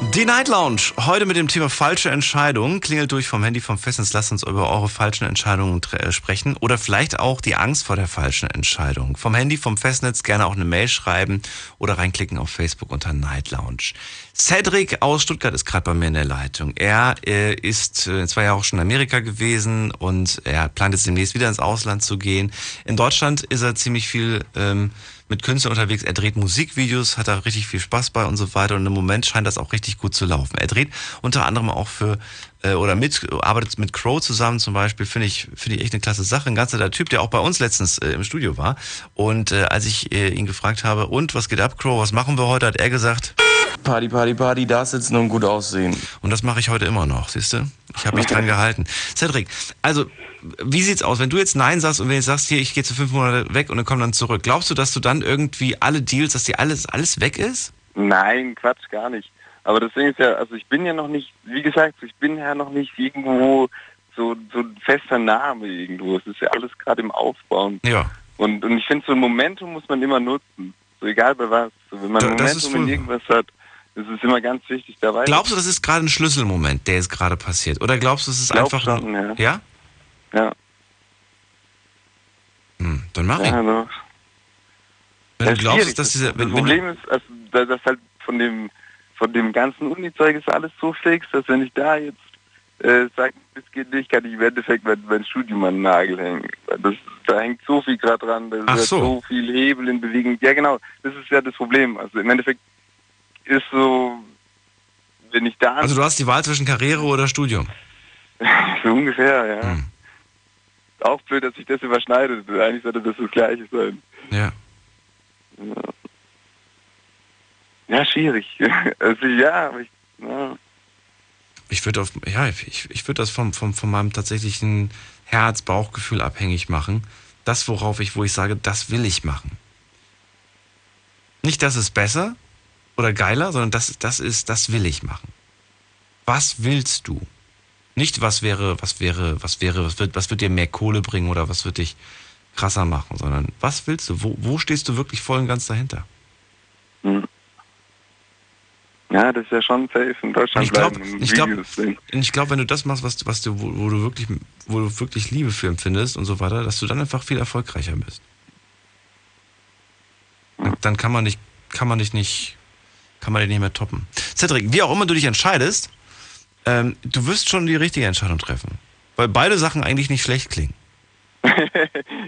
Die Night Lounge. Heute mit dem Thema falsche Entscheidungen. Klingelt durch vom Handy vom Festnetz. Lasst uns über eure falschen Entscheidungen äh, sprechen. Oder vielleicht auch die Angst vor der falschen Entscheidung. Vom Handy, vom Festnetz gerne auch eine Mail schreiben oder reinklicken auf Facebook unter Night Lounge. Cedric aus Stuttgart ist gerade bei mir in der Leitung. Er äh, ist äh, zwei Jahre schon in Amerika gewesen und er plant jetzt demnächst wieder ins Ausland zu gehen. In Deutschland ist er ziemlich viel ähm, mit Künstlern unterwegs. Er dreht Musikvideos, hat da richtig viel Spaß bei und so weiter. Und im Moment scheint das auch richtig gut zu laufen. Er dreht unter anderem auch für äh, oder mit arbeitet mit Crow zusammen zum Beispiel. Finde ich finde ich echt eine klasse Sache. Ein ganz netter Typ, der auch bei uns letztens äh, im Studio war. Und äh, als ich äh, ihn gefragt habe, und was geht ab, Crow? Was machen wir heute? Hat er gesagt. Party, Party, Party, da sitzen und gut aussehen. Und das mache ich heute immer noch, siehst du? Ich habe mich dran gehalten. Cedric, also wie sieht's aus, wenn du jetzt Nein sagst und wenn du jetzt sagst, hier, ich gehe zu fünf Monate weg und dann komm dann zurück, glaubst du, dass du dann irgendwie alle Deals, dass dir alles, alles weg ist? Nein, Quatsch, gar nicht. Aber das Ding ist ja, also ich bin ja noch nicht, wie gesagt, ich bin ja noch nicht irgendwo so, so ein fester Name irgendwo. Es ist ja alles gerade im Aufbauen. Ja. Und, und ich finde, so ein Momentum muss man immer nutzen. So egal bei was. So, wenn man ein Da- Momentum in irgendwas hat, ist es immer ganz wichtig dabei. Glaubst du, das ist gerade ein Schlüsselmoment, der jetzt gerade passiert? Oder glaubst du, es ist Glaub einfach schon, ein, ja. ja? Ja. Hm, dann mach. Ja, doch. Wenn Ja, du glaubst, dass dieser, das wenn, wenn Problem du, ist, also, da- dass halt von dem von dem ganzen Uni-Zeug ist alles so fix, dass wenn ich da jetzt äh, sage, das geht nicht, kann ich im Endeffekt mein, mein Studium an den Nagel hängen. Das, da hängt so viel gerade dran, da ist so. so viel Hebel in Bewegung. Ja genau, das ist ja das Problem. Also im Endeffekt ist so, wenn ich da also du hast die Wahl zwischen Karriere oder Studium. so ungefähr, ja. Hm. Auch blöd, dass sich das überschneidet. Eigentlich sollte das das Gleiche sein. Ja. Ja, schwierig. Also ja, aber ich, ja. Ich würde auf, ja, ich, ich würde das vom, vom, von meinem tatsächlichen Herz-Bauchgefühl abhängig machen. Das, worauf ich, wo ich sage, das will ich machen. Nicht, das ist besser oder geiler, sondern das, das ist, das will ich machen. Was willst du? Nicht, was wäre, was wäre, was wäre, was wird, was wird dir mehr Kohle bringen oder was wird dich krasser machen, sondern was willst du? Wo, wo stehst du wirklich voll und ganz dahinter? Hm. Ja, das ist ja schon safe in Deutschland Ich glaube, ich glaube, glaube, wenn du das machst, was, du- was du, wo, wo du wirklich, wo du wirklich Liebe für empfindest und so weiter, dass du dann einfach viel erfolgreicher bist. Dann, dann kann man dich, kann man dich nicht, kann man dich nicht mehr toppen. Cedric, wie auch immer du dich entscheidest, ähm, du wirst schon die richtige Entscheidung treffen. Weil beide Sachen eigentlich nicht schlecht klingen.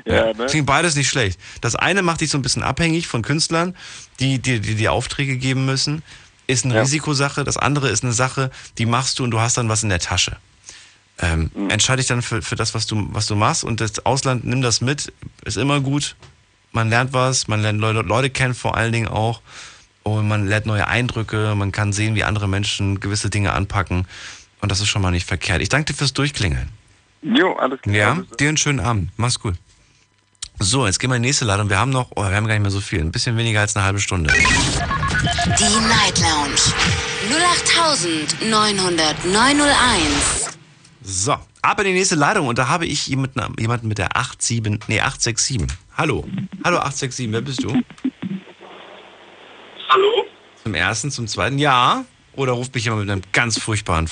Ja, ne? Klingt beides nicht schlecht. Das eine macht dich so ein bisschen abhängig von Künstlern, die dir die, die Aufträge geben müssen. Ist eine Ja. Risikosache. Das andere ist eine Sache, die machst du und du hast dann was in der Tasche. Ähm, Mhm. Entscheide dich dann für, für das, was du, was du machst und das Ausland, nimm das mit. Ist immer gut. Man lernt was, man lernt Leute, Leute kennen vor allen Dingen auch. Und man lernt neue Eindrücke, man kann sehen, wie andere Menschen gewisse Dinge anpacken. Und das ist schon mal nicht verkehrt. Ich danke dir fürs Durchklingeln. Jo, alles klar. Ja, dir einen schönen Abend. Mach's gut. So, jetzt gehen wir in die nächste Ladung. Wir haben noch, oh, wir haben gar nicht mehr so viel. Ein bisschen weniger als eine halbe Stunde. Die Night Lounge 0890901. So, ab in die nächste Leitung. Und da habe ich jemanden, jemanden mit der 87, nee, 867. Hallo. Hallo 867, wer bist du? Hallo? Zum ersten, zum zweiten, ja. Oder ruft mich jemand mit einem ganz furchtbaren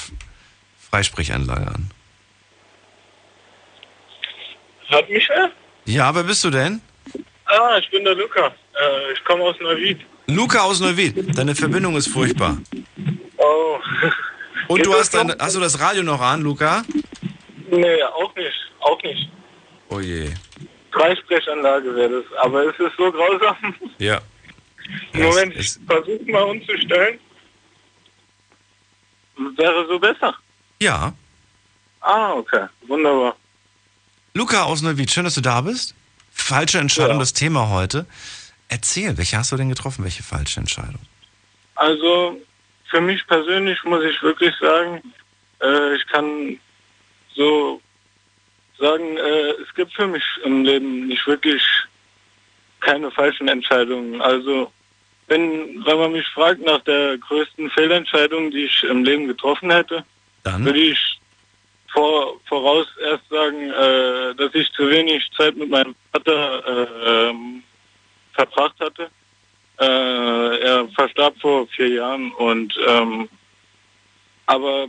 Freisprechanlage an. Hört mich wer? Ja, wer bist du denn? Ah, ich bin der Luca. Äh, ich komme aus Neuwied. Luca aus Neuwied. Deine Verbindung ist furchtbar. Oh. Und Geht du hast, dein, hast du das Radio noch an, Luca? Nee, auch nicht. Auch nicht. Oh je. Freisprechanlage wäre das. Aber es ist so grausam. Ja. Moment, ich versuche mal umzustellen. Wäre so besser. Ja. Ah, okay. Wunderbar. Luca aus Neuwied, schön, dass du da bist. Falsche Entscheidung, Ja. das Thema heute. Erzähl, welche hast du denn getroffen? Welche falsche Entscheidung? Also für mich persönlich muss ich wirklich sagen, äh, ich kann so sagen, äh, es gibt für mich im Leben nicht wirklich keine falschen Entscheidungen. Also wenn, wenn man mich fragt nach der größten Fehlentscheidung, die ich im Leben getroffen hätte, Dann? würde ich vor, voraus erst sagen, äh, dass ich zu wenig Zeit mit meinem Vater äh, verbracht hatte. Äh, er verstarb vor vier Jahren und ähm, aber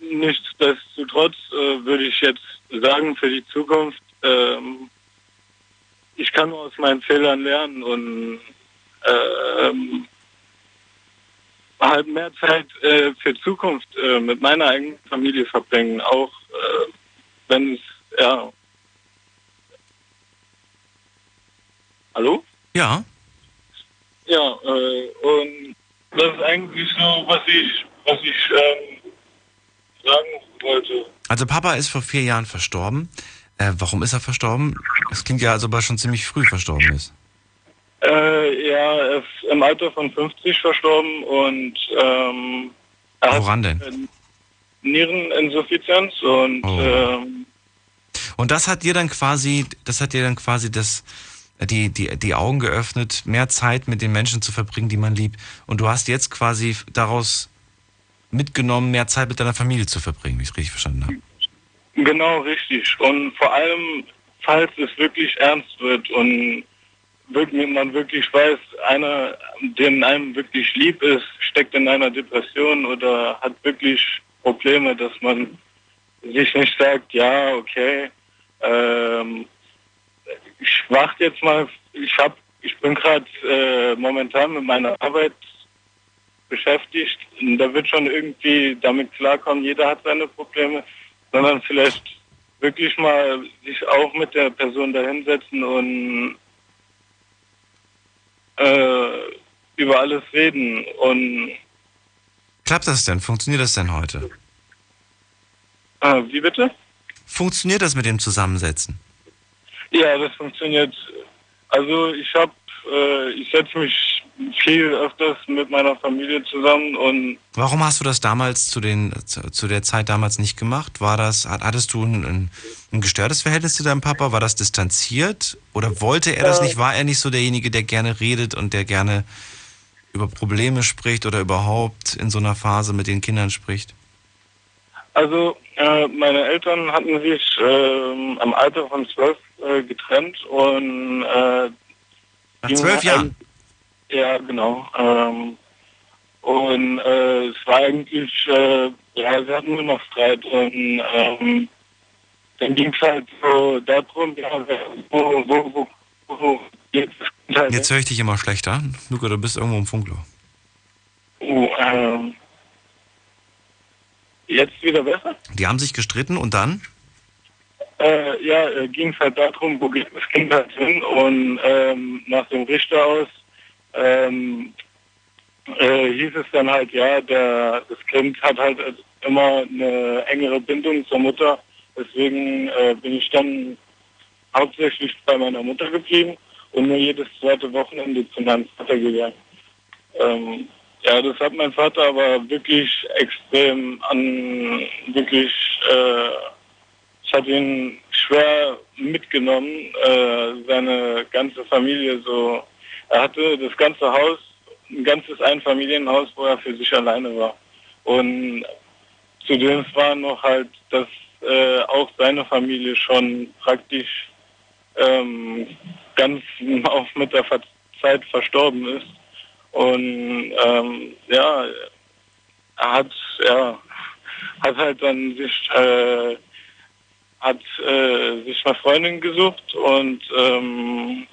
nichtsdestotrotz äh, würde ich jetzt sagen für die Zukunft, ähm, ich kann nur aus meinen Fehlern lernen und ähm, halt mehr Zeit äh, für Zukunft äh, mit meiner eigenen Familie verbringen, auch äh, wenn es ja. Hallo? Ja. Ja, äh, und das ist eigentlich so, was ich, was ich ähm, sagen wollte. Also Papa ist vor vier Jahren verstorben. Äh, warum ist er verstorben? Es klingt ja, als ob er schon ziemlich früh verstorben ist. Äh, ja, er ist im Alter von 50 verstorben und ähm, er Woran hat denn? Niereninsuffizienz und Oh. ähm, Und das hat dir dann quasi, das hat dir dann quasi das, die, die, die Augen geöffnet, mehr Zeit mit den Menschen zu verbringen, die man liebt. Und du hast jetzt quasi daraus mitgenommen, mehr Zeit mit deiner Familie zu verbringen, wie ich es richtig verstanden habe. Genau, richtig. Und vor allem falls es wirklich ernst wird und man wirklich weiß, einer, den einem wirklich lieb ist, steckt in einer Depression oder hat wirklich Probleme, dass man sich nicht sagt, ja, okay, ähm, ich warte jetzt mal, ich hab, ich bin gerade äh, momentan mit meiner Arbeit beschäftigt da wird schon irgendwie damit klarkommen, jeder hat seine Probleme, sondern vielleicht wirklich mal sich auch mit der Person dahinsetzen und äh, über alles reden und Klappt das denn? Funktioniert das denn heute? äh, wie bitte? Funktioniert das mit dem Zusammensetzen? Ja, das funktioniert. Also ich habe, äh, ich setze mich viel öfters mit meiner Familie zusammen und Warum hast du das damals zu, den, zu, der Zeit damals nicht gemacht? War das, hat- hattest du ein, ein, gestörtes Verhältnis zu deinem Papa? War das distanziert? Oder wollte er das Äh. nicht? War er nicht so derjenige, der gerne redet und der gerne über Probleme spricht oder überhaupt in so einer Phase mit den Kindern spricht? Also äh, meine Eltern hatten sich ähm, am Alter von zwölf äh, getrennt und äh, Nach zwölf Jahren? Ja, genau. Ähm, und äh, es war eigentlich, äh, ja, sie hatten nur noch Streit und ähm, dann ging es halt so darum, ja, wo, wo, wo, wo Kind halt Jetzt höre ich dich immer schlechter. Luca, du bist irgendwo im Funkloch. Oh, ähm, jetzt wieder besser? Die haben sich gestritten und dann? Äh, ja, äh, ging es halt darum, wo geht das Kind halt hin und ähm, nach dem Richter aus ähm, äh, hieß es dann halt, ja, der, das Kind hat halt immer eine engere Bindung zur Mutter. Deswegen äh, bin ich dann hauptsächlich bei meiner Mutter geblieben und nur jedes zweite Wochenende zu meinem Vater gegangen. Ähm, ja, das hat mein Vater aber wirklich extrem an, wirklich, äh, ich hatte ihn schwer mitgenommen, äh, seine ganze Familie so. Er hatte das ganze Haus, ein ganzes Einfamilienhaus, wo er für sich alleine war. Und zudem war noch halt, dass äh, auch seine Familie schon praktisch ähm, ganz auch mit der Ver Zeit verstorben ist. Und ähm, ja, er hat ja hat halt dann sich äh, hat äh, sich eine Freundin gesucht und ähm,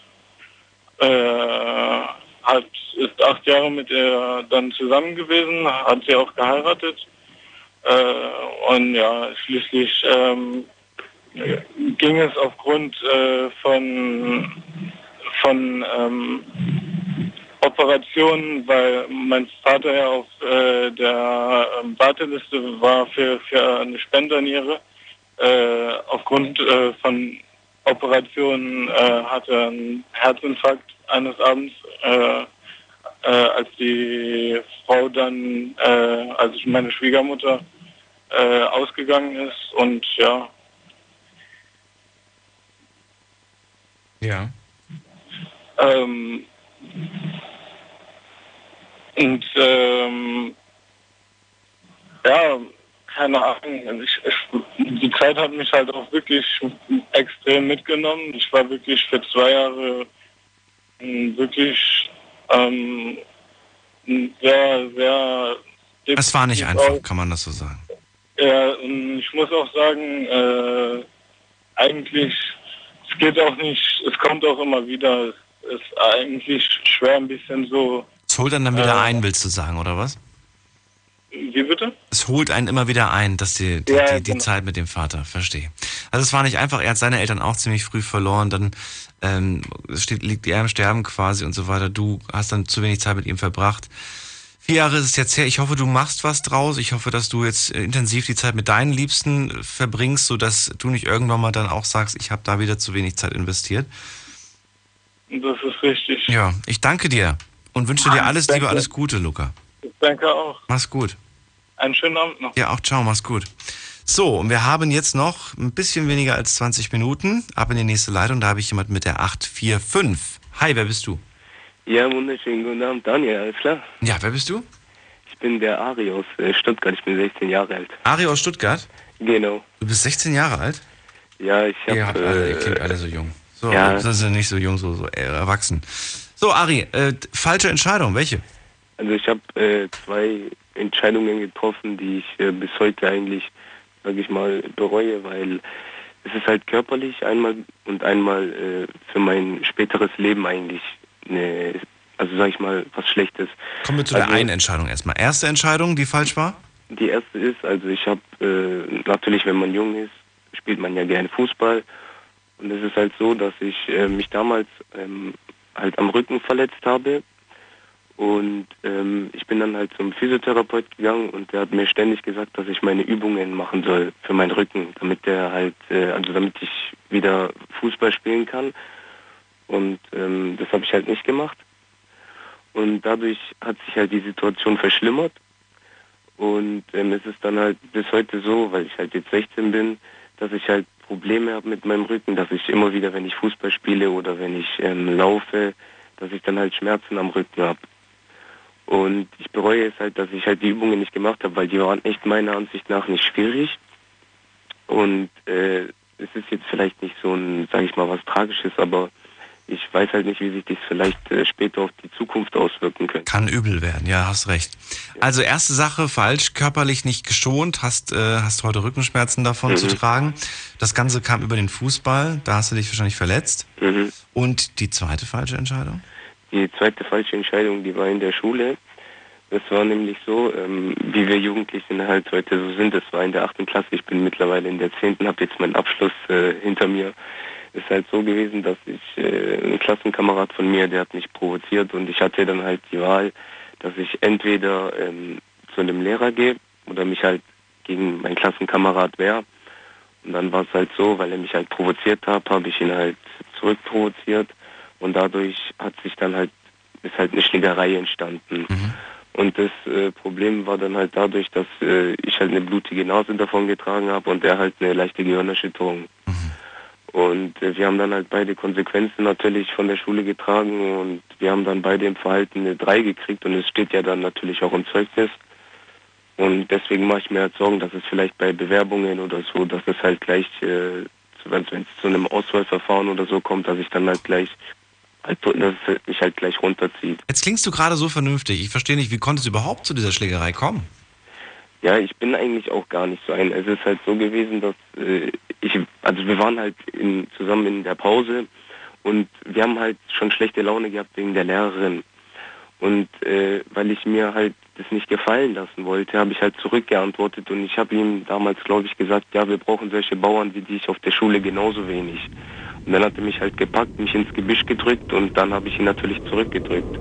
äh, hat ist acht Jahre mit ihr dann zusammen gewesen, hat sie auch geheiratet äh, und ja schließlich ähm, ging es aufgrund äh, von von ähm, Operationen, weil mein Vater ja auf äh, der ähm, Warteliste war für, für eine Spenderniere. Äh, aufgrund äh, von Operationen äh, hatte einen Herzinfarkt eines Abends, äh, äh, als die Frau dann, äh, also meine Schwiegermutter, äh, ausgegangen ist und ja, Ja. Ähm, und ähm, ja, keine Ahnung. also Ich, ich, die Zeit hat mich halt auch wirklich extrem mitgenommen. Ich war wirklich für zwei Jahre ähm, wirklich ähm, sehr, sehr. Es war nicht einfach, auch. kann man das so sagen. Ja, und ich muss auch sagen, äh, eigentlich, es geht auch nicht, es kommt auch immer wieder, es ist eigentlich schwer ein bisschen so, Es holt einen dann wieder Äh. ein, willst du sagen, oder was? Wie bitte? Es holt einen immer wieder ein, dass die, die, Ja, die, die genau. Zeit mit dem Vater, verstehe. Also es war nicht einfach, er hat seine Eltern auch ziemlich früh verloren, dann ähm, steht, liegt er im Sterben quasi und so weiter. Du hast dann zu wenig Zeit mit ihm verbracht. Vier Jahre ist es jetzt her. Ich hoffe, du machst was draus. Ich hoffe, dass du jetzt äh, intensiv die Zeit mit deinen Liebsten äh, verbringst, sodass du nicht irgendwann mal dann auch sagst, ich habe da wieder zu wenig Zeit investiert. Das ist richtig. Ja, ich danke dir und wünsche dir alles Liebe, Danke. alles Gute, Luca. Ich danke auch. Mach's gut. Einen schönen Abend noch. Ja, auch ciao, mach's gut. So, und wir haben jetzt noch ein bisschen weniger als 20 Minuten. Ab in die nächste Leitung, da habe ich jemand mit der 845. Hi, wer bist du? Ja, wunderschönen guten Abend, Daniel, alles klar? Ja, wer bist du? Ich bin der Ari aus äh, Stuttgart, ich bin 16 Jahre alt. Ari aus Stuttgart. Genau. Du bist 16 Jahre alt? Ja, ich habe. Ihr, habt alle, ihr klingt alle so jung. So, Ja. das ist ja nicht so jung, so, so erwachsen. So, Ari, äh, falsche Entscheidung, welche? Also ich habe äh, zwei Entscheidungen getroffen, die ich äh, bis heute eigentlich, sage ich mal, bereue, weil es ist halt körperlich einmal und einmal äh, für mein späteres Leben eigentlich eine, also sage ich mal, was Schlechtes. Kommen wir zu also, der einen Entscheidung erstmal. Erste Entscheidung, die falsch war? Die erste ist, also ich habe äh, natürlich, wenn man jung ist, spielt man ja gerne Fußball. Und es ist halt so, dass ich äh, mich damals ähm, halt am Rücken verletzt habe. Und ähm, ich bin dann halt zum Physiotherapeut gegangen und der hat mir ständig gesagt, dass ich meine Übungen machen soll für meinen Rücken, damit der halt, äh, also damit ich wieder Fußball spielen kann. Und ähm, das habe ich halt nicht gemacht. Und dadurch hat sich halt die Situation verschlimmert. Und ähm, es ist dann halt bis heute so, weil ich halt jetzt 16 bin, dass ich halt Probleme habe mit meinem Rücken, dass ich immer wieder, wenn ich Fußball spiele oder wenn ich ähm, laufe, dass ich dann halt Schmerzen am Rücken habe. Und ich bereue es halt, dass ich halt die Übungen nicht gemacht habe, weil die waren echt meiner Ansicht nach nicht schwierig. Und äh, es ist jetzt vielleicht nicht so ein, sage ich mal, was Tragisches, aber ich weiß halt nicht, wie sich das vielleicht äh, später auf die Zukunft auswirken könnte. Kann übel werden, ja, hast recht. Also erste Sache, falsch, körperlich nicht geschont, hast, äh, hast heute Rückenschmerzen davon Mhm. zu tragen. Das Ganze kam über den Fußball, da hast du dich wahrscheinlich verletzt. Mhm. Und die zweite falsche Entscheidung? Die zweite falsche Entscheidung, die war in der Schule. Das war nämlich so, ähm, wie wir Jugendlichen halt heute so sind. Das war in der achten Klasse. Ich bin mittlerweile in der zehnten, habe jetzt meinen Abschluss äh, hinter mir. Ist halt so gewesen, dass ich äh, ein Klassenkamerad von mir, der hat mich provoziert und ich hatte dann halt die Wahl, dass ich entweder ähm, zu einem Lehrer gehe oder mich halt gegen meinen Klassenkamerad wehre. Und dann war es halt so, weil er mich halt provoziert hat, habe ich ihn halt zurückprovoziert und dadurch hat sich dann halt ist halt eine Schlägerei entstanden. Und das äh, Problem war dann halt dadurch, dass äh, ich halt eine blutige Nase davon getragen habe und er halt eine leichte Gehirnerschütterung. Und äh, wir haben dann halt beide Konsequenzen natürlich von der Schule getragen und wir haben dann beide im Verhalten eine 3 gekriegt und es steht ja dann natürlich auch im Zeugnis. Und deswegen mache ich mir halt Sorgen, dass es vielleicht bei Bewerbungen oder so, dass es halt gleich, äh, zu- wenn es zu einem Auswahlverfahren oder so kommt, dass ich dann halt gleich, halt, dass es mich halt gleich runterzieht. Jetzt klingst du gerade so vernünftig. Ich verstehe nicht, wie konnte es überhaupt zu dieser Schlägerei kommen? Ja, ich bin eigentlich auch gar nicht so ein. Es ist halt so gewesen, dass äh, ich, also wir waren halt in, zusammen in der Pause und wir haben halt schon schlechte Laune gehabt wegen der Lehrerin. Und äh, weil ich mir halt das nicht gefallen lassen wollte, habe ich halt zurückgeantwortet und ich habe ihm damals, glaube ich, gesagt, ja, wir brauchen solche Bauern wie dich auf der Schule genauso wenig. Und dann hat er mich halt gepackt, mich ins Gebüsch gedrückt und dann habe ich ihn natürlich zurückgedrückt.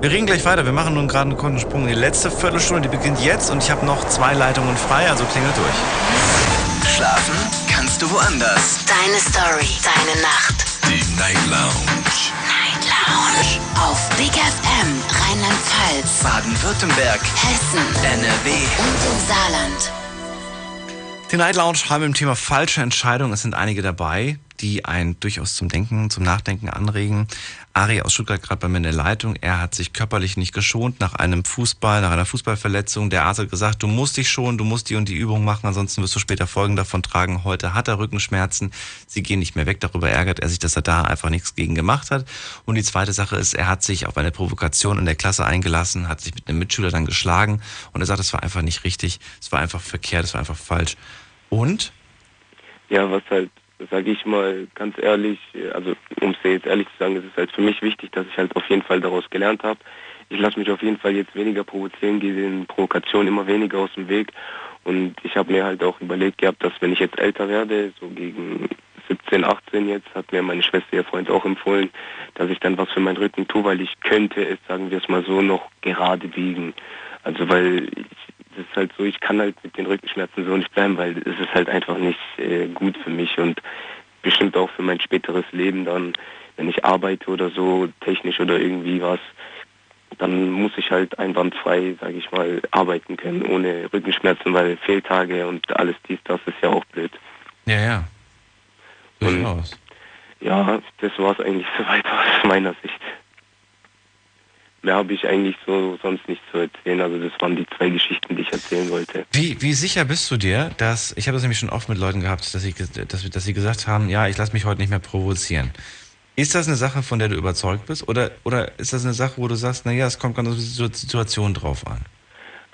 Wir reden gleich weiter. Wir machen nun gerade einen Kundensprung in die letzte Viertelstunde. Die beginnt jetzt und ich habe noch zwei Leitungen frei, also klingelt durch. Schlafen kannst du woanders. Deine Story, deine Nacht. Die Night Lounge. Night Lounge. Auf Big FM, Rheinland-Pfalz, Baden-Württemberg, Hessen, NRW und im Saarland. Die Night Lounge haben im Thema falsche Entscheidungen. Es sind einige dabei, die einen durchaus zum Denken, zum Nachdenken anregen. Ari aus Stuttgart gerade bei mir in der Leitung. Er hat sich körperlich nicht geschont nach einem Fußball, nach einer Fußballverletzung. Der Arzt hat gesagt, du musst dich schonen, du musst die und die Übung machen, ansonsten wirst du später Folgen davon tragen. Heute hat er Rückenschmerzen. Sie gehen nicht mehr weg. Darüber ärgert er sich, dass er da einfach nichts gegen gemacht hat. Und die zweite Sache ist, er hat sich auf eine Provokation in der Klasse eingelassen, hat sich mit einem Mitschüler dann geschlagen und er sagt, es war einfach nicht richtig, es war einfach verkehrt, es war einfach falsch. Und? Ja, was halt, sage ich mal ganz ehrlich, also um es jetzt ehrlich zu sagen, es ist halt für mich wichtig, dass ich halt auf jeden Fall daraus gelernt habe. Ich lasse mich auf jeden Fall jetzt weniger provozieren, gehe den Provokationen immer weniger aus dem Weg. Und ich habe mir halt auch überlegt gehabt, dass wenn ich jetzt älter werde, so gegen 17, 18 jetzt, hat mir meine Schwester, ihr Freund auch empfohlen, dass ich dann was für meinen Rücken tue, weil ich könnte es, sagen wir es mal so, noch gerade biegen. Also weil das ist halt so, ich kann halt mit den Rückenschmerzen so nicht bleiben, weil es ist halt einfach nicht äh, gut für mich und bestimmt auch für mein späteres Leben dann, wenn ich arbeite oder so, technisch oder irgendwie was, dann muss ich halt einwandfrei, sage ich mal, arbeiten können, ohne Rückenschmerzen, weil Fehltage und alles dies, das ist ja auch blöd. Ja, ja. Ja, das war es eigentlich soweit aus meiner Sicht. Mehr habe ich eigentlich so sonst nicht zu erzählen. Also das waren die zwei Geschichten, die ich erzählen wollte. Wie, wie sicher bist du dir, dass, ich habe das nämlich schon oft mit Leuten gehabt, dass, ich, dass, dass sie gesagt haben, ja, ich lasse mich heute nicht mehr provozieren. Ist das eine Sache, von der du überzeugt bist? Oder, oder ist das eine Sache, wo du sagst, naja, es kommt ganz auf die Situation drauf an?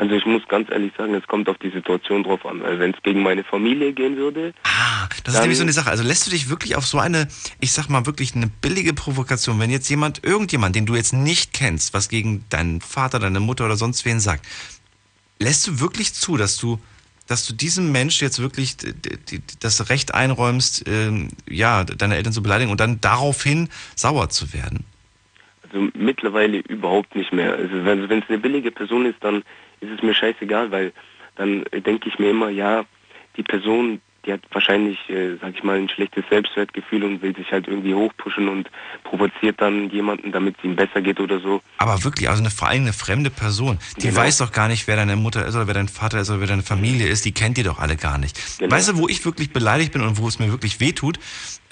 Also ich muss ganz ehrlich sagen, es kommt auf die Situation drauf an, weil wenn es gegen meine Familie gehen würde. Ah, das ist nämlich so eine Sache. Also lässt du dich wirklich auf so eine, ich sag mal wirklich eine billige Provokation, wenn jetzt jemand, irgendjemand, den du jetzt nicht kennst, was gegen deinen Vater, deine Mutter oder sonst wen sagt, lässt du wirklich zu, dass du, dass du diesem Mensch jetzt wirklich das Recht einräumst, ähm, ja, deine Eltern zu beleidigen und dann daraufhin sauer zu werden? Also mittlerweile überhaupt nicht mehr. Also wenn es eine billige Person ist, dann ist es mir scheißegal, weil dann denke ich mir immer, ja, die Person, die hat wahrscheinlich, äh, sag ich mal, ein schlechtes Selbstwertgefühl und will sich halt irgendwie hochpushen und provoziert dann jemanden, damit es ihm besser geht oder so. Aber wirklich, also eine, vor allem eine fremde Person, die Genau. weiß doch gar nicht, wer deine Mutter ist oder wer dein Vater ist oder wer deine Familie ist, die kennt die doch alle gar nicht. Genau. Weißt du, wo ich wirklich beleidigt bin und wo es mir wirklich wehtut,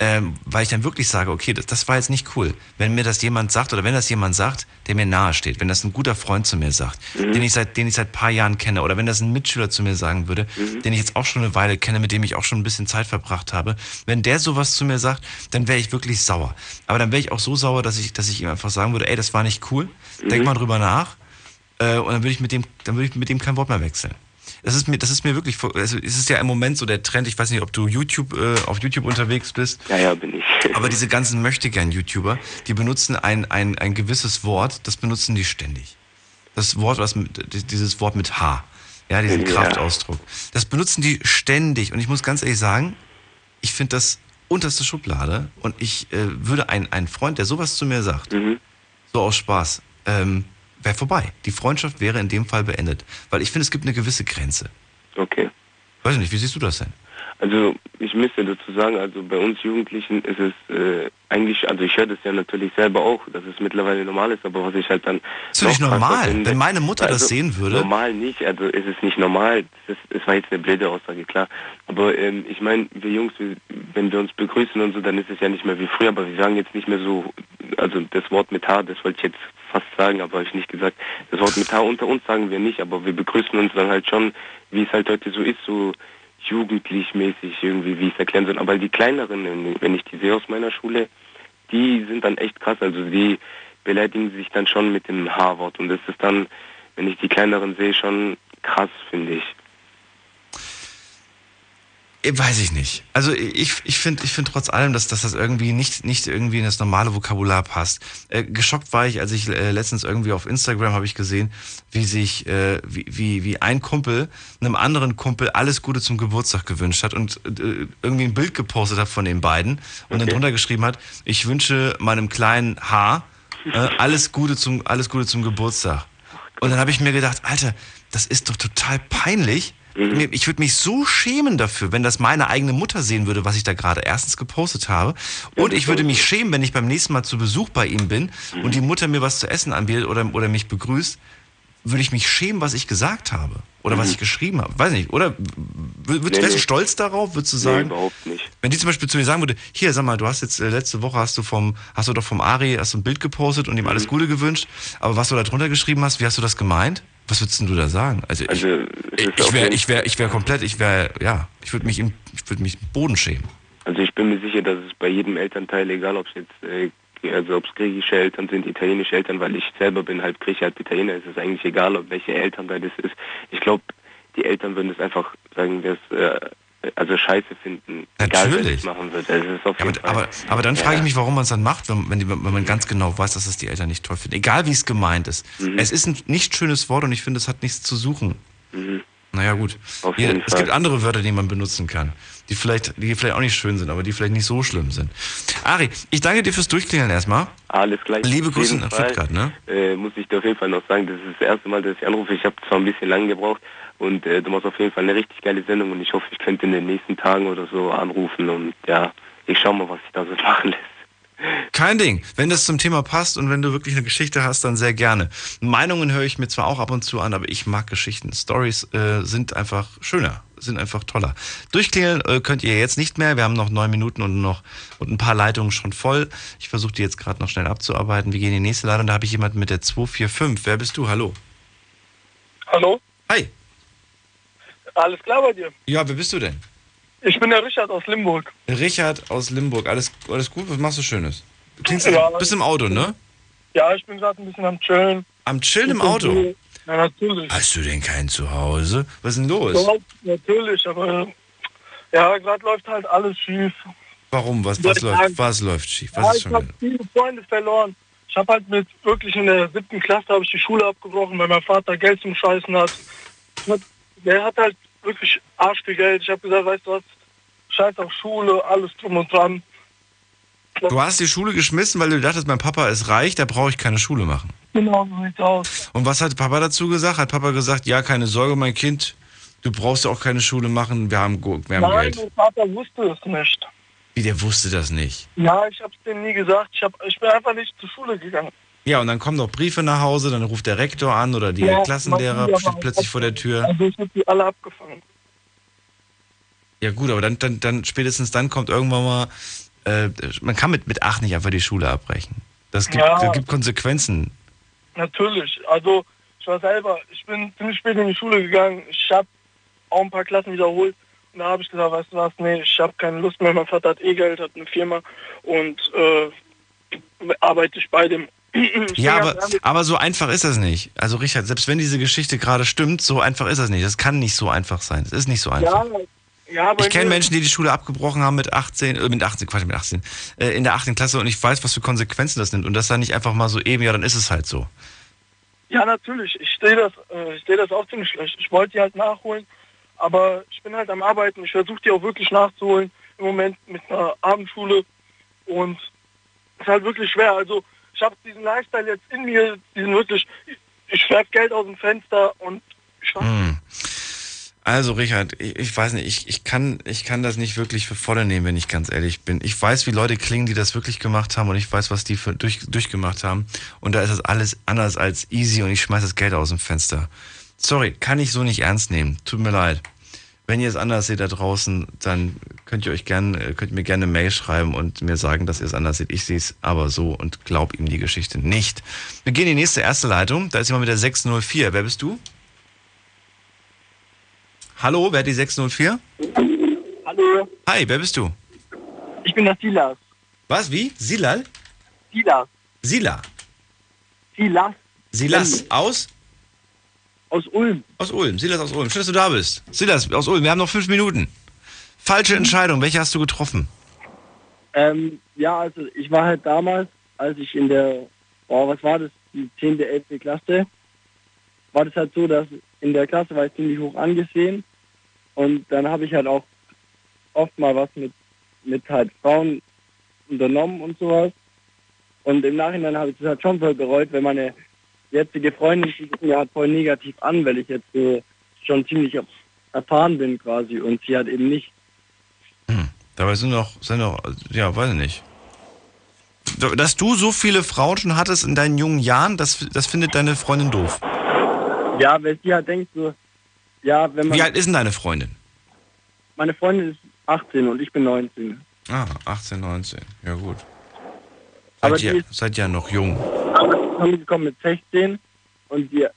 ähm, weil ich dann wirklich sage, okay, das, das war jetzt nicht cool. Wenn mir das jemand sagt oder wenn das jemand sagt, der mir nahe steht, wenn das ein guter Freund zu mir sagt, Mhm. den ich seit, den ich seit paar Jahren kenne oder wenn das ein Mitschüler zu mir sagen würde, Mhm. den ich jetzt auch schon eine Weile kenne, mit dem ich auch schon ein bisschen Zeit verbracht habe, wenn der sowas zu mir sagt, dann wäre ich wirklich sauer. Aber dann wäre ich auch so sauer, dass ich, dass ich ihm einfach sagen würde, ey, das war nicht cool, denk Mhm. mal drüber nach äh, und dann würde ich mit dem, dann würde ich mit dem kein Wort mehr wechseln. Das ist mir, das ist mir wirklich, es ist ja im Moment so der Trend, ich weiß nicht, ob du YouTube, äh, auf YouTube unterwegs bist. Ja, ja, bin ich. Aber diese ganzen Möchtegern-YouTuber, die benutzen ein, ein, ein gewisses Wort, das benutzen die ständig. Das Wort, was mit, dieses Wort mit H. Ja, diesen Ja. Kraftausdruck. Das benutzen die ständig. Und ich muss ganz ehrlich sagen, ich finde das unterste Schublade. Und ich äh, würde ein, ein Freund, der sowas zu mir sagt, Mhm. so aus Spaß, ähm, wäre vorbei. Die Freundschaft wäre in dem Fall beendet. Weil ich finde, es gibt eine gewisse Grenze. Okay. Weiß ich nicht, wie siehst du das denn? Also ich müsste dazu sagen, also bei uns Jugendlichen ist es äh, eigentlich, also ich höre das ja natürlich selber auch, dass es mittlerweile normal ist, aber was ich halt dann... Ist doch nicht normal. finde- Wenn meine Mutter das Also, sehen würde- Normal nicht, also ist es nicht normal. Das, ist, das war jetzt eine blöde Aussage, klar. Aber ähm, ich meine, wir Jungs, wir, wenn wir uns begrüßen und so, dann ist es ja nicht mehr wie früher, aber wir sagen jetzt nicht mehr so, also das Wort mit H, das wollte ich jetzt fast sagen, aber habe ich nicht gesagt. Das Wort mit H unter uns sagen wir nicht, aber wir begrüßen uns dann halt schon, wie es halt heute so ist, so jugendlich mäßig irgendwie, wie ich es erklären soll. Aber die kleineren, wenn ich die sehe aus meiner Schule, die sind dann echt krass. Also die beleidigen sich dann schon mit dem H-Wort. Und das ist dann, wenn ich die kleineren sehe, schon krass, finde ich. Eh, Weiß ich nicht. Also ich, ich finde ich find trotz allem, dass, dass das irgendwie nicht, nicht irgendwie in das normale Vokabular passt. Äh, geschockt war ich, als ich äh, letztens irgendwie auf Instagram habe ich gesehen, wie sich, äh, wie, wie, wie ein Kumpel einem anderen Kumpel alles Gute zum Geburtstag gewünscht hat und äh, irgendwie ein Bild gepostet hat von den beiden und dann drunter geschrieben hat, ich wünsche meinem kleinen H äh, alles Gute zum, alles Gute zum Geburtstag. Und dann habe ich mir gedacht, Alter, das ist doch total peinlich. Mir- Ich würde mich so schämen dafür, wenn das meine eigene Mutter sehen würde, was ich da gerade erstens gepostet habe. Und ich würde mich schämen, wenn ich beim nächsten Mal zu Besuch bei ihm bin und die Mutter mir was zu essen anbietet oder, oder mich begrüßt, würde ich mich schämen, was ich gesagt habe. Oder was Mhm. ich geschrieben habe. Weiß nicht. Oder würdest, Nee, wärst du nee. stolz darauf, würdest du Nee, sagen? überhaupt nicht. Wenn die zum Beispiel zu mir sagen würde, hier, sag mal, du hast jetzt äh, letzte Woche hast du vom, hast du doch vom Ari, hast du ein Bild gepostet und ihm alles Mhm. Gute gewünscht, aber was du da drunter geschrieben hast, wie hast du das gemeint? Was würdest du da sagen? Also ich, Also, ich, wäre, ich wäre, ich wäre komplett, ich wäre, ja, ich würde mich, im, ich würde mich im Boden schämen. Also ich bin mir sicher, dass es bei jedem Elternteil, egal ob es jetzt, äh, also ob es griechische Eltern sind, italienische Eltern, weil ich selber bin halt Grieche, halt Italiener, ist es eigentlich egal, ob welche Elternteil das ist. Ich glaube, die Eltern würden es einfach sagen, dass äh, also Scheiße finden, egal Natürlich. das machen wird. Also ist auf jeden Fall. Aber, aber dann frage Ja. ich mich, warum man es dann macht, wenn, wenn, wenn man ganz genau weiß, dass es die Eltern nicht toll finden. Egal wie es gemeint ist. Mhm. Es ist ein nicht schönes Wort und ich finde, es hat nichts zu suchen. Mhm. Naja, gut. Hier, es Fall. gibt andere Wörter, die man benutzen kann, die vielleicht, die vielleicht auch nicht schön sind, aber die vielleicht nicht so schlimm sind. Ari, ich danke dir fürs Durchklingeln erstmal. Alles gleich. Liebe Grüße nach Stuttgart, ne? Äh, muss ich dir auf jeden Fall noch sagen, das ist das erste Mal, dass ich anrufe. Ich habe zwar ein bisschen lang gebraucht und äh, du machst auf jeden Fall eine richtig geile Sendung und ich hoffe, ich könnte in den nächsten Tagen oder so anrufen und ja, ich schau mal, was sich da so machen lässt. Kein Ding. Wenn das zum Thema passt und wenn du wirklich eine Geschichte hast, dann sehr gerne. Meinungen höre ich mir zwar auch ab und zu an, aber ich mag Geschichten. Stories äh, sind einfach schöner. sind einfach toller. Durchklingeln äh, könnt ihr jetzt nicht mehr. Wir haben noch neun Minuten und noch und ein paar Leitungen schon voll. Ich versuche die jetzt gerade noch schnell abzuarbeiten. Wir gehen in die nächste Leitung. Da habe ich jemanden mit der 245. Wer bist du? Hallo. Hallo? Hi. Alles klar bei dir? Ja, wer bist du denn? Ich bin der Richard aus Limburg. Richard aus Limburg. Alles, alles gut? Was machst du Schönes? Du klingst Ja. bist im Auto, ne? Ja, ich bin gerade ein bisschen am Chillen. Am Chillen im Auto? Ja, natürlich. Hast du denn kein Zuhause? Was ist denn los? Ja, natürlich, aber ja, gerade läuft halt alles schief. Warum? Was, was, ich läuft, was läuft schief? Ja, Was ist ich schon habe wieder? viele Freunde verloren. Ich habe halt mit wirklich in der siebten Klasse habe ich die Schule abgebrochen, weil mein Vater Geld zum Scheißen. Hat- Der hat halt wirklich Arsch viel Geld. Ich habe gesagt, weißt du was, scheiß auf Schule, alles drum und dran. Du hast die Schule geschmissen, weil du dachtest, mein Papa ist reich, da brauche ich keine Schule machen. Genau so sieht's aus. Und was hat Papa dazu gesagt? Hat Papa gesagt, ja, keine Sorge, mein Kind, du brauchst auch keine Schule machen, wir haben, wir haben Nein, Geld. mein Vater wusste es nicht. Wie, der wusste das nicht? Ja, ich habe es dem nie gesagt. Ich, hab, ich bin einfach nicht zur Schule gegangen. Ja, und dann kommen noch Briefe nach Hause, dann ruft der Rektor an oder die Ja, Klassenlehrer steht plötzlich vor der Tür. Also ich habe die alle abgefangen. Ja gut, aber dann, dann, dann spätestens dann kommt irgendwann mal, äh, man kann mit, mit acht nicht einfach die Schule abbrechen. Das gibt, Ja. das gibt Konsequenzen. Natürlich. Also ich war selber, ich bin ziemlich spät in die Schule gegangen. Ich habe auch ein paar Klassen wiederholt. Und da habe ich gesagt, weißt du was, nee, ich habe keine Lust mehr. Mein Vater hat eh Geld, hat eine Firma und äh, arbeite ich bei dem. Ja, aber, aber so einfach ist das nicht. Also Richard, selbst wenn diese Geschichte gerade stimmt, so einfach ist das nicht. Das kann nicht so einfach sein. Es ist nicht so einfach. ja, ja, Ich kenne Menschen, die die Schule abgebrochen haben mit 18, äh, mit 18, Quatsch, mit 18, äh, in der 8. Klasse und ich weiß, was für Konsequenzen das nimmt. Und das dann nicht einfach mal so eben, ja, dann ist es halt so. Ja, natürlich. Ich sehe das, äh, ich das auch ziemlich schlecht. Ich wollte die halt nachholen, aber ich bin halt am Arbeiten. Ich versuche die auch wirklich nachzuholen im Moment mit einer Abendschule und es ist halt wirklich schwer. Also ich habe diesen Lifestyle jetzt in mir, diesen wirklich, ich werfe Geld aus dem Fenster und ich Hm. Also Richard, ich, ich weiß nicht, ich, ich, kann, ich kann das nicht wirklich für volle nehmen, wenn ich ganz ehrlich bin. Ich weiß, wie Leute klingen, die das wirklich gemacht haben und ich weiß, was die für, durch, durchgemacht haben. Und da ist das alles anders als easy und ich schmeiß das Geld aus dem Fenster. Sorry, kann ich so nicht ernst nehmen. Tut mir leid. Wenn ihr es anders seht da draußen, dann könnt ihr euch gerne, könnt ihr mir gerne eine Mail schreiben und mir sagen, dass ihr es anders seht. Ich sehe es aber so und glaub ihm die Geschichte nicht. Wir gehen in die nächste erste Leitung. Da ist jemand mit der 604. Wer bist du? Hallo, wer hat die 604? Hallo, Hi, wer bist du? ich bin der Silas. Was, wie? Silal? Silas. Sila. Silas. Silas aus? Aus Ulm. Aus Ulm. Silas aus Ulm. Schön, dass du da bist. Silas aus Ulm. Wir haben noch fünf Minuten. Falsche Entscheidung. Welche hast du getroffen? Ähm, ja, also ich war halt damals, als ich in der, oh, was war das, die 10., 11. Klasse, war das halt so, dass in der Klasse war ich ziemlich hoch angesehen und dann habe ich halt auch oft mal was mit, mit halt Frauen unternommen und sowas. Und im Nachhinein habe ich das halt schon voll bereut, wenn meine jetzige Freundin, mir halt voll negativ an, weil ich jetzt so schon ziemlich erfahren bin quasi und sie hat eben nicht. Dabei sind noch, sind noch, ja, weiß ich nicht. Dass du so viele Frauen schon hattest in deinen jungen Jahren, das, das findet deine Freundin doof. Ja, weil sie halt denkt so, ja, wenn man... Wie alt ist denn deine Freundin? Meine Freundin ist 18 und ich bin 19. Ah, 18, 19. Ja, gut. Seid, ihr, seid ja noch jung. Aber zusammen gekommen mit 16 und wir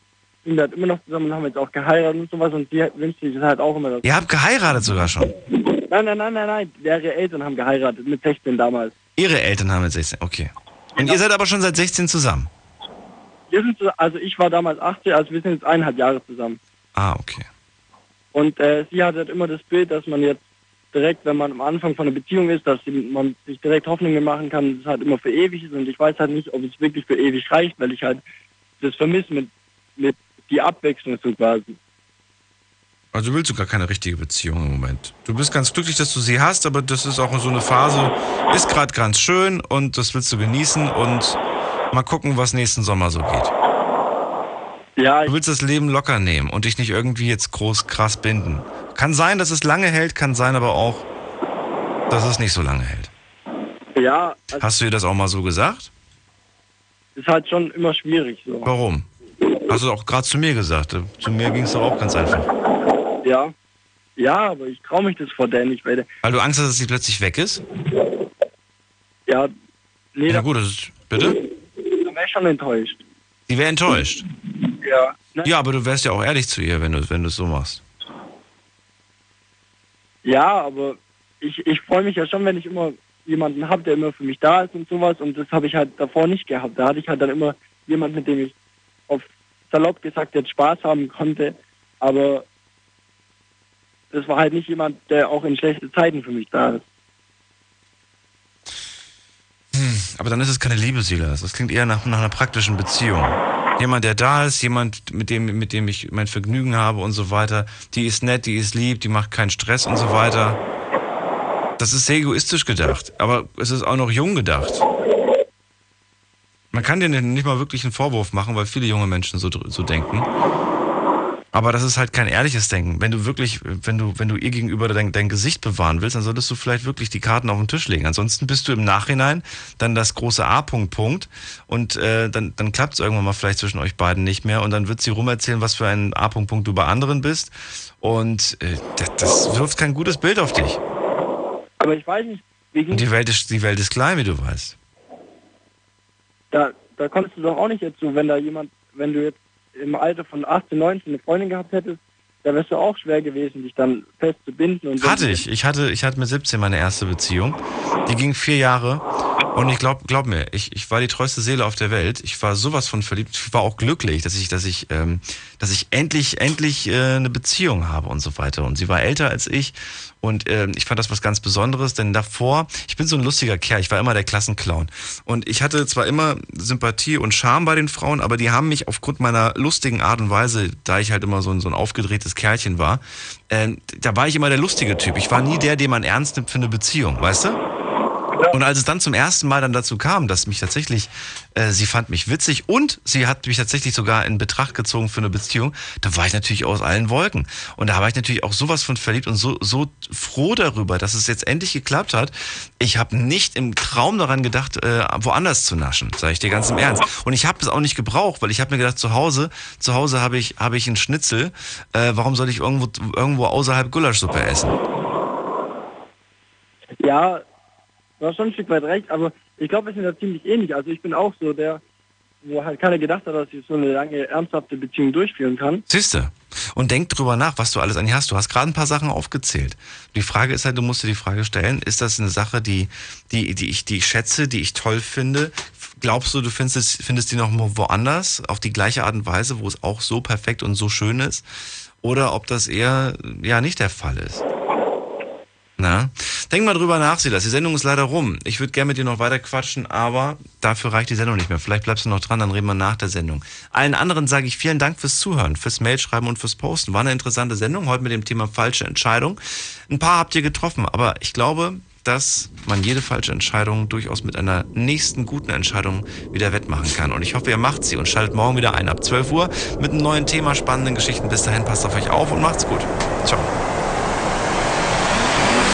sind halt immer noch zusammen und haben jetzt auch geheiratet und sowas und sie wünscht sich das halt auch immer. Ihr habt geheiratet sogar schon. nein, nein, nein, nein, nein. Ihre Eltern haben geheiratet mit 16 damals. Ihre Eltern haben mit 16. Okay. Und ihr seid aber schon seit 16 zusammen. Wir sind, also ich war damals 18, also wir sind jetzt eineinhalb Jahre zusammen. Ah, okay. Und äh, sie hat halt immer das Bild, dass man jetzt direkt, wenn man am Anfang von einer Beziehung ist, dass man sich direkt Hoffnungen machen kann, dass es halt immer für ewig ist. Und ich weiß halt nicht, ob es wirklich für ewig reicht, weil ich halt das vermisse mit, mit die Abwechslung so quasi. Also du willst du gar keine richtige Beziehung im Moment. Du bist ganz glücklich, dass du sie hast, aber das ist auch so eine Phase, ist gerade ganz schön und das willst du genießen und mal gucken, was nächsten Sommer so geht. Ja, du willst das Leben locker nehmen und dich nicht irgendwie jetzt groß krass binden. Kann sein, dass es lange hält, kann sein aber auch, dass es nicht so lange hält. Ja, also Hast du ihr das auch mal so gesagt? ist halt schon immer schwierig so. Warum? Hast du auch gerade zu mir gesagt. Zu mir ging es doch auch ganz einfach. Ja. Ja, aber ich traue mich das vor der nicht, weil Weil du Angst hast, dass sie plötzlich weg ist? ja, nee, Na gut, das ist, bitte? da wäre schon enttäuscht. Die wäre enttäuscht. Ja. Ja, aber du wärst ja auch ehrlich zu ihr, wenn du wenn du es so machst. Ja, aber ich, ich freue mich ja schon, wenn ich immer jemanden habe, der immer für mich da ist und sowas. Und das habe ich halt davor nicht gehabt. Da hatte ich halt dann immer jemanden, mit dem ich auf salopp gesagt jetzt Spaß haben konnte. Aber das war halt nicht jemand, der auch in schlechte Zeiten für mich da ist. Aber dann ist es keine Liebe, Silas. Das klingt eher nach, nach einer praktischen Beziehung. Jemand, der da ist, jemand, mit dem, mit dem ich mein Vergnügen habe und so weiter. Die ist nett, die ist lieb, die macht keinen Stress und so weiter. Das ist sehr egoistisch gedacht, aber es ist auch noch jung gedacht. Man kann dir nicht mal wirklich einen Vorwurf machen, weil viele junge Menschen so, so denken. Aber das ist halt kein ehrliches Denken. Wenn du wirklich, wenn du, wenn du ihr gegenüber dein, dein Gesicht bewahren willst, dann solltest du vielleicht wirklich die Karten auf den Tisch legen. Ansonsten bist du im Nachhinein dann das große A-Punkt, Punkt. Und äh, dann, dann klappt es irgendwann mal vielleicht zwischen euch beiden nicht mehr. Und dann wird sie rumerzählen, was für ein A-Punkt, Punkt du bei anderen bist. Und äh, das, das wirft kein gutes Bild auf dich. Aber ich weiß nicht, wie Und die Welt ist, die Welt ist klein, wie du weißt. da, da kommst du doch auch nicht jetzt so, wenn da jemand, wenn du jetzt im Alter von 18, 19 eine Freundin gehabt hättest, da wärst du auch schwer gewesen, dich dann fest zu binden. Und Hatte ich. Ich hatte, ich hatte mit 17 meine erste Beziehung. Die ging vier Jahre. Und ich glaub, glaub mir, ich, ich war die treueste Seele auf der Welt. Ich war sowas von verliebt. Ich war auch glücklich, dass ich, dass ich, ähm, dass ich endlich, endlich äh, eine Beziehung habe und so weiter. Und sie war älter als ich. Und ähm, ich fand das was ganz Besonderes, denn davor, ich bin so ein lustiger Kerl, ich war immer der Klassenclown. Und ich hatte zwar immer Sympathie und Charme bei den Frauen, aber die haben mich aufgrund meiner lustigen Art und Weise, da ich halt immer so ein, so ein aufgedrehtes Kerlchen war, ähm, da war ich immer der lustige Typ. Ich war nie der, den man ernst nimmt für eine Beziehung, weißt du? Und als es dann zum ersten Mal dann dazu kam, dass mich tatsächlich, äh, sie fand mich witzig und sie hat mich tatsächlich sogar in Betracht gezogen für eine Beziehung, da war ich natürlich aus allen Wolken. Und da war ich natürlich auch sowas von verliebt und so, so froh darüber, dass es jetzt endlich geklappt hat. Ich habe nicht im Traum daran gedacht, äh, woanders zu naschen, sage ich dir ganz im Ernst. Und ich habe es auch nicht gebraucht, weil ich habe mir gedacht, zu Hause, zu Hause habe ich, habe ich einen Schnitzel. Äh, warum soll ich irgendwo, irgendwo außerhalb Gulaschsuppe essen? Ja, du hast schon ein Stück weit recht, aber ich glaube, wir sind da ziemlich ähnlich. Also ich bin auch so der, wo halt keiner gedacht hat, dass ich so eine lange, ernsthafte Beziehung durchführen kann. Siehste. Und denk drüber nach, was du alles an dir hast. Du hast gerade ein paar Sachen aufgezählt. Die Frage ist halt, du musst dir die Frage stellen, ist das eine Sache, die, die, die, ich, die ich schätze, die ich toll finde? Glaubst du, du findest, findest die noch woanders, auf die gleiche Art und Weise, wo es auch so perfekt und so schön ist? Oder ob das eher ja nicht der Fall ist? Na? Denk mal drüber nach, Silas. Die Sendung ist leider rum. Ich würde gerne mit dir noch weiter quatschen, aber dafür reicht die Sendung nicht mehr. Vielleicht bleibst du noch dran, dann reden wir nach der Sendung. Allen anderen sage ich vielen Dank fürs Zuhören, fürs Mailschreiben und fürs Posten. War eine interessante Sendung, heute mit dem Thema falsche Entscheidung. Ein paar habt ihr getroffen, aber ich glaube, dass man jede falsche Entscheidung durchaus mit einer nächsten guten Entscheidung wieder wettmachen kann. Und ich hoffe, ihr macht sie und schaltet morgen wieder ein ab 12 Uhr mit einem neuen Thema, spannenden Geschichten. Bis dahin, passt auf euch auf und macht's gut. Ciao.